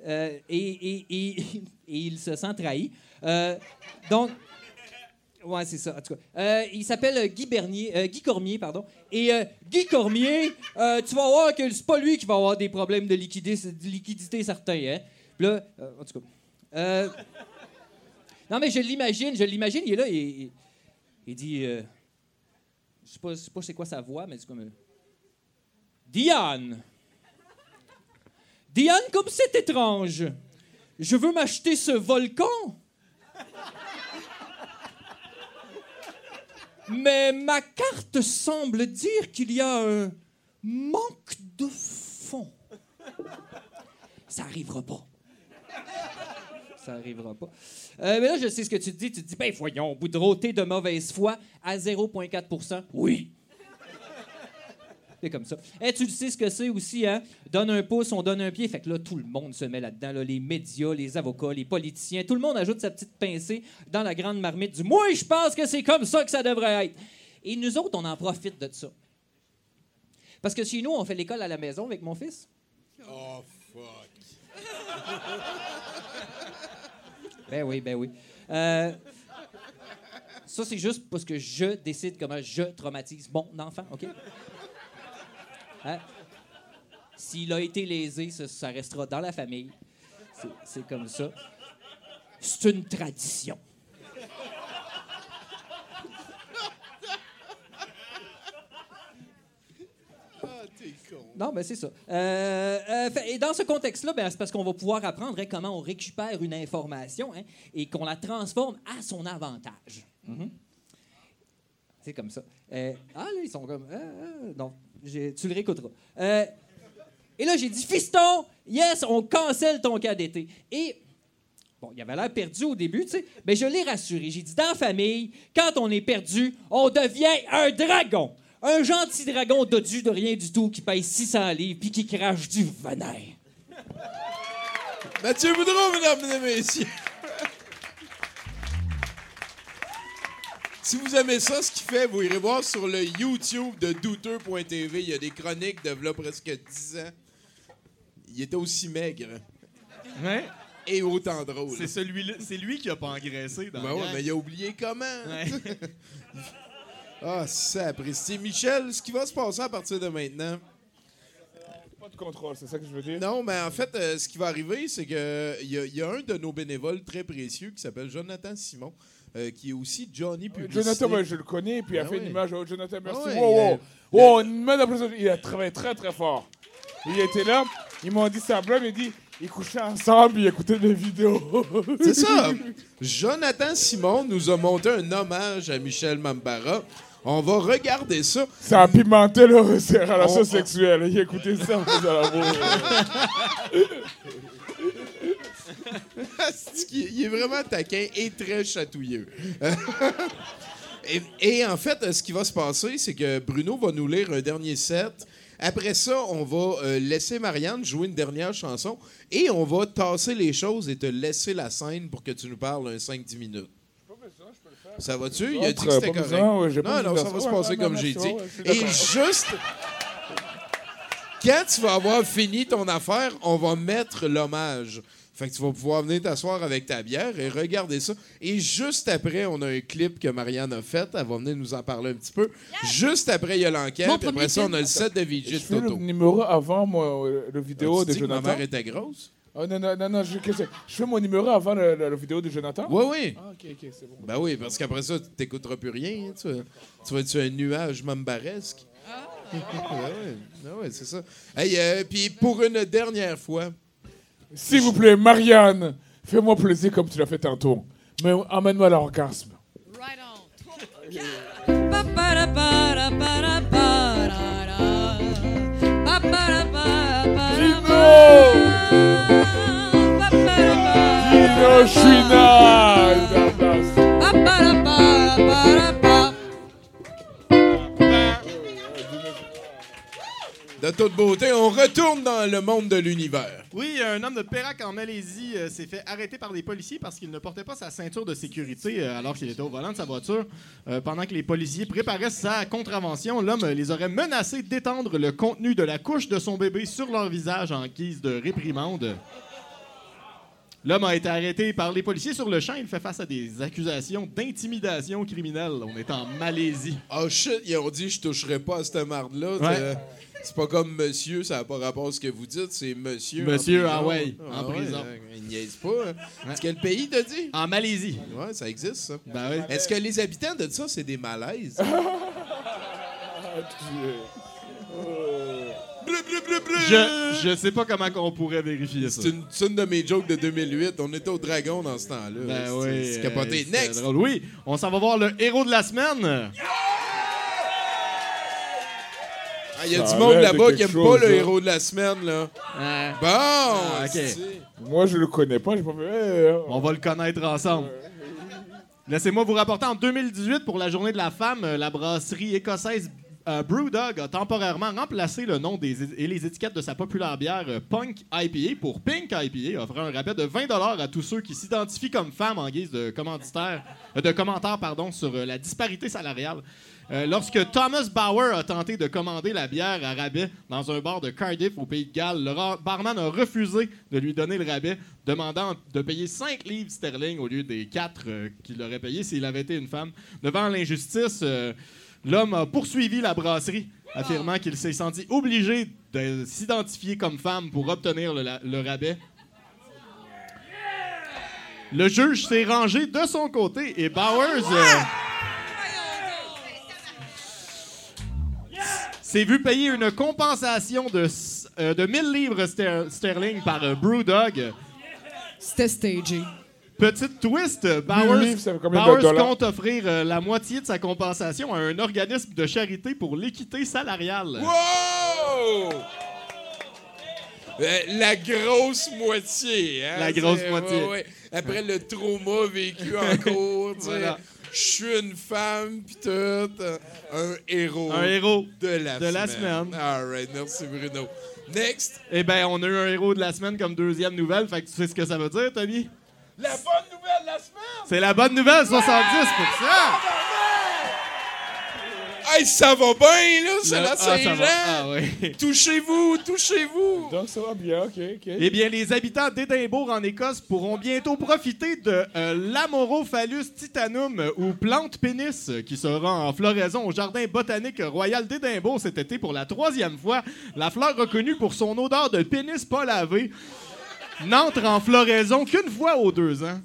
Euh, et, et- et- et il se sent trahi. Euh, donc, ouais, c'est ça. En tout cas, Euh, il s'appelle euh, Guy Bernier, euh, Guy Cormier, pardon. Et Guy Cormier, tu vas voir que c'est pas lui qui va avoir des problèmes de liquidité, de liquidité hein. Puis en tout cas. non, mais je l'imagine, je l'imagine, il est là il, il dit. je sais pas, pas c'est quoi sa voix, mais c'est comme. Diane! Diane, comme c'est étrange! Je veux m'acheter ce volcan! Mais ma carte semble dire qu'il y a un manque de fonds. Ça arrivera pas. Ça arrivera pas. Euh, mais là, je sais ce que tu dis. Tu te dis, ben voyons, Boudreau, t'es de mauvaise foi à 0,4% Oui. C'est comme ça. Et tu le sais ce que c'est aussi, hein? Donne un pouce, on donne un pied. Fait que là, tout le monde se met là-dedans. là. Les médias, les avocats, les politiciens. Tout le monde ajoute sa petite pincée dans la grande marmite du Moi, je pense que c'est comme ça que ça devrait être. Et nous autres, on en profite de ça. Parce que chez nous, on fait l'école à la maison avec mon fils. Oh, fuck. Ben oui, ben oui. Euh, ça, c'est juste parce que je décide comment je traumatise mon enfant, OK? Hein? S'il a été lésé, ça, ça restera dans la famille. C'est- comme ça. C'est une tradition. Ah, t'es con. Non, ben c'est ça. Euh, euh, fait- et dans ce contexte-là, ben, c'est parce qu'on va pouvoir apprendre hein, comment on récupère une information hein, et qu'on la transforme à son avantage. Mhm. C'est comme ça. Euh, ah, là, ils sont comme. non, tu le réécouteras. Euh, et là, j'ai dit Fiston, yes, on cancelle ton cas d'été. Et Bon, il avait l'air perdu au début, tu sais. Mais je l'ai rassuré. J'ai dit, dans la famille, quand on est perdu, on devient un dragon. Un gentil dragon dodu de rien du tout qui paye 600 livres puis qui crache du venin. Mathieu Boudreau, mesdames et messieurs. Si vous aimez ça, ce qu'il fait, vous irez voir sur le YouTube de douteux.tv. Il y a des chroniques de là presque 10 ans. Il était aussi maigre. Ouais. Et autant drôle. C'est celui c'est lui qui a pas engraissé dans Ben le ouais, mais il a oublié comment. Ouais. ah, ça apprécie. Michel, ce qui va se passer à partir de maintenant. Pas de contrôle, c'est ça que je veux dire? Non, mais en fait, euh, ce qui va arriver, c'est que il y, y a un de nos bénévoles très précieux qui s'appelle Jonathan Simon, euh, qui est aussi Johnny Publicité. Jonathan, moi, je le connais, puis il a Ah fait ouais. une image. Oh, Jonathan, merci. Ah ouais, wow, wow. il Wow, une main. Il a travaillé très, très fort. Il était là, ils m'ont dit ça blâme, il dit ils couchaient ensemble, ils écoutaient des vidéos. C'est ça. Jonathan Simon nous a monté un hommage à Michel Mambara. On va regarder ça. Ça a pimenté leur ses On-. Il écoutait ça. C'est qu'il- il est vraiment taquin et très chatouilleux. et, et en fait, ce qui va se passer, c'est que Bruno va nous lire un dernier set. Après ça, on va euh, laisser Marianne jouer une dernière chanson et on va tasser les choses et te laisser la scène pour que tu nous parles un 5-10 minutes. Ça va-tu? Il a dit que c'était besoin, correct. ouais, non, non, ça va se passer Ouais, comme j'ai dit. Et juste quand tu vas avoir fini ton affaire, on va mettre l'hommage. Fait que tu vas pouvoir venir t'asseoir avec ta bière et regarder ça. Et juste après, on a un clip que Marianne a fait. Elle va venir nous en parler un petit peu. Juste après, il y a l'enquête. Après ça, on a le set de VJ Je de fais le Toto. numéro avant moi, le vidéo Ah, tu de dis que ma Jonathan? mère était grosse? Ah, non, non, non, non, je, qu'est-ce que- je fais mon numéro avant le- le- la vidéo de Jonathan? Oui, oui. Ah, ok, ok, c'est bon. Ben oui, parce qu'après ça, tu t'écouteras plus rien. hein, Tu, vas- tu vas être sur un nuage mambaresque. ouais, ouais, Ah ouais, c'est ça. Hey, euh, puis pour une dernière fois, S'il vous plaît, Marianne, fais-moi plaisir comme tu l'as fait tantôt. Mais emmène-moi à l'orgasme. Gino de toute beauté, on retourne dans le monde de l'univers. Oui, un homme de Pérac en Malaisie euh, s'est fait arrêter par des policiers parce qu'il ne portait pas sa ceinture de sécurité euh, alors qu'il était au volant de sa voiture. Euh, pendant que les policiers préparaient sa contravention, l'homme les aurait menacés d'étendre le contenu de la couche de son bébé sur leur visage en guise de réprimande. L'homme a été arrêté par les policiers sur le champ. Il fait face à des accusations d'intimidation criminelle. On est en Malaisie. Oh shit, ils ont dit je toucherai pas à cette marde-là. Ouais. t'sais. C'est pas comme monsieur, ça n'a pas rapport à ce que vous dites, c'est monsieur. en Monsieur, prison. ah ouais, en Ah ouais, prison. euh, il niaise pas. hein. C'est quel pays, t'as dit? En Malaisie. Ouais, ça existe, ça. Ben oui. Est-ce que les habitants de ça, c'est des malaises? Je, je sais pas comment on pourrait vérifier ça. C'est une, de mes jokes de 2008. On était au Dragon dans ce temps-là. Ben C'est- oui. C'est capoté. euh, Next! drôle. Oui, on s'en va voir le héros de la semaine. Ah, Il y a Ça du monde là-bas qui aime pas le ça. héros de la semaine, là. Ah. Bon! Ah, Moi, je le connais pas, j'ai pas fait. Eh, On va le connaître ensemble. Laissez-moi vous rapporter en 2018 pour la journée de la femme, euh, la brasserie écossaise euh, Brewdog a temporairement remplacé le nom et les étiquettes de sa populaire bière euh, Punk IPA pour Pink IPA, offrant un rabais de 20 à tous ceux qui s'identifient comme femmes en guise de commanditaire, euh, commentaires sur euh, la disparité salariale. Euh, lorsque Thomas Bauer a tenté de commander la bière à rabais dans un bar de Cardiff au Pays de Galles, le barman a refusé de lui donner le rabais, demandant de payer 5 livres sterling au lieu des 4 qu'il aurait payé s'il avait été une femme. Devant l'injustice, l'homme a poursuivi la brasserie, affirmant qu'il s'est senti obligé de s'identifier comme femme pour obtenir le, rabais. Le juge s'est rangé de son côté et Bowers euh, s'est vu payer une compensation de, euh, de 1000 livres ster- sterling par euh, Brewdog. C'était stagé. Petite twist, euh, Bowers, compte offrir euh, la moitié de sa compensation à un organisme de charité pour l'équité salariale. Wow! Euh, la grosse moitié. Hein? La grosse moitié. ouais, ouais. Après le trauma vécu en cours, tu. Voilà. Je suis une femme, pis tout. Un héros. Un héros de la de semaine. la semaine. All right, merci Bruno. Next. Eh ben, on a eu un héros de la semaine comme deuxième nouvelle. Fait que tu sais ce que ça veut dire, Tommy? La bonne nouvelle de la semaine! C'est la bonne nouvelle, 70 Hey, ça va bien, là, c'est la ah, ça Saint-Jean! va. Ah, oui. Touchez-vous, touchez-vous! Donc, ça va bien, OK, OK. Eh bien, les habitants d'Édimbourg en Écosse pourront bientôt profiter de euh, l'Amorophallus titanum euh, ou plante pénis euh, qui sera en floraison au Jardin botanique royal d'Édimbourg cet été pour la troisième fois. La fleur reconnue pour son odeur de pénis pas lavé n'entre en floraison qu'une fois aux deux ans.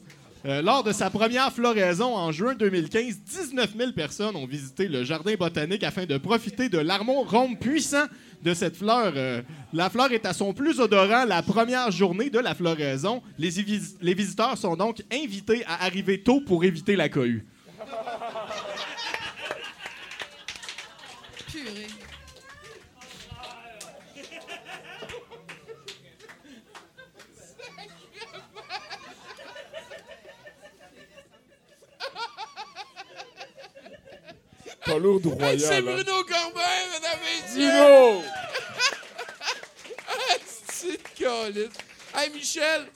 Euh, lors de sa première floraison en juin 2015, 19 000 personnes ont visité le jardin botanique afin de profiter de l'arôme puissant de cette fleur. Euh, la fleur est à son plus odorant la première journée de la floraison. Les, les visiteurs sont donc invités à arriver tôt pour éviter la cohue. Pas lourd du royal. Hey, c'est hein. Bruno Corbin, mesdames et messieurs! Bruno! Ah, c'est de. Hey, Michel!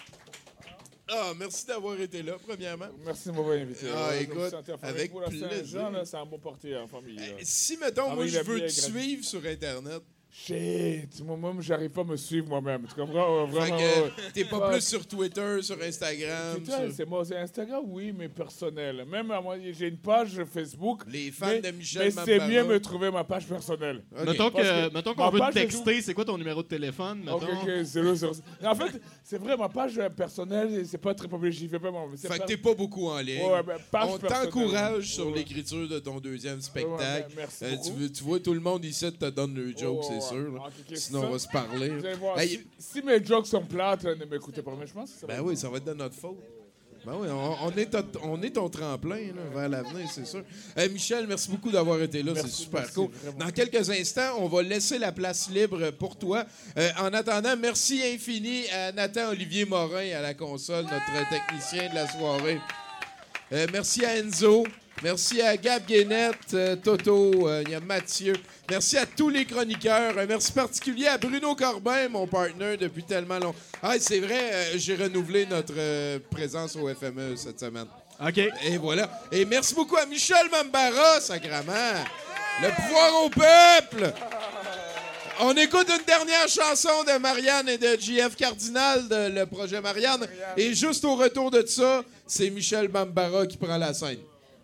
Ah, merci d'avoir été là, premièrement. Merci de m'avoir invité. Ah, écoute, avec plaisir. Saint-Jean, là, c'est un bon parti en famille. là. Si, mettons, moi, je veux te suivre sur Internet, Shit, moi-même, j'arrive pas à me suivre moi-même. Tu comprends? Vraiment. t'es pas plus sur Twitter, sur Instagram. Sur- c'est moi, c'est Instagram, oui, mais personnel. Même à moi, j'ai une page Facebook. Les fans mais, de Michel Mais c'est mieux me trouver ma page personnelle. Que- mettons qu'on veut te texter, c'est quoi ton numéro de téléphone? Ok, mettons? ok, zéro, zéro. En fait, c'est vrai, ma page personnelle, c'est pas très populaire. J'y vais pas. c'est Fait que pas- t'es pas beaucoup en ligne. Ouais, ben, page On t'encourage sur Ouais. l'écriture de ton deuxième Ouais, spectacle. ben, merci Euh, tu, beaucoup. veux- tu vois, tout le monde ici te donne le joke, c'est. Sûr. là. Ok, ok, Sinon, on va se parler. Vous allez voir, Hey, si, si mes jokes sont plates, ne m'écoutez pas. Mais je pense que ça va Ben être oui, ça va être de notre faute. Ben oui, on, on est, ton, on est ton tremplin là, vers l'avenir, c'est sûr. Euh, Michel, merci beaucoup d'avoir été là, c'est super merci, cool. vraiment. Dans quelques instants, on va laisser la place libre pour toi. Euh, en attendant, merci infini à Nathan Olivier Morin à la console, notre technicien de la soirée. Euh, merci à Enzo. Merci à Gab Guénette, euh, Toto, euh, il y a Mathieu. Merci à tous les chroniqueurs. Un merci particulier à Bruno Corbin, mon partner depuis tellement longtemps. Ah, c'est vrai, euh, j'ai renouvelé notre présence au FME cette semaine. OK. Et voilà. Et merci beaucoup à Michel Mambara, sacrament. Le pouvoir au peuple. On écoute une dernière chanson de Marianne et de JF Cardinal de le projet Marianne. Et juste au retour de ça, c'est Michel Mambara qui prend la scène.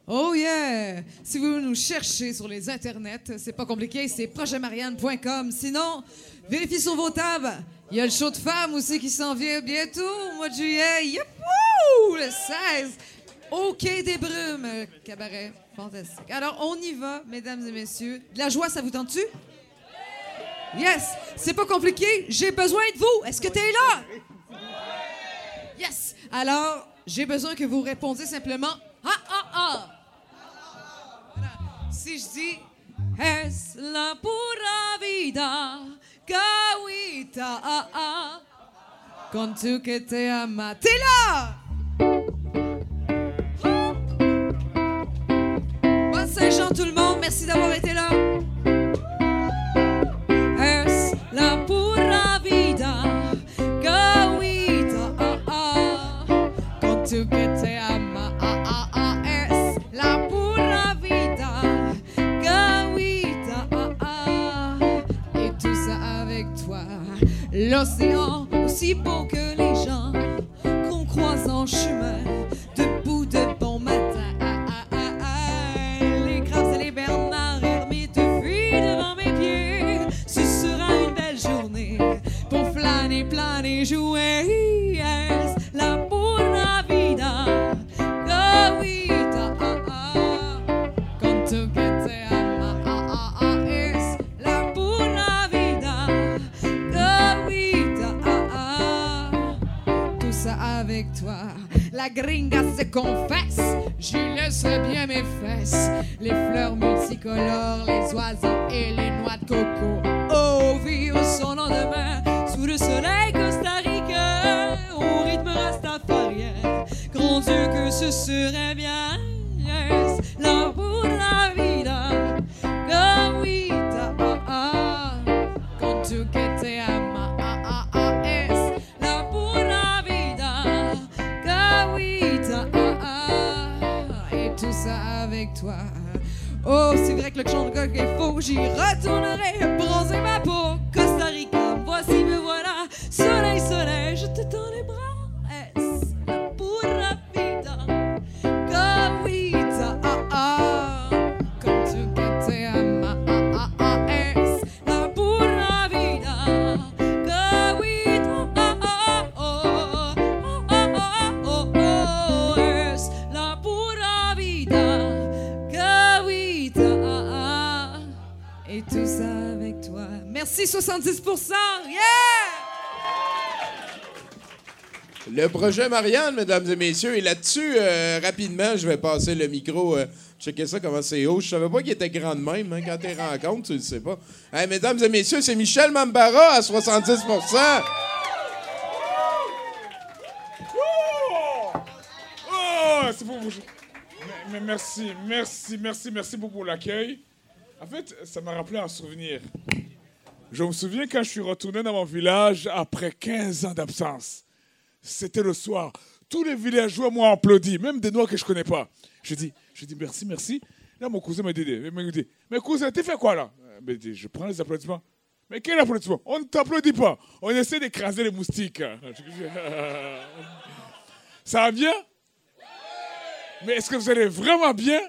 Oh yeah! Si vous nous cherchez sur les internets, c'est pas compliqué, c'est projetmarianne.com. Sinon, vérifiez sur vos tables. Il y a le show de femmes aussi qui s'en vient bientôt, au mois de juillet. Youhou! Le 16. Au Quai des Brumes, cabaret. Fantastique. Alors, on y va, mesdames et messieurs. De la joie, ça vous tente-tu? Yes! C'est pas compliqué, j'ai besoin de vous. Est-ce que t'es là? Yes! Alors, j'ai besoin que vous répondiez simplement Ah, ah, ah! Si je dis la pura vida, Gawita, ah, ah. Tu que te ama. Là! Bonne Saint-Jean, tout le monde. Merci d'avoir été là. L'océan, aussi beau que les gens qu'on croise en chemin, Gringa se confesse, j'y laisse bien mes fesses. Les fleurs multicolores, les oiseaux et les noix de coco. Le chant de coq est faux. J'y retournerai bronzer ma peau. 70%. Yeah! Le projet Marianne, mesdames et messieurs, et là-dessus, euh, rapidement, je vais passer le micro. Euh, checker ça, comment c'est haut. Je savais pas qu'il était grand de même. hein, quand tu rencontres, tu le sais pas. Hey, mesdames et messieurs, c'est Michel Mambara à 70 Oh, c'est pour vous. Mais, mais merci, merci, merci, merci beaucoup pour l'accueil. En fait, ça m'a rappelé un souvenir. Je me souviens quand je suis retourné dans mon village après 15 ans d'absence. C'était le soir. Tous les villageois m'ont applaudi, même des Noirs que je connais pas. Je dis, je dis merci, merci. Là, mon cousin m'a dit, dit, mais cousin, tu fais quoi là? Euh, ben, Je prends les applaudissements. Mais quel applaudissement? On ne t'applaudit pas. On essaie d'écraser les moustiques. Ça va bien Mais est-ce que vous allez vraiment bien?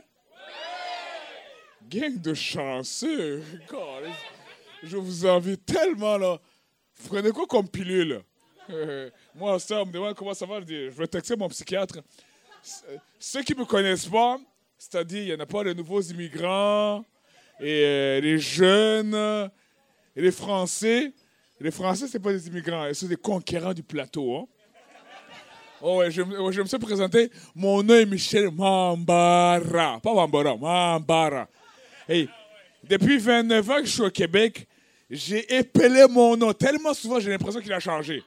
Gang de chanceux. Je vous envie tellement, là. Prenez quoi comme pilule Moi, ça, on me demande comment ça va. Je dis, je vais texter mon psychiatre. Ceux qui ne me connaissent pas, c'est-à-dire, il n'y en a pas de nouveaux immigrants, et euh, les jeunes, et les Français. Les Français, ce pas des immigrants, ils sont des conquérants du plateau. hein. Oh ouais, je, je me suis présenté. Mon nom est Michel Mambara. Pas Mambara, Mambara. Hey, depuis 29 ans que je suis au Québec, j'ai épelé mon nom tellement souvent, j'ai l'impression qu'il a changé.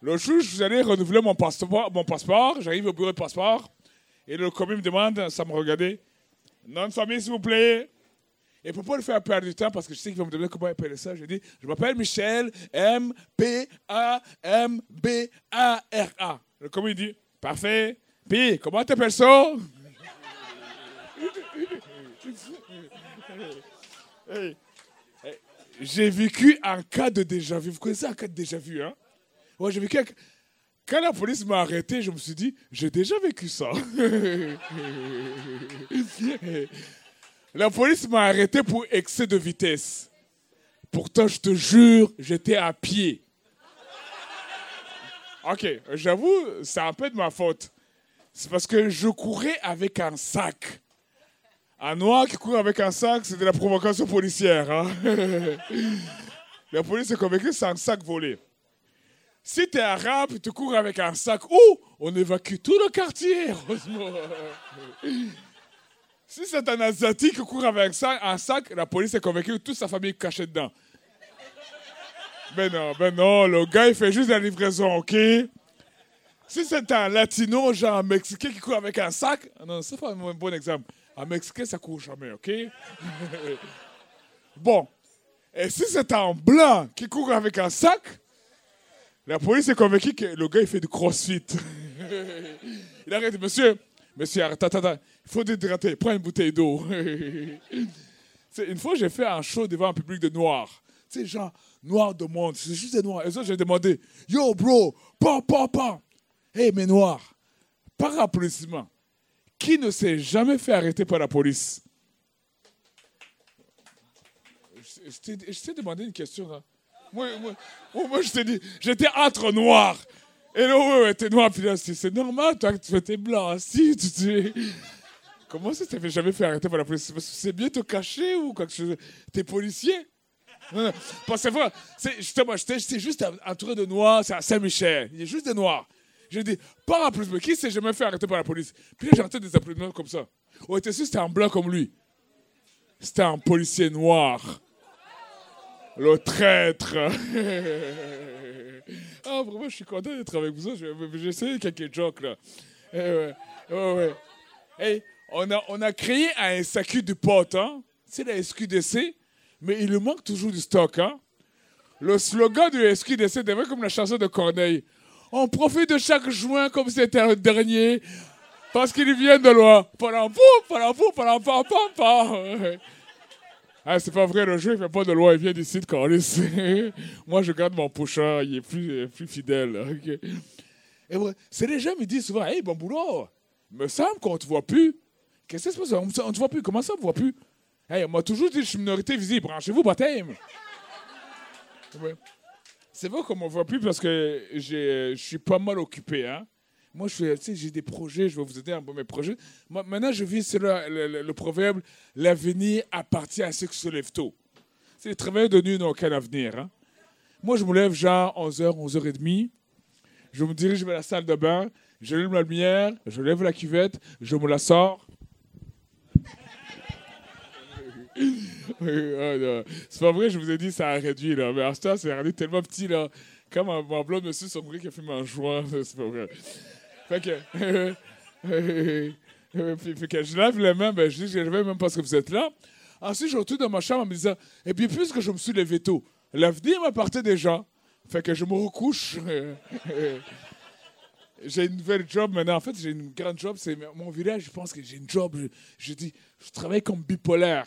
L'autre jour, je suis allé renouveler mon passeport. Mon passeport. J'arrive au bureau de passeport. Et le commis me demande, ça me regardait, nom de famille, s'il vous plaît. Et pour pas le faire perdre du temps, parce que je sais qu'il va me demander comment appeler ça, je dis, je m'appelle Michel, M-P-A-M-B-A-R-A. Le commis dit, parfait. Puis, comment t'appelles ça? J'ai vécu un cas de déjà-vu. Vous connaissez un cas de déjà-vu, hein? Ouais, j'ai vécu. Quand la police m'a arrêté, je me suis dit, j'ai déjà vécu ça. la police m'a arrêté pour excès de vitesse. Pourtant, je te jure, j'étais à pied. Ok, j'avoue, c'est un peu de ma faute. C'est parce que je courais avec un sac. Un noir qui court avec un sac, c'est de la provocation policière. hein. la police est convaincue que c'est un sac volé. Si tu es arabe tu cours avec un sac, oh, on évacue tout le quartier, heureusement. si c'est un asiatique qui court avec un sac, la police est convaincue que toute sa famille est cachée dedans. Ben non, ben non, le gars, il fait juste la livraison, OK? Si c'est un latino, genre un mexicain qui court avec un sac, ah non, c'est pas un bon exemple. Un mexicain, ça court jamais, OK? bon. Et si c'est un blanc qui court avec un sac, la police est convaincue que le gars, il fait du crossfit. il arrête, monsieur, monsieur, arrête, attends, attends, il faut déhydrater, prends une bouteille d'eau. Une fois, j'ai fait un show devant un public de noirs. Tu sais, genre, noirs de monde, c'est juste des noirs. Et ça, j'ai demandé, yo, bro, pa, pa, pa. Hey, mes noirs, par applaudissement, qui ne s'est jamais fait arrêter par la police? Je, t'ai- demandé une question. Moi, moi, je t'ai dit, j'étais entre noirs. Et là, ouais, ouais, t'es noir. Puis c'est normal, toi, que tu étais blanc. Si, tu. Comment ça, t'as jamais fait arrêter par la police? Que C'est bien te cacher ou quelque chose? T'es policier? Non, non. Parce que c'est justement, j'étais juste entouré de noirs, c'est à Saint-Michel. Il y a juste des noirs. J'ai dit, par applaudissement, qui s'est jamais fait arrêter par la police? Puis entendu des applaudissements comme ça. On était sûr c'était un blanc comme lui? C'était un policier noir. Le traître. ah, vraiment, je suis content d'être avec vous. Je- essayé quelques jokes, là. Eh ouais, ouais, ouais. Hey, on, a, on a créé un SAQ de potes, hein? C'est la SQDC, mais il manque toujours du stock, hein? Le slogan du SQDC devait comme la chanson de Corneille. On profite de chaque joint comme c'était le dernier, parce qu'il vient de loin. Ah, c'est pas vrai, le jeu, il vient pas de loin, il vient d'ici de Carlis. Moi, je garde mon pochard, il est plus, plus fidèle. ok. Et ouais, c'est les gens me disent souvent, hey, bon boulot, me semble qu'on te voit plus. Qu'est-ce qui se passe? On, te voit plus. Comment ça, on te voit plus? Hey, on m'a toujours dit je suis minorité visible. Branchez-vous, baptême. Ouais. C'est vrai qu'on me voit plus parce que j'ai- je suis pas mal occupé. Hein? Moi, je j'ai des projets, je vais vous aider un peu mes projets. Maintenant, je vis le, proverbe l'avenir appartient à ceux qui se lèvent tôt. Les travailleurs de nuit n'ont aucun avenir. Hein? Moi, je me lève genre 11h, 11h30. Je me dirige vers la salle de bain. J'allume la lumière, je lève la cuvette, je me la sors. Non. c'est pas vrai, je vous ai dit, ça a réduit, là. Mais temps, c'est rendu tellement petit, là. Comme ma blonde monsieur Sombré qui a fait un joint, c'est pas vrai. Fait que. puis, que je lève les mains, ben, je dis que je vais même parce que vous êtes là. Ensuite, je retourne dans ma chambre en me disant, et puis puisque je me suis levé tôt, l'avenir m'appartient déjà. Fait que je me recouche. j'ai une nouvelle job maintenant. En fait, j'ai une grande job. C'est mon village, je pense que j'ai une job. Je dis, je travaille comme bipolaire.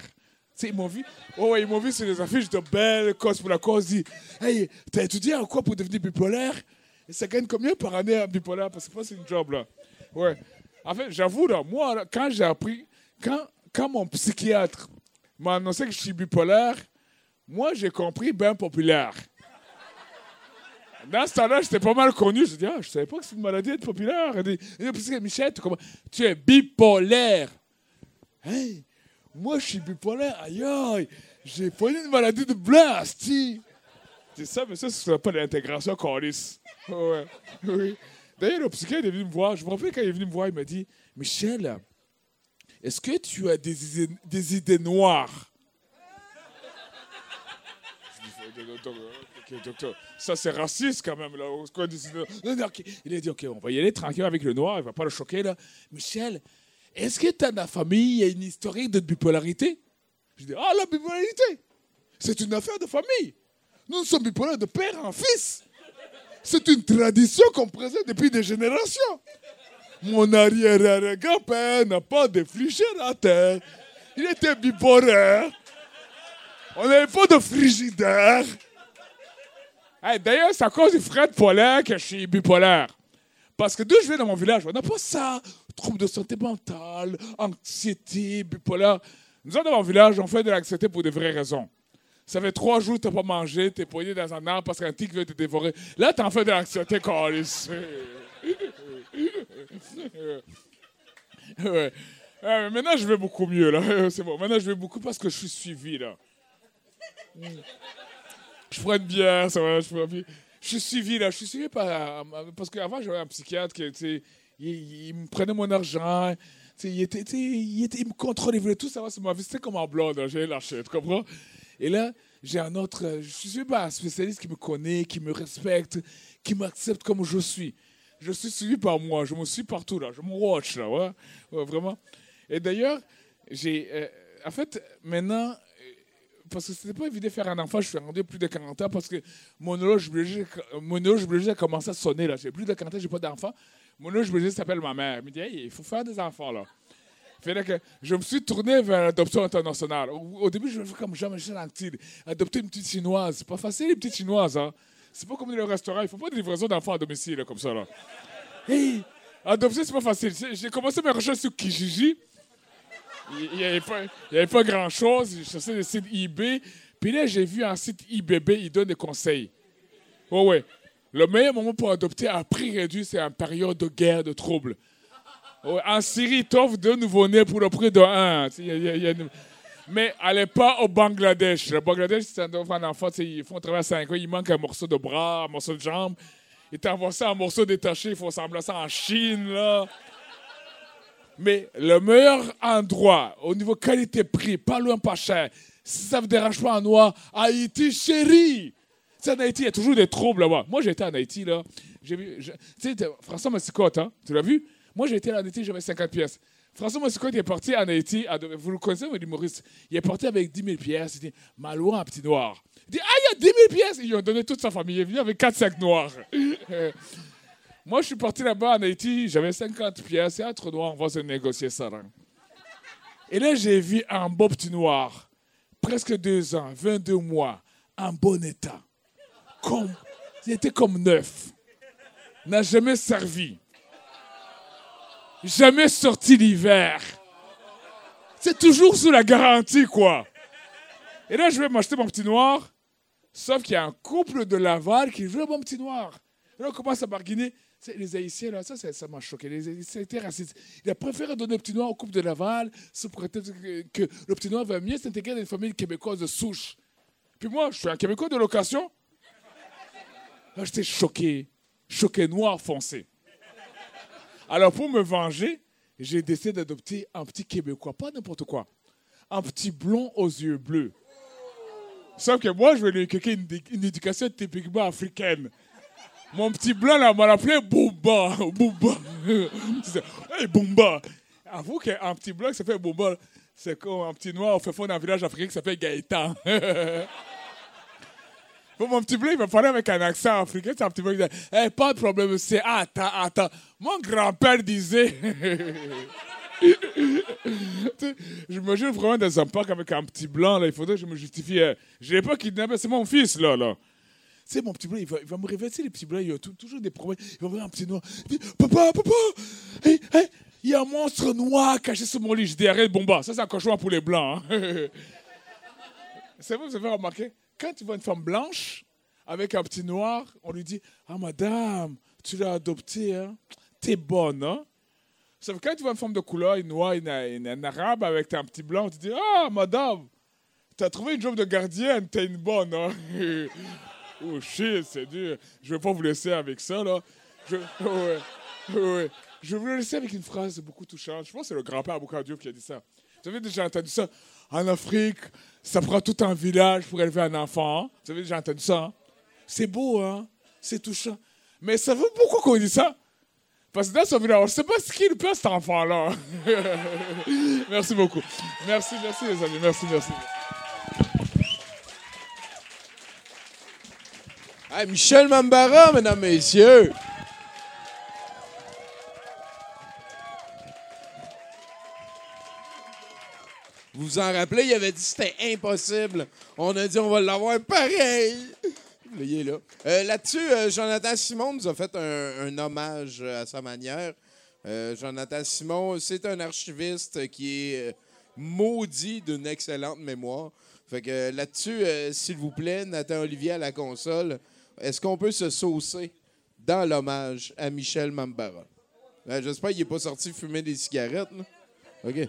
Sais, ils m'ont vu. Ouais, ils m'ont vu sur les affiches de belle cause pour la cause. Ils disent, hey, t'as étudié en quoi pour devenir bipolaire? Et ça gagne combien par année en bipolaire? Parce que c'est une job, là. Ouais. En fait, j'avoue, moi, quand j'ai appris, quand, quand mon psychiatre m'a annoncé que je suis bipolaire, moi, j'ai compris bien populaire. Dans ce temps-là, j'étais pas mal connu. Je dis, ah, je savais pas que c'est une maladie d'être populaire. Il dit, dit, Michel, tu, tu es bipolaire. Hey, moi, je suis bipolaire. Aïe, aïe, j'ai pas une maladie de blasti. C'est ça, mais ça, ce serait pas l'intégration. Ouais, oui. D'ailleurs, le psychiatre est venu me voir. Je me rappelle quand il est venu me voir, il m'a dit, Michel, est-ce que tu as des idées, des idées noires? Je dis, Docteur, ça c'est raciste quand même. Là. Il a dit, ok, on va y aller tranquille avec le noir, il va pas le choquer. là. Michel, est-ce que dans ta famille, il y a une historique de bipolarité? Je dis, ah, la bipolarité, c'est une affaire de famille. Nous sommes bipolaires de père en fils. C'est une tradition qu'on présente depuis des générations. Mon arrière-grand-père n'a pas de frigérateur. Il était bipolaire. On n'avait pas de frigidaire. Hey, D'ailleurs, c'est à cause du Fred polaire que je suis bipolaire. Parce que d'où je viens dans mon village, on n'a pas ça. Troubles de santé mentale, anxiété, bipolaire. Nous autres, dans mon village, on fait de l'anxiété pour des vraies raisons. Ça fait trois jours que tu n'as pas mangé, tu es poigné dans un arbre parce qu'un tigre veut te dévorer. Là, tu en fais de l'anxiété, Carlis. Ouais. Mais maintenant, je vais beaucoup mieux, là. C'est bon. Maintenant, je vais beaucoup parce que je suis suivi, là. Je prends une bière, ça va. Je, prends je suis suivi, là. Je suis suivi par. Parce qu'avant, j'avais un psychiatre qui, tu sais, il, me prenait mon argent. Il, était, il, était, il me contrôlait, il voulait tout savoir sur ma vie. C'était comme en blonde, là. J'allais lâcher, tu comprends? Et là, j'ai un autre. Je suis par un spécialiste qui me connaît, qui me respecte, qui m'accepte comme je suis. Je suis suivi par moi. Je me suis partout, là. Je me watch, là. Ouais, vraiment. Et d'ailleurs, j'ai. euh, en fait, maintenant, euh, parce que c'était pas évident de faire un enfant, je suis rendu plus de 40 ans parce que mon horloge biologique, mon horloge a commencé à sonner. là. J'ai plus de 40 ans, j'ai pas d'enfant. Mon horloge biologique s'appelle ma mère. Elle me dit, il faut faire des enfants, là. Fait là je me suis tourné vers l'adoption internationale. Au, au début, je me fais comme Jean-Michel Anctil, adopter une petite chinoise. C'est pas facile, les petites chinoises, hein. C'est pas comme dans le restaurant. Il faut pas de livraison d'enfants à domicile, là, comme ça, là. Hey, adopter, c'est pas facile. J'ai commencé mes recherches sur Kijiji. Il n'y avait, avait pas grand-chose. J'ai cherché le site eBay. Puis là, j'ai vu un site IBB, il donne des conseils. Oh ouais. Le meilleur moment pour adopter à prix réduit, c'est en période de guerre, de trouble. Ouais, en Syrie, ils t'offrent deux nouveau-nés pour le prix de un. Mais allez pas au Bangladesh. Le Bangladesh, c'est un enfant, ils font travailler 5 ans, il manque un morceau de bras, un morceau de jambe. Ils t'envoient ça en morceau détaché, il faut ressembler ça en Chine. Mais le meilleur endroit, au niveau qualité-prix, pas loin, pas cher, si ça vous dérange pas en noir, Haïti, chérie! Sais, en Haïti, il y a toujours des troubles là-bas. Moi, j'étais en Haïti, là. J'ai vu. Tu sais, François Massicotte, hein? Tu l'as vu? Moi, été en Haïti, j'avais 50 pièces. François Moscou est parti en Haïti, vous le connaissez, l'humoriste. Il est parti avec 10 000 pièces. Il dit Malouin, un petit noir. Il dit Ah, il y a 10 000 pièces Ils lui ont donné toute sa famille. Il est venu avec 4-5 noirs. Euh, Moi, je suis parti là-bas en Haïti, j'avais 50 pièces. Et un trou noir, on va se négocier ça. Et là, j'ai vu un beau petit noir, presque deux ans, 22 mois, en bon état. Comme, il était comme neuf. N'a jamais servi. Jamais sorti l'hiver. C'est toujours sous la garantie, quoi. Et là, je vais m'acheter mon petit noir. Sauf qu'il y a un couple de Laval qui veut mon petit noir. Et là, on commence à barguiner. Les Haïtiens, ça, ça m'a choqué. Les Haïtiens étaient racistes. Il a préféré donner le petit noir au couple de Laval sous prétexte que, que le petit noir va mieux s'intégrer dans une famille québécoise de souche. Puis moi, je suis un Québécois de location. Là, j'étais choqué. Choqué noir foncé. Alors, pour me venger, j'ai décidé d'adopter un petit Québécois, pas n'importe quoi. Un petit blond aux yeux bleus. Sauf que moi, je vais lui inculquer une, éducation typiquement africaine. Mon petit blanc, là, m'a appelé Boumba. Boumba. Hey, Boumba. Avoue qu'un petit blanc qui s'appelle Boumba, c'est comme un petit noir au fond d'un village africain qui s'appelle Gaëtan. Mon petit bleu, il va parler avec un accent africain. C'est un petit bleu qui dit Hey, Pas de problème, c'est attends, attends. Mon grand-père disait. Tu sais, J'imagine vraiment dans un parc avec un petit blanc, là, il faudrait que je me justifie. euh, Je l'ai pas kidnappé, c'est mon fils, là. là. Tu mon petit bleu, il va, il va me réveiller. Les petits bleus, il y a tou- toujours des problèmes. Il va voir un petit noir. Il dit Papa, papa, hey, hey, il y a un monstre noir caché sous mon lit. Je dis Arrête, bomba. Ça, c'est un cochon pour les blancs. hein. C'est vrai, vous avez remarqué, quand tu vois une femme blanche avec un petit noir, on lui dit Ah, madame, tu l'as adoptée, hein? T'es bonne, hein? Sauf que quand tu vois une femme de couleur, une noire, une, arabe avec un petit blanc, tu dis Ah, madame, t'as trouvé une job de gardienne, t'es une bonne, hein? oh shit, c'est dur. Je vais pas vous laisser avec ça, là. Je, ouais, ouais. Je vais vous laisser avec une phrase beaucoup touchante. Je pense que c'est le grand-père Aboukadiouf qui a dit ça. Vous avez déjà entendu ça? En Afrique, ça prend tout un village pour élever un enfant. hein? Vous avez déjà entendu ça? hein? C'est beau, hein? C'est touchant. Mais savez-vous pourquoi qu'on dit ça? Parce que dans ce village, on ne sait pas ce qu'il peut, cet enfant-là. merci beaucoup. Merci, merci, les amis. Merci, merci. Michel Mambara, mesdames, messieurs. Vous vous en rappelez, il avait dit que c'était impossible. On a dit on va l'avoir pareil. Là. Euh, Là-dessus, euh, Jonathan Simon nous a fait un, hommage euh, à sa manière. Jonathan Simon, c'est un archiviste qui est maudit d'une excellente mémoire. Fait que là-dessus, s'il vous plaît, Nathan Olivier à la console, est-ce qu'on peut se saucer dans l'hommage à Michel Mambara? Euh, J'espère qu'il n'est pas sorti fumer des cigarettes. OK.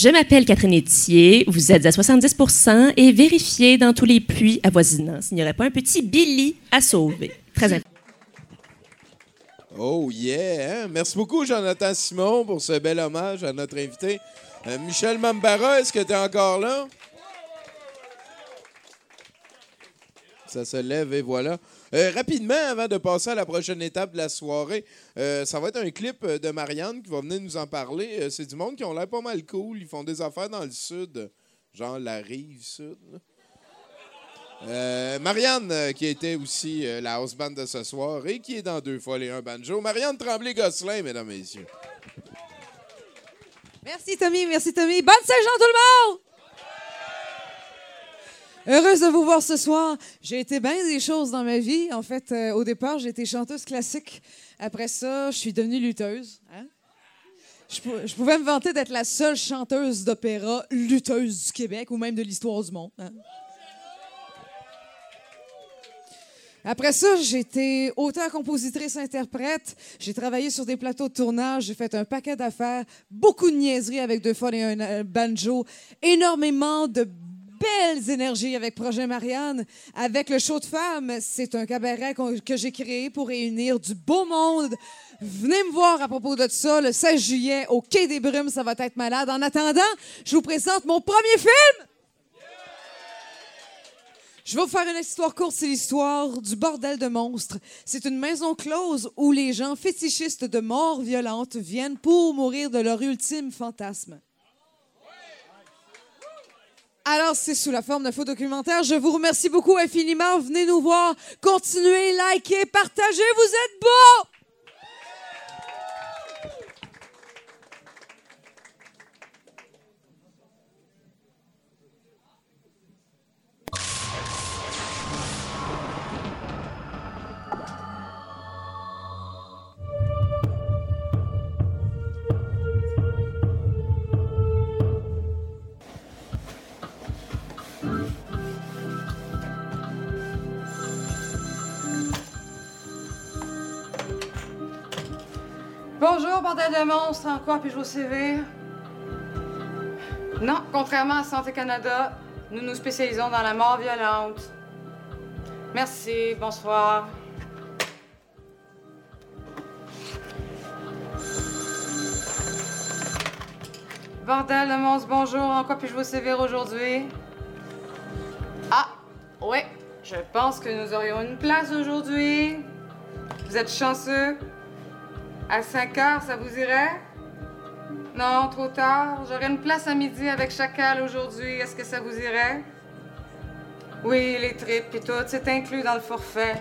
Je m'appelle Catherine Etier, vous êtes à 70% et vérifiez dans tous les puits avoisinants s'il n'y aurait pas un petit Billy à sauver. Très important. Oh yeah! hein? Merci beaucoup, Jonathan Simon, pour ce bel hommage à notre invité. Euh, Michel Mambara, est-ce que tu es encore là? Ça se lève et voilà. Euh, rapidement, avant de passer à la prochaine étape de la soirée, euh, ça va être un clip euh, de Marianne qui va venir nous en parler. C'est du monde qui ont l'air pas mal cool. Ils font des affaires dans le sud, genre la rive sud. Marianne, qui était aussi la house band de ce soir et qui est dans deux fois les un banjo. Marianne Tremblay-Gosselin, mesdames et messieurs. Merci Tommy, merci Tommy. Bonne Saint-Jean tout le monde! Heureuse de vous voir ce soir. J'ai été bien des choses dans ma vie. En fait, euh, au départ, été chanteuse classique. Après ça, je suis devenue lutteuse. hein. Je, pou- je pouvais me vanter d'être la seule chanteuse d'opéra lutteuse du Québec ou même de l'histoire du monde. hein. Après ça, j'ai été auteur, compositrice, interprète. J'ai travaillé sur des plateaux de tournage. J'ai fait un paquet d'affaires, beaucoup de niaiseries avec deux fois et un euh, banjo, énormément de belles énergies avec Projet Marianne. Avec le show de femmes, c'est un cabaret que j'ai créé pour réunir du beau monde. Venez me voir à propos de ça le 16 juillet au Quai des Brumes. Ça va être malade. En attendant, je vous présente mon premier film. Je vais vous faire une histoire courte, c'est l'histoire du bordel de monstres. C'est une maison close où les gens fétichistes de morts violentes viennent pour mourir de leur ultime fantasme. Alors, c'est sous la forme d'un faux documentaire. Je vous remercie beaucoup infiniment. Venez nous voir. Continuez, likez, partagez. Vous êtes beaux! Bonjour, bordel de monstres. En quoi puis-je vous servir? Non, contrairement à Santé Canada, nous nous spécialisons dans la mort violente. Merci, bonsoir. Bordel de monstres, bonjour. En quoi puis-je vous servir aujourd'hui? Ah, ouais, je pense que nous aurions une place aujourd'hui. Vous êtes chanceux. À 5 heures, ça vous irait? Non, trop tard. J'aurais une place à midi avec Chacal aujourd'hui. Est-ce que ça vous irait? Oui, les tripes et tout, c'est inclus dans le forfait.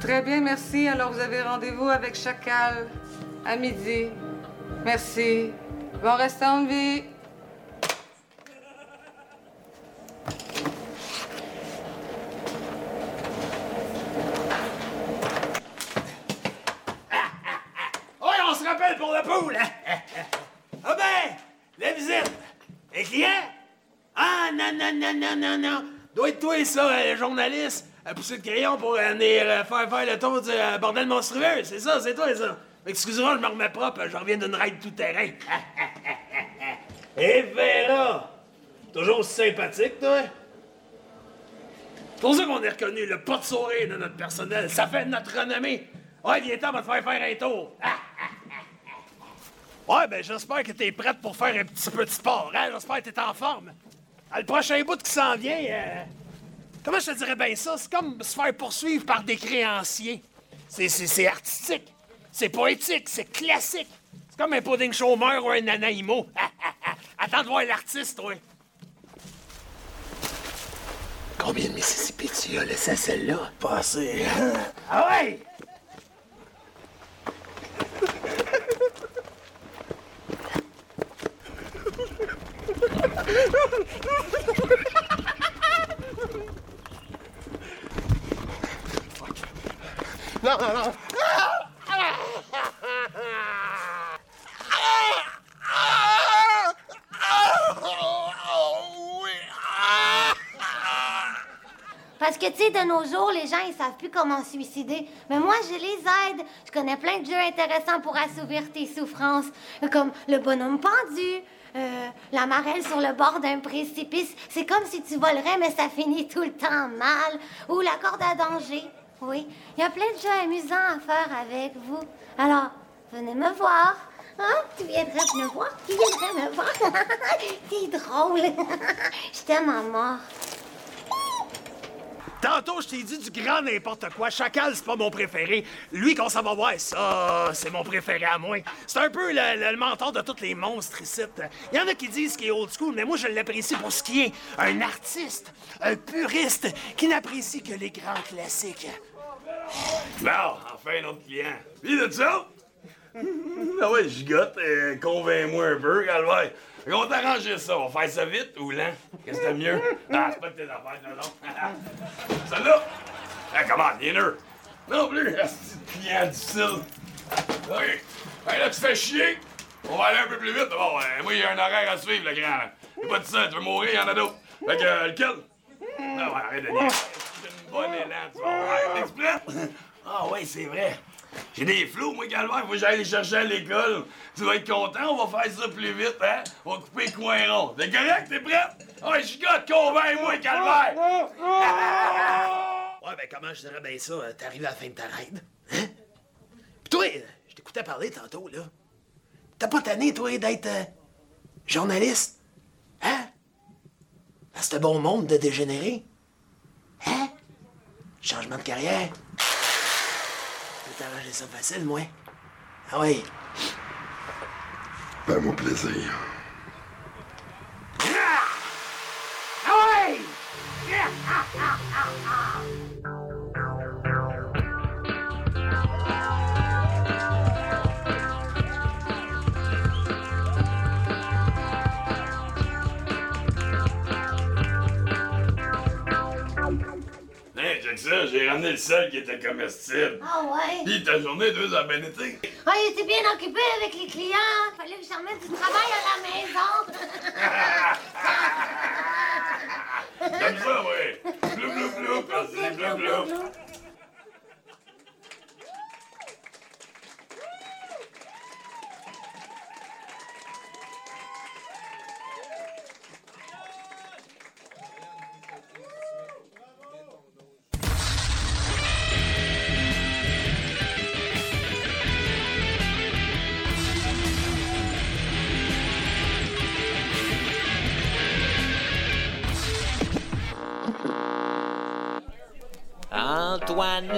Très bien, merci. Alors, vous avez rendez-vous avec Chacal à midi. Merci. Bon restant de vie. Oui, on se rappelle pour le pool. hein? ah ben, la visite. Les clients? Ah, non, non, non, non, non, non. Doit être toi, ça, euh, le journaliste, à pousser le crayon pour euh, venir euh, faire faire le tour du euh, bordel monstrueux. C'est ça, c'est toi, ça. Excusez-moi, je me remets propre, je reviens d'une ride tout-terrain. Et Vera, toujours sympathique, toi? C'est pour ça qu'on est reconnu le de sourire de notre personnel. Ça fait notre renommée. Ouais, viens temps, on va te faire faire un tour. Ouais, ben j'espère que t'es prête pour faire un petit peu de sport, hein? J'espère que t'es en forme. Ah, le prochain bout qui s'en vient, euh, comment je te dirais bien ça? C'est comme se faire poursuivre par des créanciers. C'est, c'est, c'est artistique, c'est poétique, c'est classique. C'est comme un pudding chômeur ou un nanaïmo. Attends de voir l'artiste, toi. Combien de Mississippi tu as laissé à celle-là? Pas assez. Ah ouais! Non, non, non. Parce que, tu sais, de nos jours, les gens, ils savent plus comment se suicider. Mais moi, je les aide. Je connais plein de jeux intéressants pour assouvir tes souffrances, comme le bonhomme pendu, euh, la marelle sur le bord d'un précipice. C'est comme si tu volerais, mais ça finit tout le temps mal. Ou la corde à danger. Oui, il y a plein de jeux amusants à faire avec vous. Alors, venez me voir. Hein? Tu viendrais me voir? Tu viendrais me voir? T'es drôle. Je t'aime à mort. Tantôt, je t'ai dit du grand n'importe quoi. Chacal, c'est pas mon préféré. Lui, qu'on s'en va voir, ça, c'est mon préféré à moi. C'est un peu le, mentor de tous les monstres ici. Il y en a qui disent qu'il est old school, mais moi, je l'apprécie pour ce qui est. Un artiste, un puriste, qui n'apprécie que les grands classiques. Bon, enfin un autre client. Puis de ça? ah ouais, gigote, euh, convainc-moi un peu, Calvaire. Qu'on va t'arranger ça. On va faire ça vite ou lent? Qu'est-ce que t'as mieux? Ah, c'est pas de tes affaires, ça, non. Celle-là? Ah, comment, dinner? Non plus, petit client difficile. OK. Hey, là, tu fais chier. On va aller un peu plus vite. Bon, euh, moi, il y a un horaire à suivre, le grand. Y'a pas de ça, tu veux mourir, il y en a d'autres. Fait que, euh, lequel? Ah, ouais, arrête de niaiser. J'ai une bonne élan, tu vas. T'es? Ah, ouais, c'est vrai. J'ai des flous, moi, Calvaire. Faut que j'aille les chercher à l'école. Tu vas être content, on va faire ça plus vite, hein? On va couper les coins ronds. T'es correct? T'es prête? Ah, ouais, gigote, convainc-moi, Calvaire! Ouais, ben comment je dirais bien ça? euh, T'arrives à la fin de ta ride. Hein? Pis toi, euh, je t'écoutais parler tantôt, là. T'as pas tanné, toi, d'être euh, journaliste? Hein? à ce bon monde de dégénérer? Hein? Changement de carrière? Peux t'arranger ça facile, moi. Ah oui. Fais-moi plaisir. Ah ouais! Ça, j'ai ramené le seul qui était comestible. Ah ouais? Pis ta journée, deux a bien été. Ah, il était bien occupé avec les clients. Fallait que je remette du travail à la maison. Comme ça, ouais. Blou, blou, blou, vas-y, blou, blou.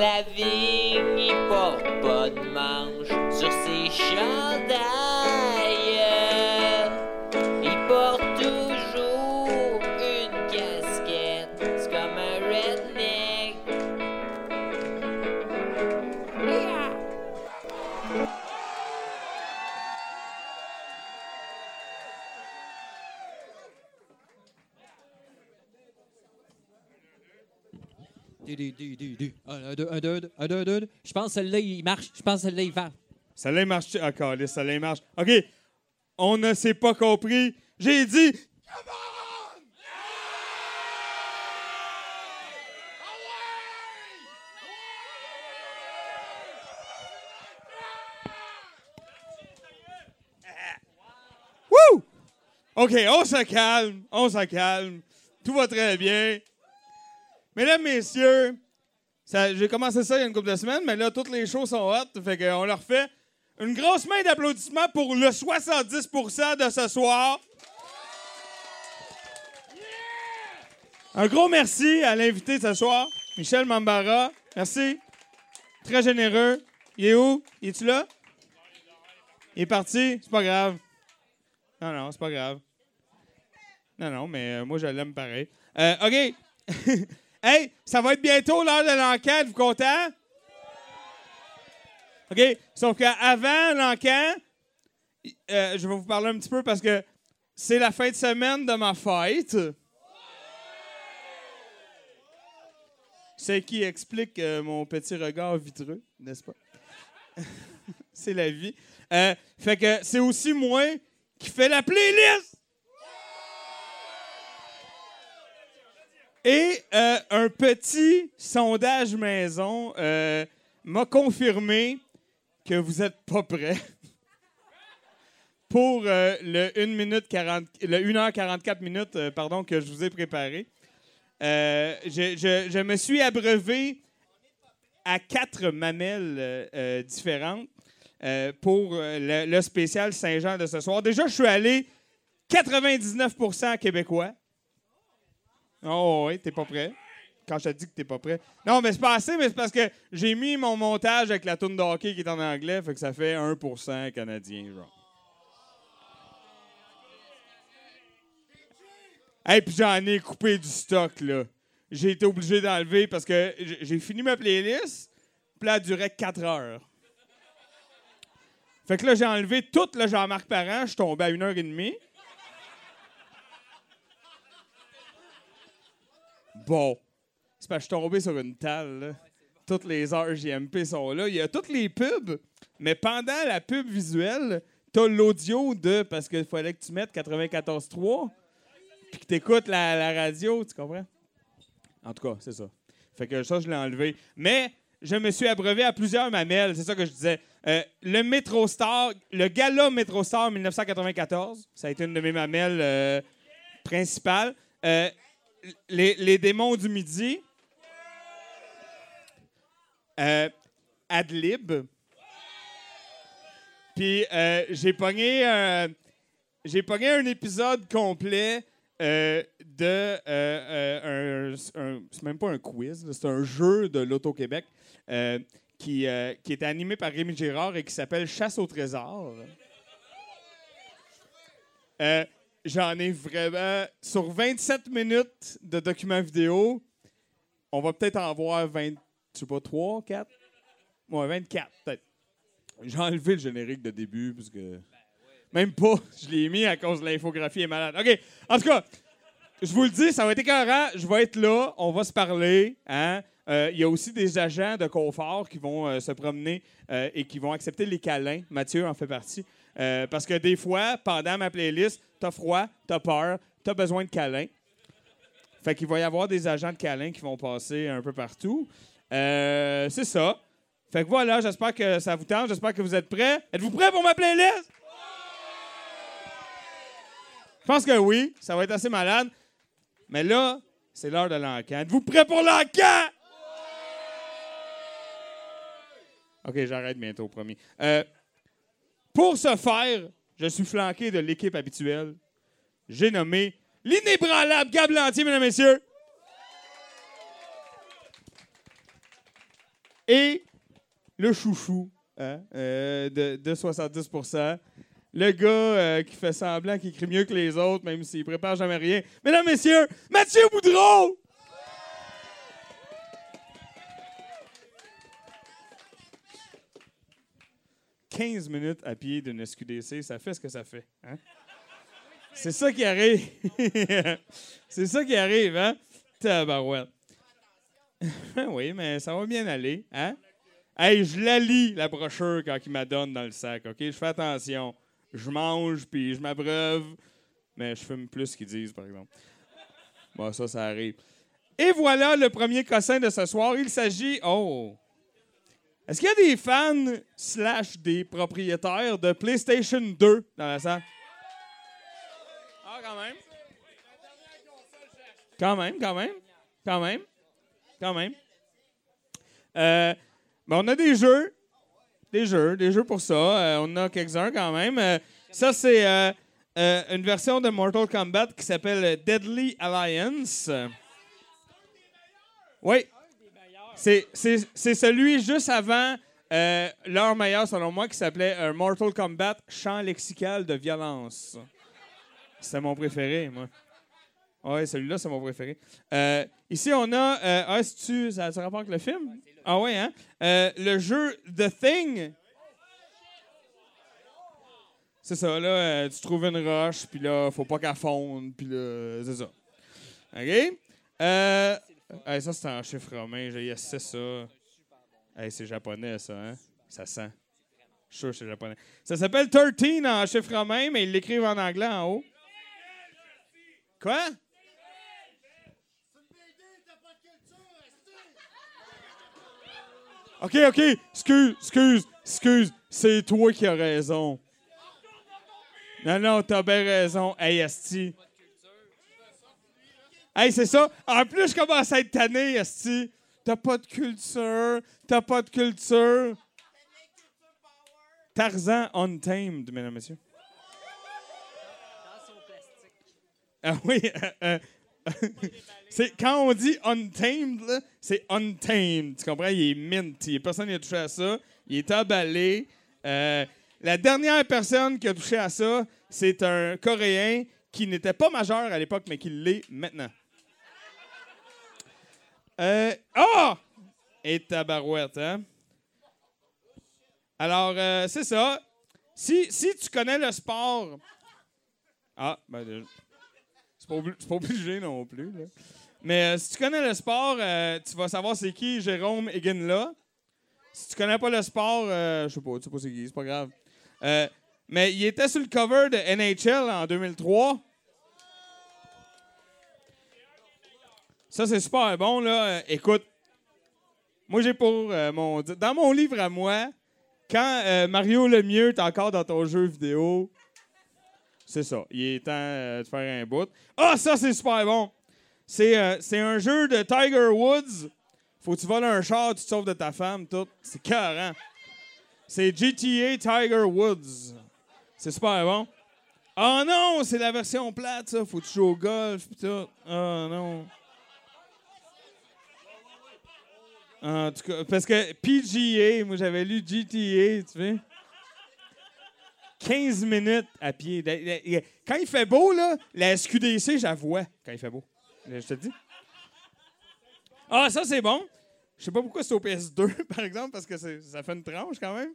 Antoine Lavigne, il porte pas de manche sur ses chandails. 2, 1, 2, 1, 2, 2. Je pense que celle-là, il marche. Je pense que celle-là, il va. Celle-là, il marche. Ah, OK. On ne s'est pas compris. J'ai dit. Come on! OK, on se calme. On se calme. Tout va très bien. Mesdames, Messieurs, j'ai commencé ça il y a une couple de semaines, mais là, toutes les shows sont hot. Fait qu'on leur fait une grosse main d'applaudissements pour le 70% de ce soir. Un gros merci à l'invité de ce soir, Michel Mambara. Merci. Très généreux. Il est où? Il est-tu là? Il est parti? C'est pas grave. Non, non, c'est pas grave. Non, non, mais euh, moi, je l'aime pareil. Euh, OK. hey, ça va être bientôt l'heure de l'enquête. Vous content? OK. Sauf qu'avant l'enquête, euh, je vais vous parler un petit peu parce que c'est la fin de semaine de ma fête. C'est qui explique euh, mon petit regard vitreux, n'est-ce pas? c'est la vie. Euh, fait que c'est aussi moi qui fais la playlist. Et euh, un petit sondage maison euh, m'a confirmé que vous n'êtes pas prêts pour euh, le 1 minute 40, le 1h44 minutes pardon, que je vous ai préparé. Je, je- je me suis abreuvé à quatre mamelles différentes pour le, le spécial Saint-Jean de ce soir. Déjà, je suis allé 99% québécois. Oh oui, t'es pas prêt. Quand je te dis que t'es pas prêt. Non, mais c'est pas assez, mais c'est parce que j'ai mis mon montage avec la toune de hockey qui est en anglais, fait que ça fait 1% canadien, genre. Hey, puis j'en ai coupé du stock, là. J'ai été obligé d'enlever parce que j'ai fini ma playlist, puis là, elle durait 4 heures. Fait que là, j'ai enlevé tout le Jean-Marc Parent, je suis tombé à 1h30. Bon. C'est parce que je suis tombé sur une talle. là. Toutes les heures JMP sont là. Il y a toutes les pubs, mais pendant la pub visuelle, t'as l'audio de. Parce qu'il fallait que tu mettes 94.3 puis que t'écoutes la, la radio, tu comprends? En tout cas, c'est ça. Fait que ça, je l'ai enlevé. Mais je me suis abreuvé à plusieurs mamelles, c'est ça que je disais. Euh, le Metro Star, le gala Metro Star 1994, ça a été une de mes mamelles euh, principales. Euh, les, démons du midi. Euh, Adlib. Puis euh, j'ai pogné un, pogné un épisode complet euh, de. un- c'est même pas un quiz, c'est un jeu de l'Auto-Québec qui, qui animé par Rémi Girard et qui s'appelle Chasse au trésor. J'en ai vraiment. Sur 27 minutes de documents vidéo, on va peut-être en voir 20. Je sais pas, 3, 4 Ouais, 24, peut-être. J'ai enlevé le générique de début, parce que. Même pas. Je l'ai mis à cause de l'infographie est malade. OK. En tout cas, je vous le dis, ça va être écœurant. Je vais être là. On va se parler. Hein? Euh, Il y a aussi des agents de confort qui vont euh, se promener euh, et qui vont accepter les câlins. Mathieu en fait partie. Euh, parce que des fois, pendant ma playlist, t'as froid, t'as peur, t'as besoin de câlins. Fait qu'il va y avoir des agents de câlins qui vont passer un peu partout. Euh, c'est ça. Fait que voilà, j'espère que ça vous tente. J'espère que vous êtes prêts. Êtes-vous prêts pour ma playlist? Je pense que oui. Ça va être assez malade. Mais là, c'est l'heure de l'encan. Êtes-vous prêts pour l'encan? OK, j'arrête bientôt, promis. Euh, pour ce faire, je suis flanqué de l'équipe habituelle. J'ai nommé l'inébranlable Gab Lantier, mesdames et messieurs. Et le chouchou hein, euh, de, de 70% Le gars euh, qui fait semblant qu'il écrit mieux que les autres, même s'il prépare jamais rien. Mesdames, messieurs, Mathieu Boudreau! « 15 minutes à pied d'une SQDC, ça fait ce que ça fait. Hein? C'est ça qui arrive. C'est ça qui arrive, hein? Tabarouette. oui, mais ça va bien aller, hein? Hey, je la lis, la brochure, quand il m'a donne dans le sac, OK? Je fais attention. Je mange, puis je m'abreuve, mais je fume plus qu'ils disent, par exemple. Bon, ça, ça arrive. Et voilà le premier cossin de ce soir. Il s'agit... Oh! Est-ce qu'il y a des fans slash des propriétaires de PlayStation 2 dans la salle? Ah, quand même. Quand même, quand même. Quand même. Quand même. Euh, ben, on a des jeux. Des jeux, des jeux pour ça. Euh, on a quelques-uns quand même. Euh, ça, c'est une version de Mortal Kombat qui s'appelle Deadly Alliance. Oui. C'est, c'est, c'est celui juste avant euh, leur meilleur, selon moi, qui s'appelait euh, Mortal Kombat Champ lexical de violence. C'était mon préféré, moi. Oui, celui-là, c'est mon préféré. Euh, ici, on a. Euh, ah, c'est-tu, ça, ça rapporte avec le film? Ah, oui, hein? Euh, le jeu The Thing. C'est ça, là, tu trouves une roche, puis là, faut pas qu'elle fonde, puis là, c'est ça. OK? Hey, ça, c'est en chiffre romain, j'ai essayé ça. Hey, c'est japonais, ça, hein? Ça sent. Je suis c'est japonais. Ça s'appelle 13 en chiffre romain, mais ils l'écrivent en anglais en haut. Quoi? OK, OK. Excuse, excuse, excuse. C'est toi qui as raison. Non, non, t'as bien raison. Hey. Hey, c'est ça. En plus, je commence à être tanné, Asti. T'as pas de culture. T'as pas de culture. Tarzan Untamed, mesdames et messieurs. Ah oui. euh, euh, c'est, quand on dit untamed, c'est untamed. Tu comprends? Il est mint. Il y a personne qui a touché à ça. Il est emballé. Euh, la dernière personne qui a touché à ça, c'est un Coréen qui n'était pas majeur à l'époque, mais qui l'est maintenant. Euh, Ah! Et tabarouette, hein? Alors, euh, c'est ça. Si, si tu connais le sport. Ah, ben. C'est pas, obligé non plus. là. Mais euh, si tu connais le sport, euh, tu vas savoir c'est qui Jérôme Eginla. Si tu connais pas le sport, euh, je sais pas, tu sais pas c'est qui, c'est pas grave. Mais il était sur le cover de NHL en 2003. Ça, c'est super bon, là. Euh, écoute, moi, j'ai pour euh, mon. Dans mon livre à moi, quand euh, Mario Lemieux est encore dans ton jeu vidéo, c'est ça. Il est temps de faire un bout. Ah, ça, c'est super bon. C'est c'est un jeu de Tiger Woods. Faut que tu voles un char, tu te sauves de ta femme, tout. C'est carré. C'est GTA Tiger Woods. C'est super bon. Oh non, c'est la version plate, ça. Faut que tu joues au golf, pis tout. Oh non. En tout cas, parce que PGA, moi j'avais lu GTA, tu vois. 15 minutes à pied. Quand il fait beau, là, la SQDC, j'avoue quand il fait beau. Je te dis. Ah, ça, c'est bon. Je sais pas pourquoi c'est au PS2, par exemple, parce que ça fait une tranche quand même.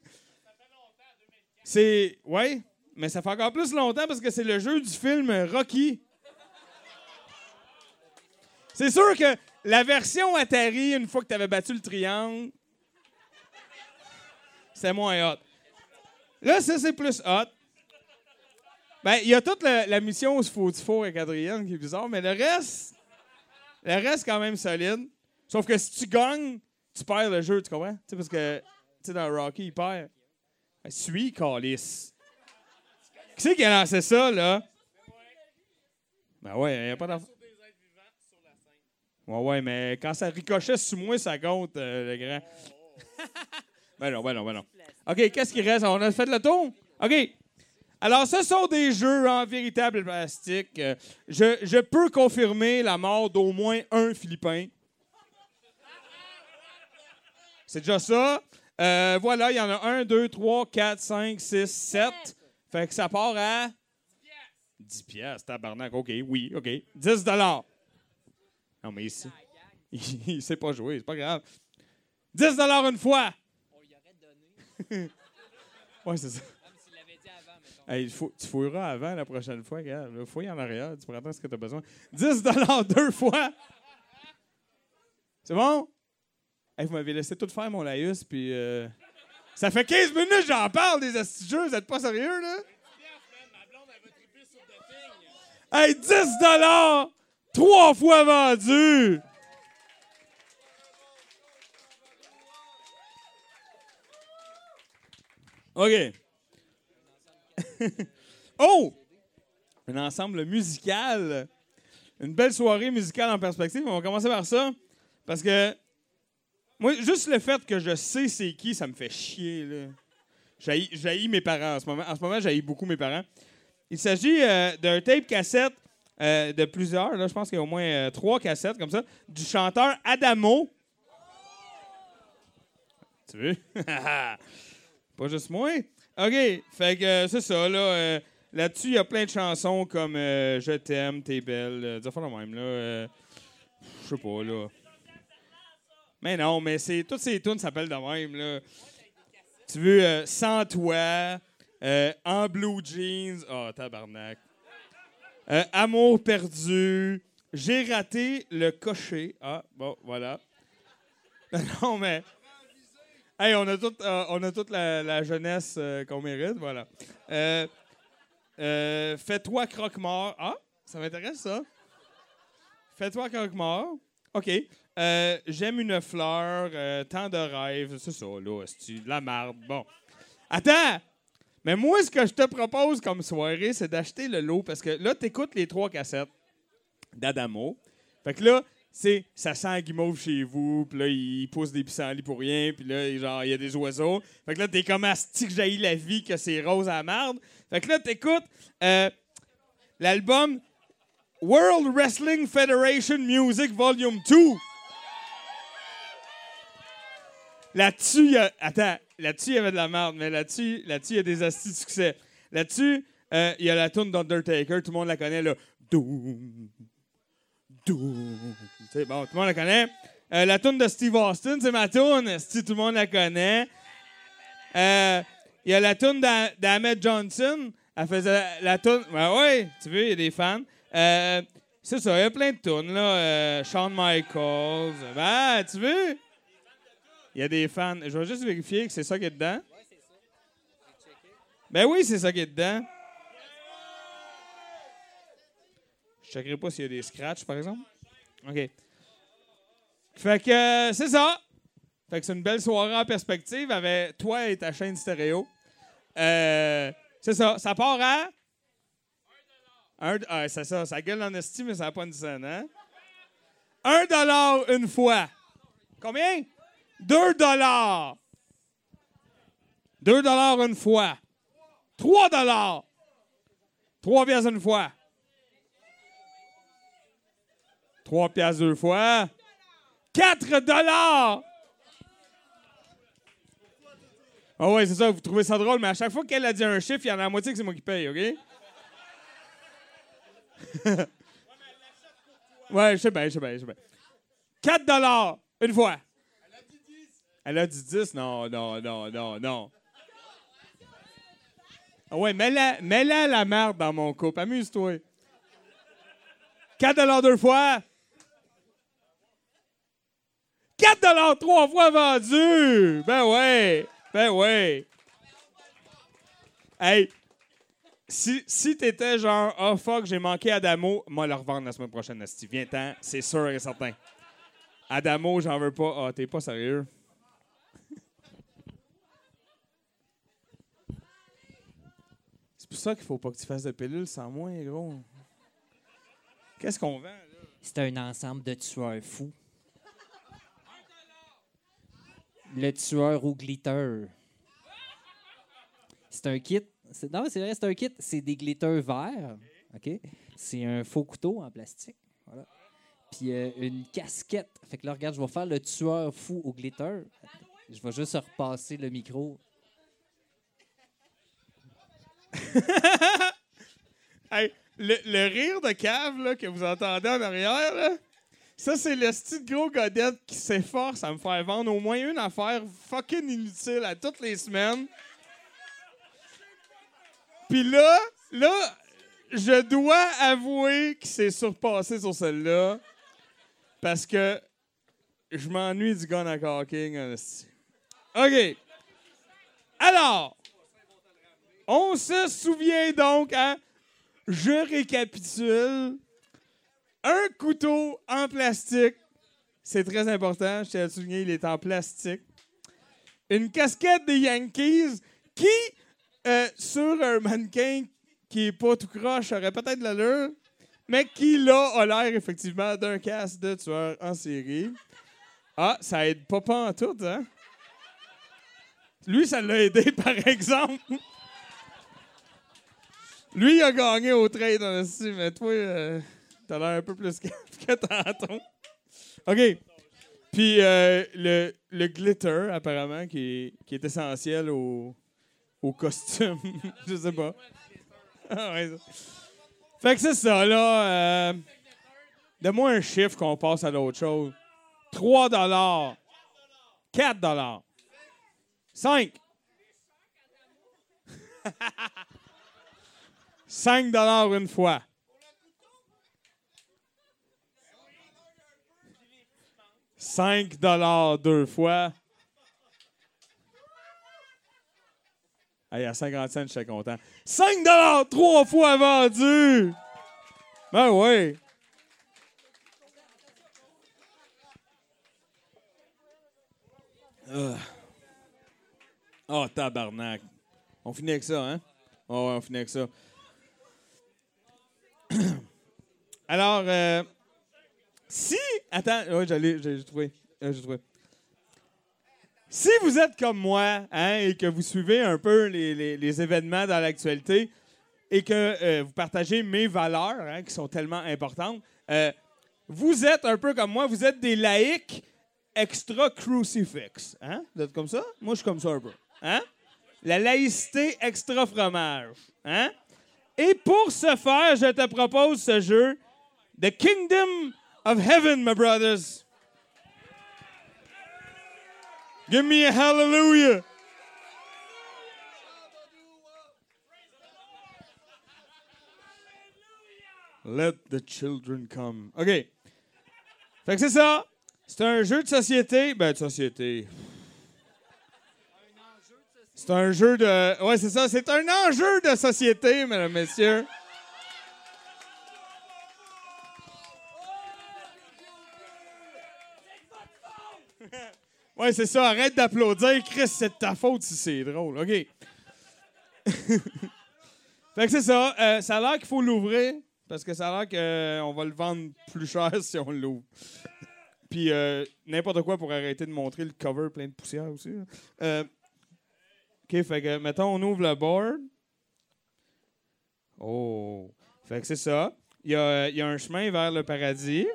C'est. Ouais, mais ça fait encore plus longtemps parce que c'est le jeu du film Rocky. C'est sûr que la version Atari, une fois que tu avais battu le triangle, c'est moins hot. Là, ça, c'est plus hot. Ben, il y a toute la, mission où il faut du four avec Adrienne qui est bizarre, mais le reste, le reste, quand même solide. Sauf que si tu gagnes, tu perds le jeu, tu comprends? Tu sais, parce que, tu dans Rocky, il perd. Ben, suis, Calis. Qui c'est qui a lancé ça, là? Ben ouais, il n'y a pas d'enfant. Ouais, ouais, mais quand ça ricochait sur moi, ça compte, euh, le grand. ben non, ben non, ben non. OK, qu'est-ce qui reste? On a fait le tour? OK. Alors, ce sont des jeux en véritable plastique. Euh, Je, je peux confirmer la mort d'au moins un Philippin. C'est déjà ça. Euh, voilà, il y en a un, deux, trois, quatre, cinq, six, sept. Fait que ça part à 10 piastres, tabarnak. OK, oui, OK. 10 dollars. Non, mais ici, il, il sait pas jouer, c'est pas grave. 10 dollars une fois. ouais, c'est ça. Hey, faut- tu fouilleras avant la prochaine fois, gars. Fouille en arrière, tu prendras ce que tu as besoin. 10 deux fois. C'est bon? Hey, vous m'avez laissé tout faire mon laïus, puis... euh, Ça fait 15 minutes j'en parle des astucieux, vous êtes pas sérieux, là? Hey, 10 dollars! Trois fois vendu! OK. oh! Un ensemble musical. Une belle soirée musicale en perspective. On va commencer par ça. Parce que, moi, juste le fait que je sais c'est qui, ça me fait chier. J'haïs mes parents en ce moment. En ce moment, j'haïs beaucoup mes parents. Il s'agit euh, d'un tape cassette euh, de plusieurs. Là, je pense qu'il y a au moins euh, trois cassettes comme ça. Du chanteur Adamo. Tu veux? Pas juste moi? OK. Fait que c'est ça, là. Là-dessus, il y a plein de chansons comme Je t'aime, t'es belle. Des affaires de même, là. Je sais pas, là. Mais non, mais c'est toutes ces tunes s'appellent de même, là. Tu veux euh, Sans toi, euh, En blue jeans. Oh, tabarnak. Euh, Amour perdu. J'ai raté le cocher. Ah, bon, voilà. non, mais. Hey, on a toute, on a toute la, la jeunesse qu'on mérite, voilà. Fais-toi croque-mort. Ah, ça m'intéresse, ça. Fais-toi croque-mort. OK. Euh, J'aime une fleur. euh, tant de rêves. C'est ça, là. De la marde. Bon. Attends! Mais moi, ce que je te propose comme soirée, c'est d'acheter le lot parce que là, t'écoutes les trois cassettes d'Adamo. Fait que là, c'est ça sent guimauve chez vous, puis là, il pousse des pissenlits pour rien, puis là, genre, il y a des oiseaux. Fait que là, t'es comme asti que jaillit la vie, que c'est rose à marde. Fait que là, t'écoutes euh, l'album World Wrestling Federation Music Volume 2. Là-dessus, il y a. Attends, là-dessus, il y avait de la merde, mais là-dessus, là-dessus, il y a des astis de succès. Là-dessus, euh, il y a la tune d'Undertaker, tout le monde la connaît, là. Doom. Doom. Sais, bon, tout le monde la connaît. Euh, la tune de Steve Austin, c'est ma tune. Si tout le monde la connaît. Euh, Il y a la tune d'A- d'Ahmed Johnson. Elle faisait la, tune. Ben oui, tu veux, il y a des fans. Euh, c'est ça, il y a plein de tunes, là. Shawn Michaels. Ben, tu veux? Il y a des fans. Je vais juste vérifier que c'est ça qui est dedans. Ben oui, c'est ça qui est dedans. Je checkerai pas s'il y a des scratchs, par exemple. OK. Fait que euh, c'est ça. Fait que c'est une belle soirée en perspective avec toi et ta chaîne stéréo. Euh, c'est ça. Ça part à. Un, ah, c'est ça. Ça gueule en estime, mais ça n'a pas une scène, hein? Un dollar une fois. Combien? Deux dollars. Deux dollars une fois. Trois dollars. 3 piastres une fois. 3 piastres deux fois. 4 dollars! Ah ouais, c'est ça, vous trouvez ça drôle, mais à chaque fois qu'elle a dit un chiffre, il y en a la moitié que c'est moi qui paye, OK? ouais, je sais bien, je sais bien, je sais bien. 4 dollars, une fois. Elle a dit 10. Non, non, non, non, non. Ah ouais, mets-la mets-la la merde dans mon couple. Amuse-toi. 4 dollars deux fois. 4 dollars trois fois vendu. Ben ouais. Ben ouais. Hey, si, si t'étais genre, oh fuck, j'ai manqué Adamo, moi le revendre la semaine prochaine, Asti. Viens-t'en, c'est sûr et certain. Adamo, j'en veux pas. Ah, t'es pas sérieux? C'est pour ça qu'il faut pas que tu fasses de pilules sans moi, gros. Qu'est-ce qu'on vend, là? C'est un ensemble de tueurs fous. Le tueur au glitter. C'est un kit. Non, c'est vrai, c'est un kit. C'est des glitters verts. OK? C'est un faux couteau en plastique. Voilà. Puis euh, une casquette. Fait que là, regarde, je vais faire le tueur fou au glitter. Je vais juste repasser le micro. Hey, le, rire de cave là, que vous entendez en arrière, là, ça, c'est le style gros godette qui s'efforce à me faire vendre au moins une affaire fucking inutile à toutes les semaines. Puis là, là, je dois avouer qu'il s'est surpassé sur celle-là parce que je m'ennuie du gun à caulking. OK. Alors, on se souvient donc, hein? Je récapitule. Un couteau en plastique. C'est très important. Je tiens à le souligner, il est en plastique. Une casquette des Yankees qui, euh, sur un mannequin qui est pas tout croche, aurait peut-être l'allure, mais qui, là, a l'air effectivement d'un casque de tueur en série. Ah, ça aide pas pas en tout, hein? Lui, ça l'a aidé, par exemple. Lui, il a gagné au trade, on mais toi, euh, t'as l'air un peu plus que, que tantôt. OK. Puis euh, le, le glitter, apparemment, qui est, qui est essentiel au, au costume. Je sais pas. Ah. Fait que c'est ça, là. Euh, Donne-moi un chiffre qu'on passe à l'autre chose. 3 dollars. 4 dollars. 5. 5 dollars une fois. Cinq dollars deux fois. Hey, à 50 cents, je suis content. 5 dollars trois fois vendu. Ben oui. Ah. Oh, tabarnak. On finit avec ça, hein? Oh, ouais, on finit avec ça. Alors, euh, si. Attends, ouais, j'allais, j'ai trouvé. Euh, j'ai trouvé. Si vous êtes comme moi hein, et que vous suivez un peu les, événements dans l'actualité et que euh, vous partagez mes valeurs hein, qui sont tellement importantes, vous êtes un peu comme moi, vous êtes des laïcs extra crucifix. Hein? Vous êtes comme ça? Moi, je suis comme ça un peu. Hein? La laïcité extra fromage. Hein? Et pour ce faire, je te propose ce jeu, The Kingdom of Heaven, my brothers. Give me a hallelujah. Let the children come. OK. Fait que c'est ça. C'est un jeu de société. Ben, de société. C'est un jeu de. Ouais, c'est ça. C'est un enjeu de société, mesdames, messieurs. Ouais, c'est ça. Arrête d'applaudir. Chris, c'est de ta faute si c'est drôle. OK. fait que c'est ça. Euh, ça a l'air qu'il faut l'ouvrir parce que ça a l'air qu'on va le vendre plus cher si on l'ouvre. Puis euh, n'importe quoi pour arrêter de montrer le cover plein de poussière aussi. là. OK, fait que, mettons, on ouvre le board. Oh. Fait que c'est ça. Il y a, il y a un chemin vers le paradis.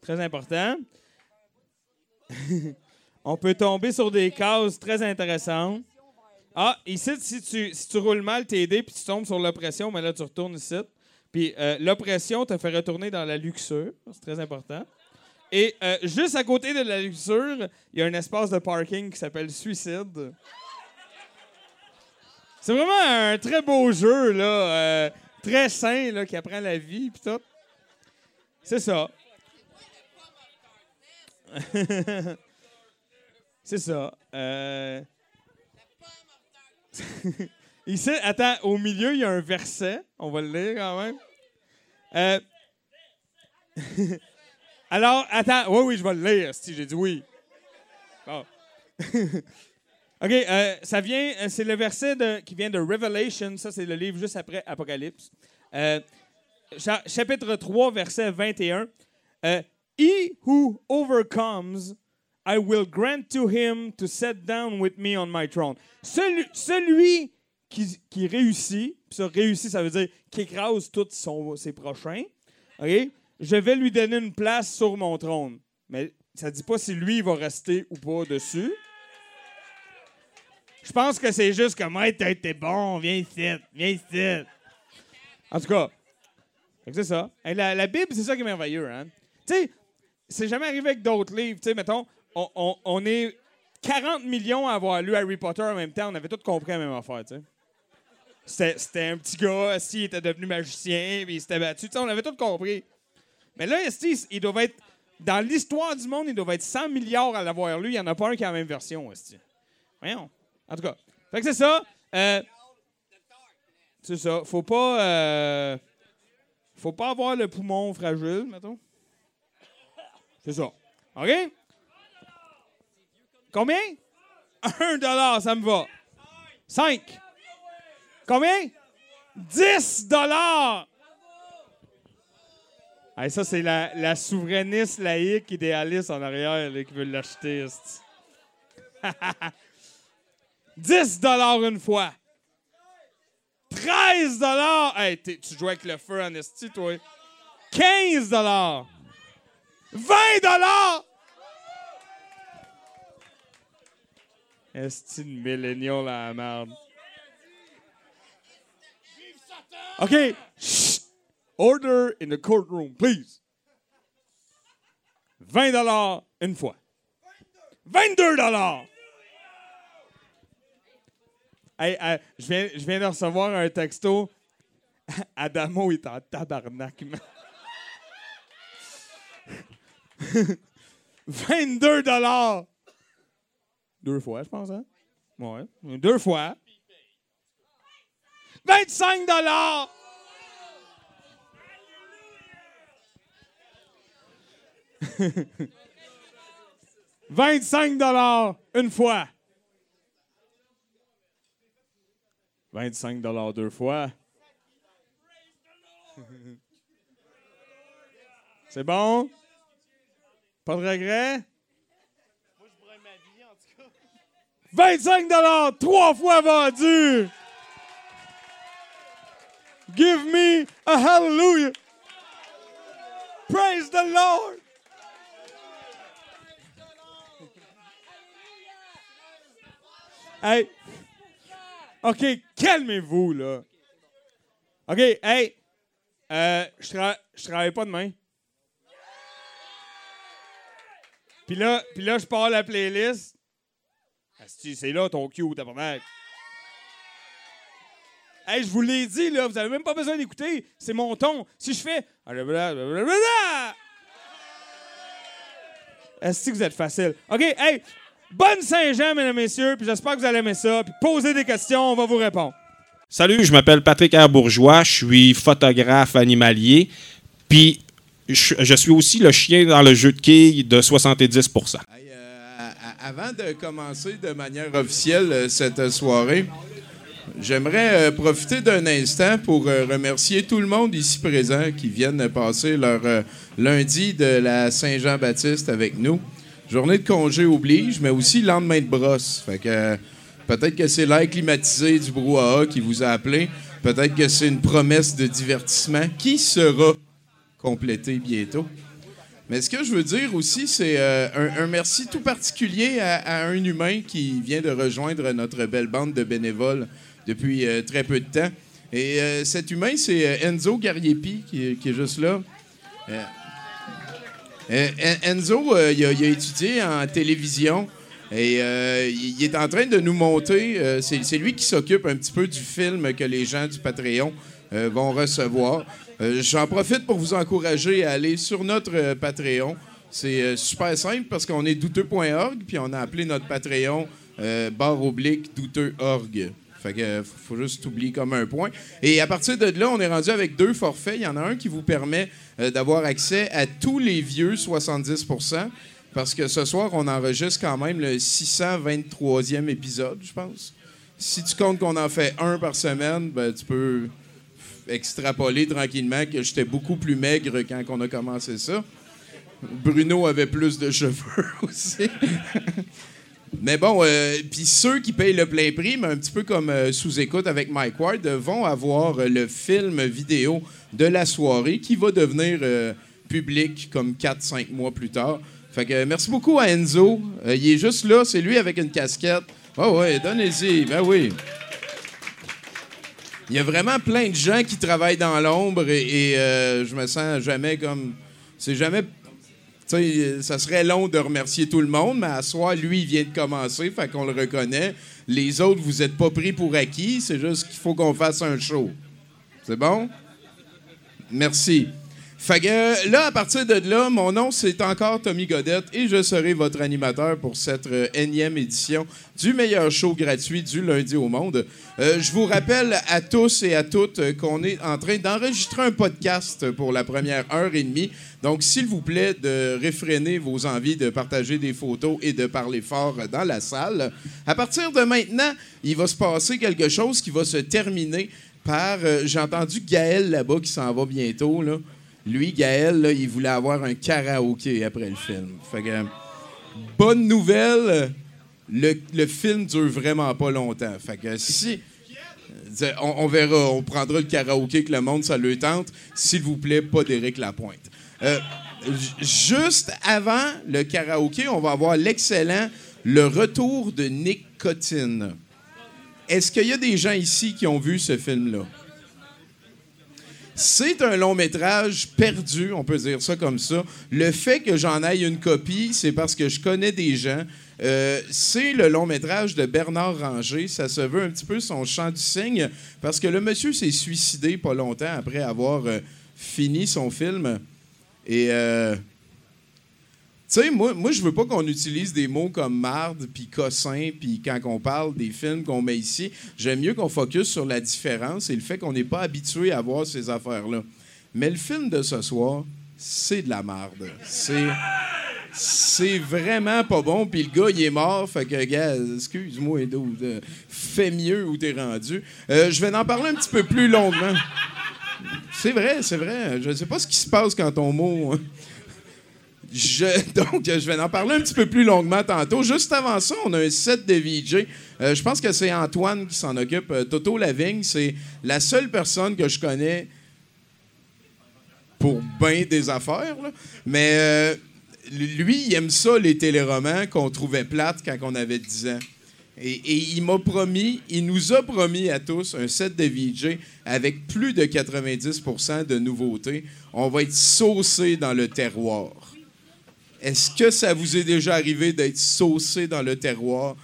Très important. On peut tomber sur des cases très intéressantes. Ah, ici, si tu, si tu roules mal tes dés puis tu tombes sur l'oppression, mais là, tu retournes ici. Puis euh, l'oppression te fait retourner dans la luxure. C'est très important. Et euh, juste à côté de la luxure, il y a un espace de parking qui s'appelle Suicide. C'est vraiment un très beau jeu, là. euh, très sain, là, qui apprend la vie, tout. C'est ça. C'est ça. Euh... Ici, attends, au milieu, il y a un verset. On va le lire quand même. Alors, attends. Oui, oui, je vais le lire, si j'ai dit oui. Bon. OK, euh, ça vient, euh, c'est le verset qui vient de Revelation. Ça, c'est le livre juste après Apocalypse. Euh, cha- chapitre 3, verset 21. Euh, He who overcomes, I will grant to him to sit down with me on my throne. Celui, qui, réussit, puis ça, réussit, ça veut dire qui écrase tous ses prochains, OK? Je vais lui donner une place sur mon trône. Mais ça dit pas si lui va rester ou pas dessus. Je pense que c'est juste comme, hey, t'as été bon, viens ici, viens ici. En tout cas, c'est ça. La, Bible, c'est ça qui est merveilleux, hein? Tu sais, c'est jamais arrivé avec d'autres livres. Tu sais, mettons, on, est 40 millions à avoir lu Harry Potter en même temps. On avait tous compris la même affaire, tu. C'était, un petit gars, esti, il était devenu magicien, puis il s'était battu. On avait tous compris. Mais là, esti, il doit être... Dans l'histoire du monde, il doit être 100 milliards à l'avoir lu. Il n'y en a pas un qui a la même version, esti. Voyons. En tout cas. Fait que c'est ça. Euh, c'est ça. Faut pas... euh, faut pas avoir le poumon fragile, mettons. C'est ça. OK? Combien? Un dollar, ça me va. Cinq. Combien? 10 dollars! Hey, ça, c'est la, la souverainiste laïque idéaliste en arrière là, qui veut l'acheter. esti. 10 dollars une fois. 13 dollars! Hey, tu joues avec le feu en esti, toi. 15 dollars. 20 dollars! Esti de milléniaux, la merde. OK. Order in the courtroom, please. 20 dollars une fois. 22 dollars. Hey, hey, je, viens, je viens de recevoir un texto. Adamo est en tabarnak, man. 22 dollars. Deux fois, je pense, hein? Ouais. Deux fois. 25 dollars. « 25 dollars une fois. 25 dollars deux fois. C'est bon? Pas de regret? 25 dollars trois fois vendu. Give me a hallelujah. Praise the Lord. Hey. OK, calmez-vous, là. OK, hey. Euh, je tra- je travaille pas demain. Puis là, puis là, je pars la playlist. C'est là ton cue, tabarnak. Hey, je vous l'ai dit, là, vous avez même pas besoin d'écouter. C'est mon ton. Si je fais. Est-ce que vous êtes facile? OK, hey, bonne Saint-Jean, mesdames et messieurs, puis j'espère que vous allez aimer ça. Puis posez des questions, on va vous répondre. Salut, je m'appelle Patrick R. Bourgeois, je suis photographe animalier, puis je, je suis aussi le chien dans le jeu de quilles de 70 À- Avant de commencer de manière officielle euh, cette soirée, j'aimerais euh, profiter d'un instant pour euh, remercier tout le monde ici présent qui viennent passer leur euh, lundi de la Saint-Jean-Baptiste avec nous. Journée de congé oblige, mais aussi lendemain de brosse. Fait que peut-être que c'est l'air climatisé du brouhaha qui vous a appelé. Peut-être que c'est une promesse de divertissement qui sera complétée bientôt. Mais ce que je veux dire aussi, c'est euh, un, merci tout particulier à, un humain qui vient de rejoindre notre belle bande de bénévoles depuis euh, très peu de temps. Et euh, cet humain, c'est Enzo Gariepi qui est juste là. Euh, En- Enzo, euh, il, a, étudié en télévision et euh, il est en train de nous monter. c'est lui qui s'occupe un petit peu du film que les gens du Patreon vont recevoir. J'en profite pour vous encourager à aller sur notre Patreon. C'est super simple parce qu'on est douteux.org puis on a appelé notre Patreon euh, barre oblique douteux.org. Fait que faut juste oublier comme un point. Et à partir de là, on est rendu avec deux forfaits. Il y en a un qui vous permet euh, d'avoir accès à tous les vieux 70% parce que ce soir, on enregistre quand même le 623e épisode, je pense. Si tu comptes qu'on en fait un par semaine, ben, tu peux extrapoler tranquillement que j'étais beaucoup plus maigre quand on a commencé ça. Bruno avait plus de cheveux aussi. Mais bon, euh, puis ceux qui payent le plein prix, mais un petit peu comme euh, sous-écoute avec Mike Ward, euh, vont avoir le film vidéo de la soirée qui va devenir public comme 4-5 mois plus tard. Fait que merci beaucoup à Enzo. Il est juste là, c'est lui avec une casquette. Oh ouais, donnez-y, ben oui. Il y a vraiment plein de gens qui travaillent dans l'ombre et, et, je me sens jamais comme. C'est jamais. Ça serait long de remercier tout le monde, mais à soir, lui, il vient de commencer, fait qu'on le reconnaît. Les autres, vous êtes pas pris pour acquis, c'est juste qu'il faut qu'on fasse un show. C'est bon? Merci. Fait que là, à partir de là, mon nom, c'est encore Tommy Godette et je serai votre animateur pour cette euh, énième édition du meilleur show gratuit du lundi au monde. Euh, je vous rappelle à tous et à toutes euh, qu'on est en train d'enregistrer un podcast pour la première heure et demie. Donc, s'il vous plaît, de réfréner vos envies de partager des photos et de parler fort dans la salle. À partir de maintenant, il va se passer quelque chose qui va se terminer par... J'ai entendu Gaël là-bas qui s'en va bientôt, là. Lui, Gaël, il voulait avoir un karaoké après le film. Fait bonne nouvelle, le, le film dure vraiment pas longtemps. Fait si. euh, On, verra, on prendra le karaoké que le monde, ça le tente. S'il vous plaît, pas d'Éric Lapointe. Euh, juste avant le karaoké, on va avoir l'excellent Le retour de Nick Cottin. Est-ce qu'il y a des gens ici qui ont vu ce film-là? C'est un long métrage perdu, on peut dire ça comme ça. Le fait que j'en aille une copie, c'est parce que je connais des gens. Euh, c'est le long métrage de Bernard Ranger. Ça se veut un petit peu son chant du cygne parce que le monsieur s'est suicidé pas longtemps après avoir euh, fini son film. Et euh, tu sais, moi, moi je veux pas qu'on utilise des mots comme marde, puis cossin, puis quand on parle des films qu'on met ici, j'aime mieux qu'on focus sur la différence et le fait qu'on n'est pas habitué à voir ces affaires-là. Mais le film de ce soir, c'est de la marde. C'est... C'est vraiment pas bon. Puis le gars, il est mort. Fait que, gars, excuse-moi, euh, fais mieux où t'es rendu. Euh, je vais en parler un petit peu plus longuement. C'est vrai, c'est vrai. Je sais pas ce qui se passe quand ton mot. donc, je vais en parler un petit peu plus longuement tantôt. Juste avant ça, on a un set de VJ. Euh, je pense que c'est Antoine qui s'en occupe. Euh, Toto Lavigne, c'est la seule personne que je connais pour bien des affaires. Mais euh, lui, il aime ça, les téléromans qu'on trouvait plates quand on avait 10 ans. Et, il m'a promis, il nous a promis à tous un set de VJ avec plus de 90% de nouveautés. On va être saucé dans le terroir. Est-ce que ça vous est déjà arrivé d'être saucé dans le terroir?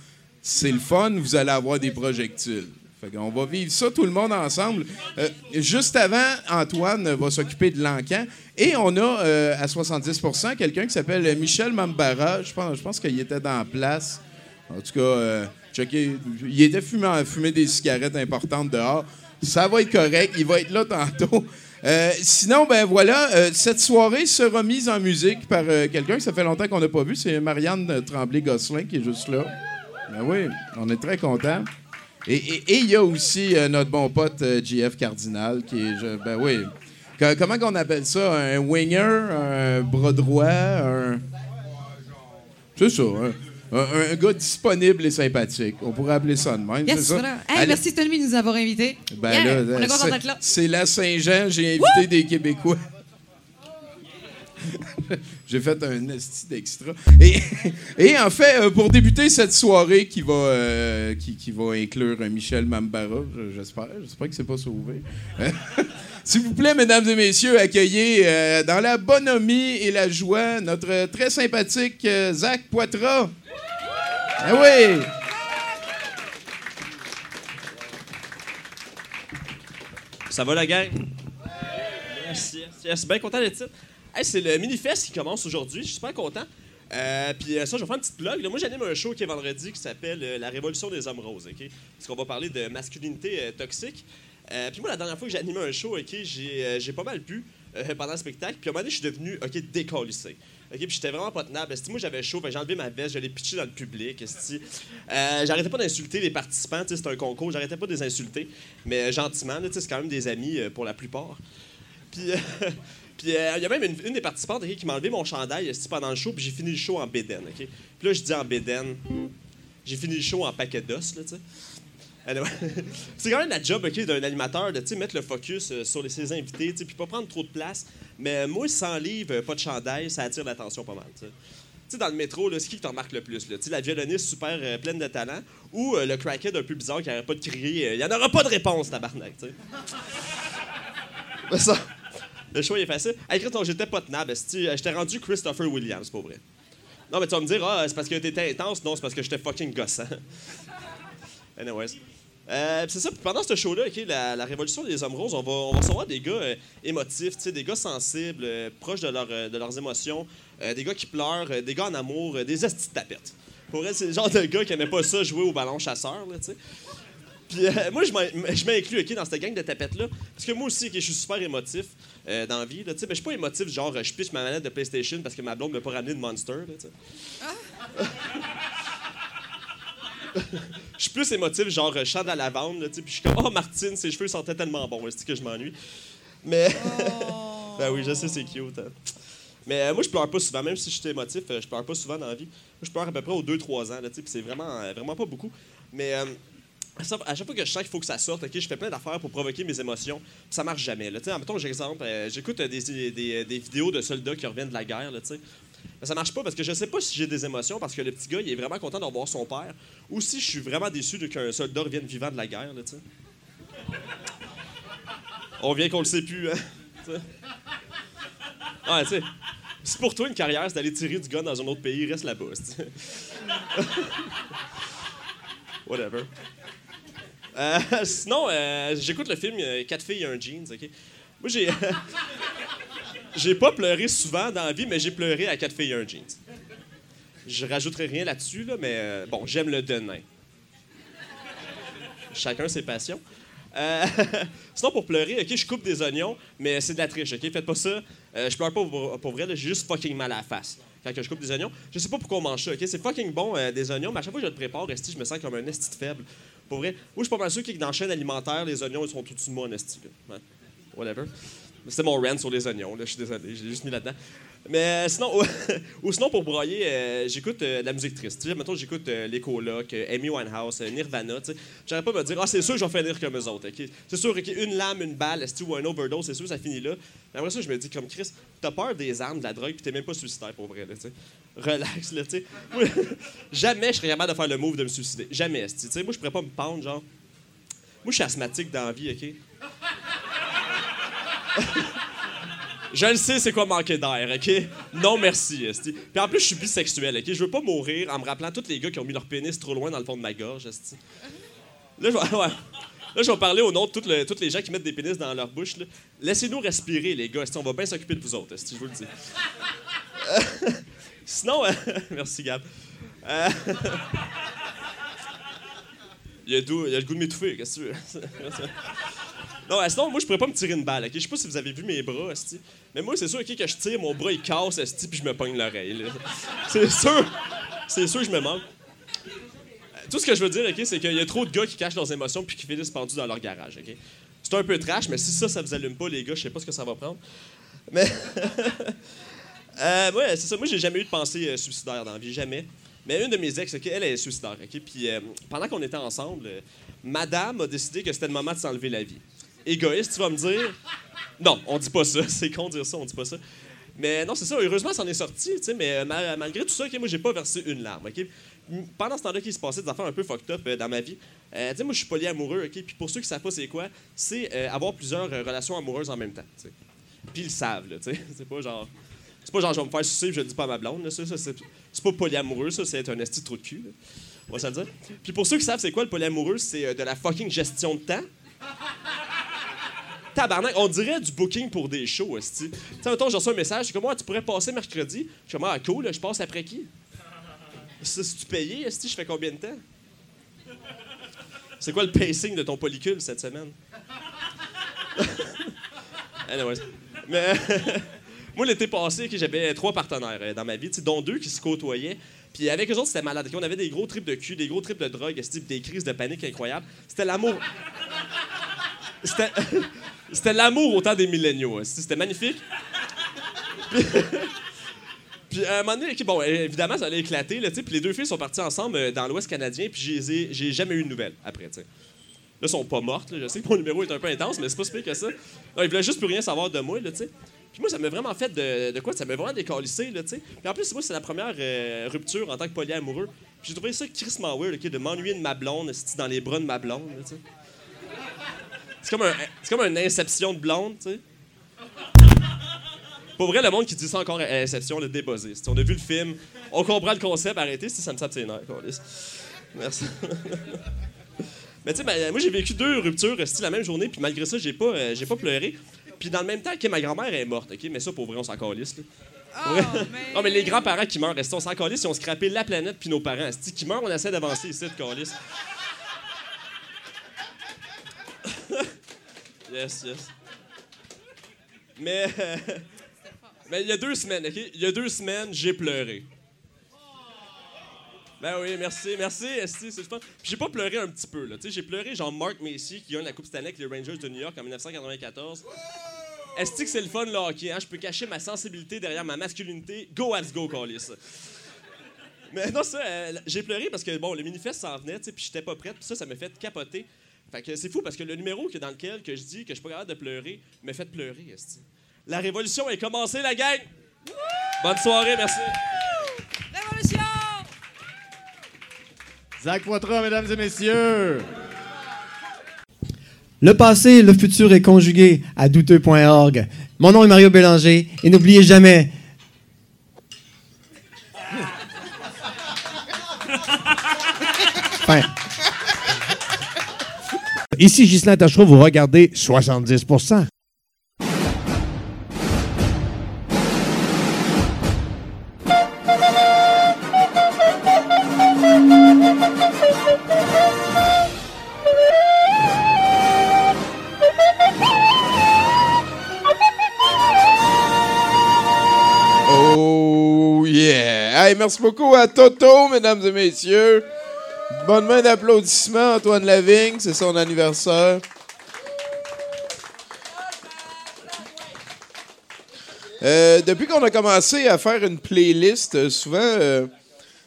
C'est le fun, vous allez avoir des projectiles. Qu'on va vivre ça tout le monde ensemble. Euh, juste avant, Antoine va s'occuper de l'encan. Et on a euh, à 70% quelqu'un qui s'appelle Michel Mambara. Je pense, qu'il était dans la place. En tout cas, euh, il était fumé, à fumer des cigarettes importantes dehors. Ça va être correct. Il va être là tantôt. Euh, sinon, ben voilà, euh, cette soirée sera mise en musique par euh, quelqu'un que ça fait longtemps qu'on n'a pas vu. C'est Marianne Tremblay-Gosselin qui est juste là. Ben oui, on est très contents. Et il y a aussi notre bon pote JF Cardinal qui est. ben oui. Co- comment qu'on appelle ça? Un winger, un bras droit, un. C'est ça, hein? Un, un gars disponible et sympathique. On pourrait appeler ça de même, Yes, c'est ça? voilà. Hey, Allez- merci Stanley de nous avoir invités. Ben Yeah, là, là. C'est la Saint-Jean, j'ai invité des Québécois. j'ai fait un esti d'extra. Et, en fait, euh, pour débuter cette soirée qui va, euh, qui, qui va inclure euh, Michel Mambara, je- j'espère, j'espère que c'est pas sauvé. S'il vous plaît, mesdames et messieurs, accueillez dans la bonhomie et la joie notre très sympathique Zach Poitras. Ah oui! Ça va la gang? Merci. Je suis bien content d'être ici. C'est le mini-fest qui commence aujourd'hui. Je suis super content. Euh, puis euh, ça, je vais faire une petite plug. là. Moi, j'anime un show qui est vendredi qui s'appelle euh, La Révolution des Hommes Roses. ok? Parce qu'on va parler de masculinité toxique. Puis moi, la dernière fois que j'ai animé un show, ok, j'ai pas mal pu pendant le spectacle. Puis à un moment donné, je suis devenu ok, décalissé. Ok, puis j'étais vraiment pas tenable. Moi, j'avais chaud, j'ai enlevé ma veste, je l'ai pitché dans le public. Euh, j'arrêtais pas d'insulter les participants. C'était un concours, j'arrêtais pas de les insulter. Mais gentiment, c'est quand même des amis pour la plupart. Puis, euh, euh, il y a même une, des participantes qui m'a enlevé mon chandail pendant le show, puis j'ai fini le show en bédaine. ok? Puis là, je dis en bédaine, j'ai fini le show en paquet d'os, c'est quand même la job ok, d'un animateur de mettre le focus euh, sur ses invités, puis pas prendre trop de place. Mais moi, sans livre, euh, pas de chandail, ça attire l'attention pas mal. tu sais. Tu sais, dans le métro, c'est qui qui t'en remarque le plus? Là? La violoniste super euh, pleine de talent ou euh, le crackhead un peu bizarre qui n'arrête pas de crier euh, Il n'y en aura pas de réponse, tabarnak! ça, le choix est facile. Chris, non, j'étais pas tenable. Euh, J'étais rendu Christopher Williams, pour vrai. Non, mais tu vas me dire, ah, c'est parce que t'étais intense. Non, c'est parce que j'étais fucking gossant. Anyways. Euh, c'est ça, pendant ce show-là, ok, la, révolution des hommes roses, on va, on va des gars euh, émotifs, des gars sensibles, euh, proches de, leur, de leurs émotions, des gars qui pleurent, des gars en amour, des estis de tapettes. Pour vrai, c'est le genre de gars qui aimait pas ça jouer au ballon chasseur, là, tu sais. Puis euh, moi, je m'in- je m'inclus ok, dans cette gang de tapettes-là. Parce que moi aussi, je suis super émotif euh, dans la vie. là, Mais je suis pas émotif, genre, je piche ma manette de PlayStation parce que ma blonde m'a pas ramené de Monster. sais. Je suis plus émotif, genre euh, chant à la lavande, puis je suis comme, oh Martine, ses cheveux sentaient tellement bons, c'est que je m'ennuie? Mais. ben oui, je sais, c'est cute. hein. Mais euh, moi, je pleure pas souvent, même si je suis émotif, je pleure pas souvent dans la vie. Moi, je pleure à peu près aux 2-3 ans, puis c'est vraiment, vraiment pas beaucoup. Mais. À chaque fois que je sens qu'il faut que ça sorte, ok, je fais plein d'affaires pour provoquer mes émotions, ça marche jamais. Là. Mettons, j'ai exemple, euh, j'écoute euh, des, vidéos de soldats qui reviennent de la guerre, là, tu sais. Mais ça marche pas parce que je sais pas si j'ai des émotions parce que le petit gars, il est vraiment content de revoir son père, ou si je suis vraiment déçu qu'un soldat revienne vivant de la guerre, là. On vient qu'on le sait plus, hein. Si pour toi, une carrière, c'est d'aller tirer du gun dans un autre pays, reste là-bas. Whatever. Euh, sinon, euh, j'écoute le film euh, Quatre filles et un jeans, OK? Moi, j'ai... j'ai pas pleuré souvent dans la vie, mais j'ai pleuré à Quatre filles et un jeans. Je rajouterai rien là-dessus, là, mais bon, j'aime le donner. Chacun ses passions. Sinon, pour pleurer, OK, je coupe des oignons, mais c'est de la triche, OK? Faites pas ça. Euh, je pleure pas pour, pour vrai, j'ai juste fucking mal à la face quand je coupe des oignons. Je sais pas pourquoi on mange ça, OK? C'est fucking bon, des oignons, mais à chaque fois que je le prépare, esti, je me sens comme un esti faible. Pour vrai, moi, je suis pas mal sûr que dans la chaîne alimentaire, les oignons, ils sont tout de moi en esti, là. Whatever. C'est mon rant sur les oignons, je suis désolé, je l'ai juste mis là-dedans. Mais euh, sinon, ou sinon pour broyer, euh, j'écoute euh, de la musique triste. Tu j'écoute euh, les colocs, Amy Winehouse, Nirvana. Tu sais, j'arrête pas de me dire, ah, c'est sûr, je vais finir comme eux autres. C'est sûr qu'une lame, une balle, ou un overdose, c'est sûr, ça finit là. Mais après ça, je me dis, comme Chris, t'as peur des armes, de la drogue, puis t'es même pas suicidaire pour vrai. Relax, là, tu sais. Jamais je serais capable de faire le move de me suicider. Jamais. Tu sais, moi, je pourrais pas me pendre, genre. Moi, je suis asthmatique dans la vie, OK? Je le sais, c'est quoi manquer d'air, OK? Non, merci, esti. Puis en plus, je suis bisexuel, OK? Je veux pas mourir en me rappelant tous les gars qui ont mis leur pénis trop loin dans le fond de ma gorge, esti. Là, je vais. Là, je vais parler au nom de tous le- tous les gens qui mettent des pénis dans leur bouche. Laissez-nous respirer, les gars. esti. On va bien s'occuper de vous autres, esti, je vous le dis. Sinon, euh, merci, Gab. Euh, il, y a doux- il a le goût de m'étouffer, qu'est-ce que tu veux? Non, euh, sinon, moi, je pourrais pas me tirer une balle. ok? Je sais pas si vous avez vu mes bras, esti. Mais moi, c'est sûr ok, que je tire, mon bras, il casse, esti, puis je me pogne l'oreille. C'est sûr. C'est sûr je me manque. Tout ce que je veux dire, ok, c'est qu'il y a trop de gars qui cachent leurs émotions puis qui finissent pendus dans leur garage. ok? C'est un peu trash, mais si ça, ça vous allume pas, les gars, je sais pas ce que ça va prendre. Mais. Euh, ouais, c'est ça. Moi, j'ai jamais eu de pensée euh, suicidaire dans la vie. Jamais. Mais une de mes ex, ok, elle, est suicidaire. ok? Puis euh, pendant qu'on était ensemble, euh, madame a décidé que c'était le moment de s'enlever la vie. Égoïste, tu vas me dire? Non, on dit pas ça. C'est con de dire ça, on dit pas ça. Mais non, c'est ça. Heureusement, ça en est sorti, tu sais. Mais ma- malgré tout ça, ok, moi, j'ai pas versé une larme, ok? Pendant ce temps-là, il se passait des affaires un peu fucked up dans ma vie. Tu sais, moi, je suis polyamoureux, ok? Puis pour ceux qui savent pas c'est quoi, c'est avoir plusieurs relations amoureuses en même temps, tu sais. Puis ils le savent, tu sais. C'est pas genre. C'est pas genre, je vais me faire sucer puis je le dis pas à ma blonde, c'est pas polyamoureux, ça, c'est un esti de trou de cul. On va se le dire. Puis pour ceux qui savent c'est quoi le polyamoureux, c'est euh, de la fucking gestion de temps. Tabarnak, on dirait du booking pour des shows, esti. Tu sais, temps, j'ai reçu un message, c'est comme moi, tu pourrais passer mercredi. Je suis comme, ah, cool, je passe après qui? Si tu payé, esti, je fais combien de temps? C'est quoi le pacing de ton polycule cette semaine? Mais moi, l'été passé, j'avais trois partenaires euh, dans ma vie, dont deux qui se côtoyaient. Puis avec eux autres, c'était malade. On avait des gros trips de cul, des gros trips de drogue, des crises de panique incroyables. C'était l'amour. C'était. L'amour au temps des milléniaux. esti, C'était magnifique. Puis, à un moment donné, bon, évidemment, ça allait éclater. Là, puis les deux filles sont parties ensemble euh, dans l'Ouest canadien, puis j'ai jamais eu de nouvelles après. tu sais. Là, elles sont pas mortes. Je sais que mon numéro est un peu intense, mais c'est pas si pire que ça. Non, ils voulaient juste plus rien savoir de moi. Là, tu sais. Puis moi, ça m'a vraiment fait de, quoi? Ça m'a vraiment décalissé. Là, tu sais. Puis en plus, moi, c'est la première euh, rupture en tant que polyamoureux. J'ai trouvé ça crissement weird, ok, de m'ennuyer de ma blonde, dans les bras de ma blonde. tu sais. C'est comme, un, c'est comme une inception de blonde, tu sais. Pour vrai, le monde qui dit ça encore à Inception, le. Si on a vu le film, on comprend le concept, arrêtez si ça me sape ses nerfs. Merci. Mais tu sais, ben, moi j'ai vécu deux ruptures euh, style la même journée, puis malgré ça, j'ai pas, euh, j'ai pas pleuré. Puis dans le même temps, ok, ma grand-mère est morte, ok, mais ça pour vrai, on s'en calisse. là. Pour vrai. Non, mais les grands-parents qui meurent, esti, on s'en calisse, ils ont scrappé la planète puis nos parents? esti, qui meurent, on essaie d'avancer ici, de calisse? yes, yes. Mais, euh, mais il y a deux semaines, OK? Il y a deux semaines, j'ai pleuré. Ben oui, merci, merci, Esti, c'est le fun. Puis j'ai pas pleuré un petit peu, là. Tu sais, j'ai pleuré genre Mark Macy qui gagne la Coupe Stanley avec les Rangers de New York en 1994. Esti que c'est le fun, le hockey, hein? Je peux cacher ma sensibilité derrière ma masculinité. Go, let's go, Callis. Mais non, ça, euh, j'ai pleuré parce que, bon, le manifeste s'en venait, tu sais, puis j'étais pas prête, puis ça, ça m'a fait capoter. Fait que c'est fou parce que le numéro que dans lequel que je dis que je suis pas capable de pleurer m'a fait pleurer, esti. La révolution est commencée, la gang! Bonne soirée, merci. Révolution! Zach Poitras, mesdames et messieurs. Le passé le futur est conjugué à douteux.org. Mon nom est Mario Bélanger et n'oubliez jamais. Ici Ghislain Tachereau, vous regardez 70 Merci beaucoup à Toto, mesdames et messieurs. Bonne main d'applaudissements, Antoine Lavigne, c'est son anniversaire. Euh, depuis qu'on a commencé à faire une playlist, euh, souvent, euh,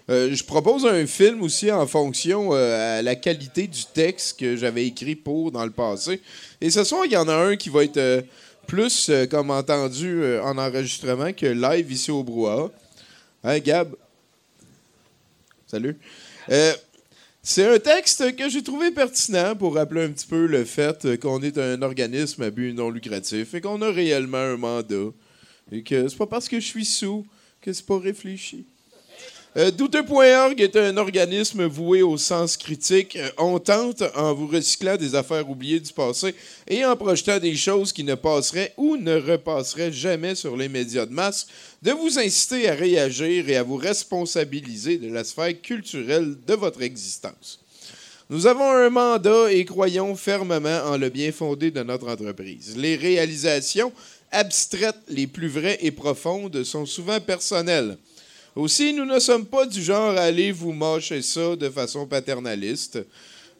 je propose un film aussi en fonction à la qualité du texte que j'avais écrit pour dans le passé. Et ce soir, il y en a un qui va être plus, comme entendu, en enregistrement que live ici au Brouhaha. Hein, Gab? Salut. Euh, c'est un texte que j'ai trouvé pertinent pour rappeler un petit peu le fait qu'on est un organisme à but non lucratif et qu'on a réellement un mandat. Et que c'est pas parce que je suis sous que c'est pas réfléchi. Euh, Douteux.org est un organisme voué au sens critique. Euh, on tente, en vous recyclant des affaires oubliées du passé et en projetant des choses qui ne passeraient ou ne repasseraient jamais sur les médias de masse, de vous inciter à réagir et à vous responsabiliser de la sphère culturelle de votre existence. Nous avons un mandat et croyons fermement en le bien fondé de notre entreprise. Les réalisations abstraites les plus vraies et profondes sont souvent personnelles. Aussi, nous ne sommes pas du genre à aller vous mâcher ça de façon paternaliste.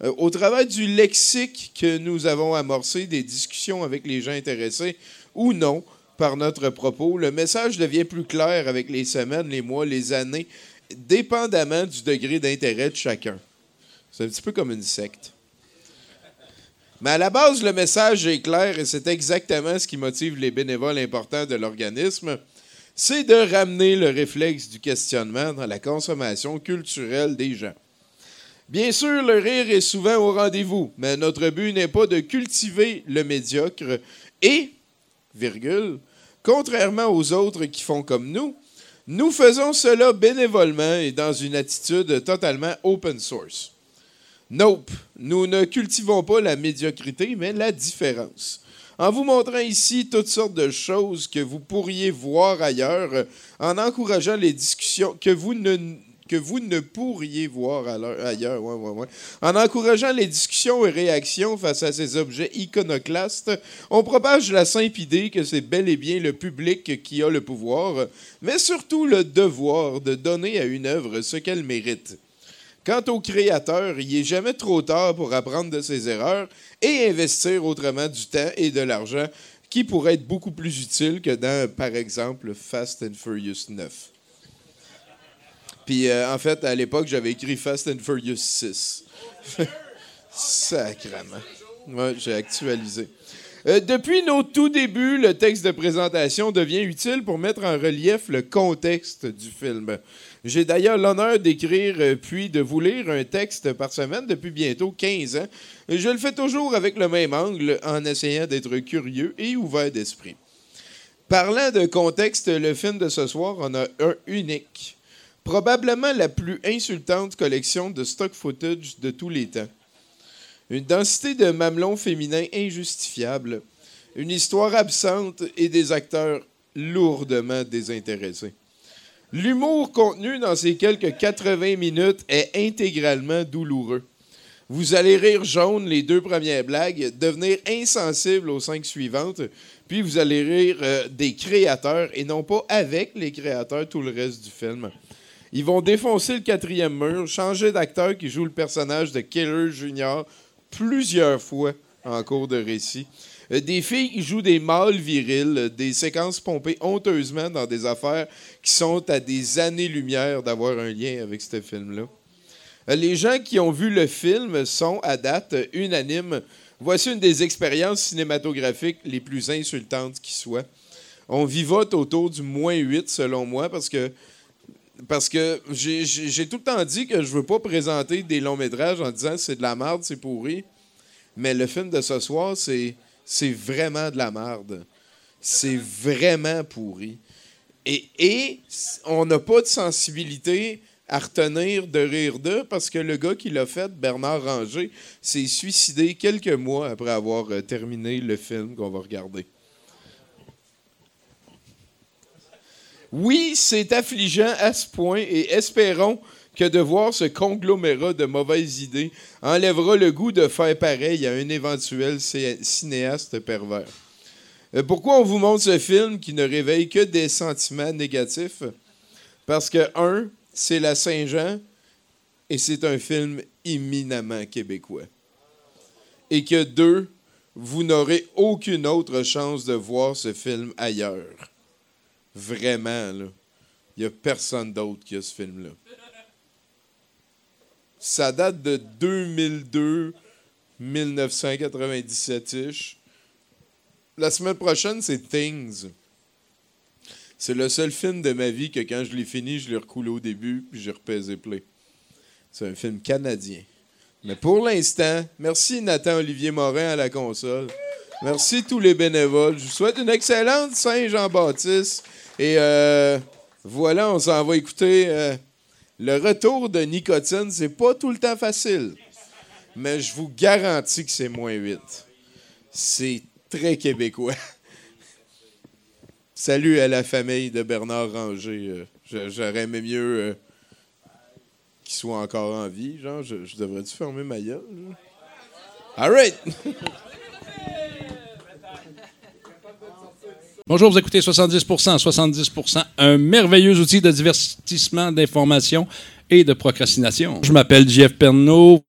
Euh, au travers du lexique que nous avons amorcé des discussions avec les gens intéressés ou non par notre propos, le message devient plus clair avec les semaines, les mois, les années dépendamment du degré d'intérêt de chacun. C'est un petit peu comme une secte. Mais à la base, le message est clair et c'est exactement ce qui motive les bénévoles importants de l'organisme. C'est de ramener le réflexe du questionnement dans la consommation culturelle des gens. Bien sûr, le rire est souvent au rendez-vous, mais notre but n'est pas de cultiver le médiocre et, virgule, contrairement aux autres qui font comme nous, nous faisons cela bénévolement et dans une attitude totalement open source. Nope, nous ne cultivons pas la médiocrité, mais la différence. En vous montrant ici toutes sortes de choses que vous pourriez voir ailleurs, en encourageant les discussions que vous ne, que vous ne pourriez voir ailleurs, en encourageant les discussions et réactions face à ces objets iconoclastes, on propage la simple idée que c'est bel et bien le public qui a le pouvoir, mais surtout le devoir de donner à une œuvre ce qu'elle mérite. Quant au créateur, il n'est jamais trop tard pour apprendre de ses erreurs et investir autrement du temps et de l'argent qui pourrait être beaucoup plus utile que dans, par exemple, Fast and Furious 9. Puis, euh, en fait, à l'époque, j'avais écrit Fast and Furious 6. Sacrement. Ouais, j'ai actualisé. Euh, depuis nos tout débuts, le texte de présentation devient utile pour mettre en relief le contexte du film. J'ai d'ailleurs l'honneur d'écrire euh, puis de vous lire un texte par semaine depuis bientôt 15 ans. Je le fais toujours avec le même angle en essayant d'être curieux et ouvert d'esprit. Parlant de contexte, le film de ce soir en a un unique. Probablement la plus insultante collection de stock footage de tous les temps. Une densité de mamelons féminins injustifiable. Une histoire absente et des acteurs lourdement désintéressés. L'humour contenu dans ces quelques 80 minutes est intégralement douloureux. Vous allez rire jaune les deux premières blagues, devenir insensible aux cinq suivantes, puis vous allez rire euh, des créateurs et non pas avec les créateurs tout le reste du film. Ils vont défoncer le quatrième mur, changer d'acteur qui joue le personnage de Killer Junior plusieurs fois en cours de récit. Euh, des filles qui jouent des mâles virils, euh, des séquences pompées honteusement dans des affaires qui sont à des années-lumière d'avoir un lien avec ce film-là. Euh, les gens qui ont vu le film sont, à date, unanimes. Voici une des expériences cinématographiques les plus insultantes qui soit. On vivote autour du moins 8, selon moi, parce que parce que j'ai tout le temps dit que je veux pas présenter des longs métrages en disant c'est de la merde, c'est pourri. Mais le film de ce soir, c'est vraiment de la merde. C'est vraiment pourri. Et, on n'a pas de sensibilité à retenir de rire d'eux parce que le gars qui l'a fait, Bernard Ranger, s'est suicidé quelques mois après avoir euh, terminé le film qu'on va regarder. Oui, c'est affligeant à ce point et espérons que de voir ce conglomérat de mauvaises idées enlèvera le goût de faire pareil à un éventuel cinéaste pervers. Euh, pourquoi on vous montre ce film qui ne réveille que des sentiments négatifs? Parce que, un, c'est la Saint-Jean et c'est un film éminemment québécois. Et que, deux, vous n'aurez aucune autre chance de voir ce film ailleurs. Vraiment, là. Il n'y a personne d'autre qui a ce film-là. Ça date de 2002, 1997-ish. La semaine prochaine, c'est Things. C'est le seul film de ma vie que quand je l'ai fini, je l'ai recoulé au début, puis j'ai repaisé play. C'est un film canadien. Mais pour l'instant, merci Nathan Olivier Morin à la console. Merci tous les bénévoles. Je vous souhaite une excellente Saint-Jean-Baptiste. Et euh, voilà, on s'en va écouter euh, le retour de nicotine, c'est pas tout le temps facile. Mais je vous garantis que c'est moins 8. C'est très québécois. Salut à la famille de Bernard Ranger. Euh, j'aurais aimé mieux qu'il soit encore en vie. Genre, je, devrais-tu fermer ma gueule? All right! Bonjour, vous écoutez 70%, 70%, un merveilleux outil de divertissement, d'information et de procrastination. Je m'appelle Jeff Pernaud.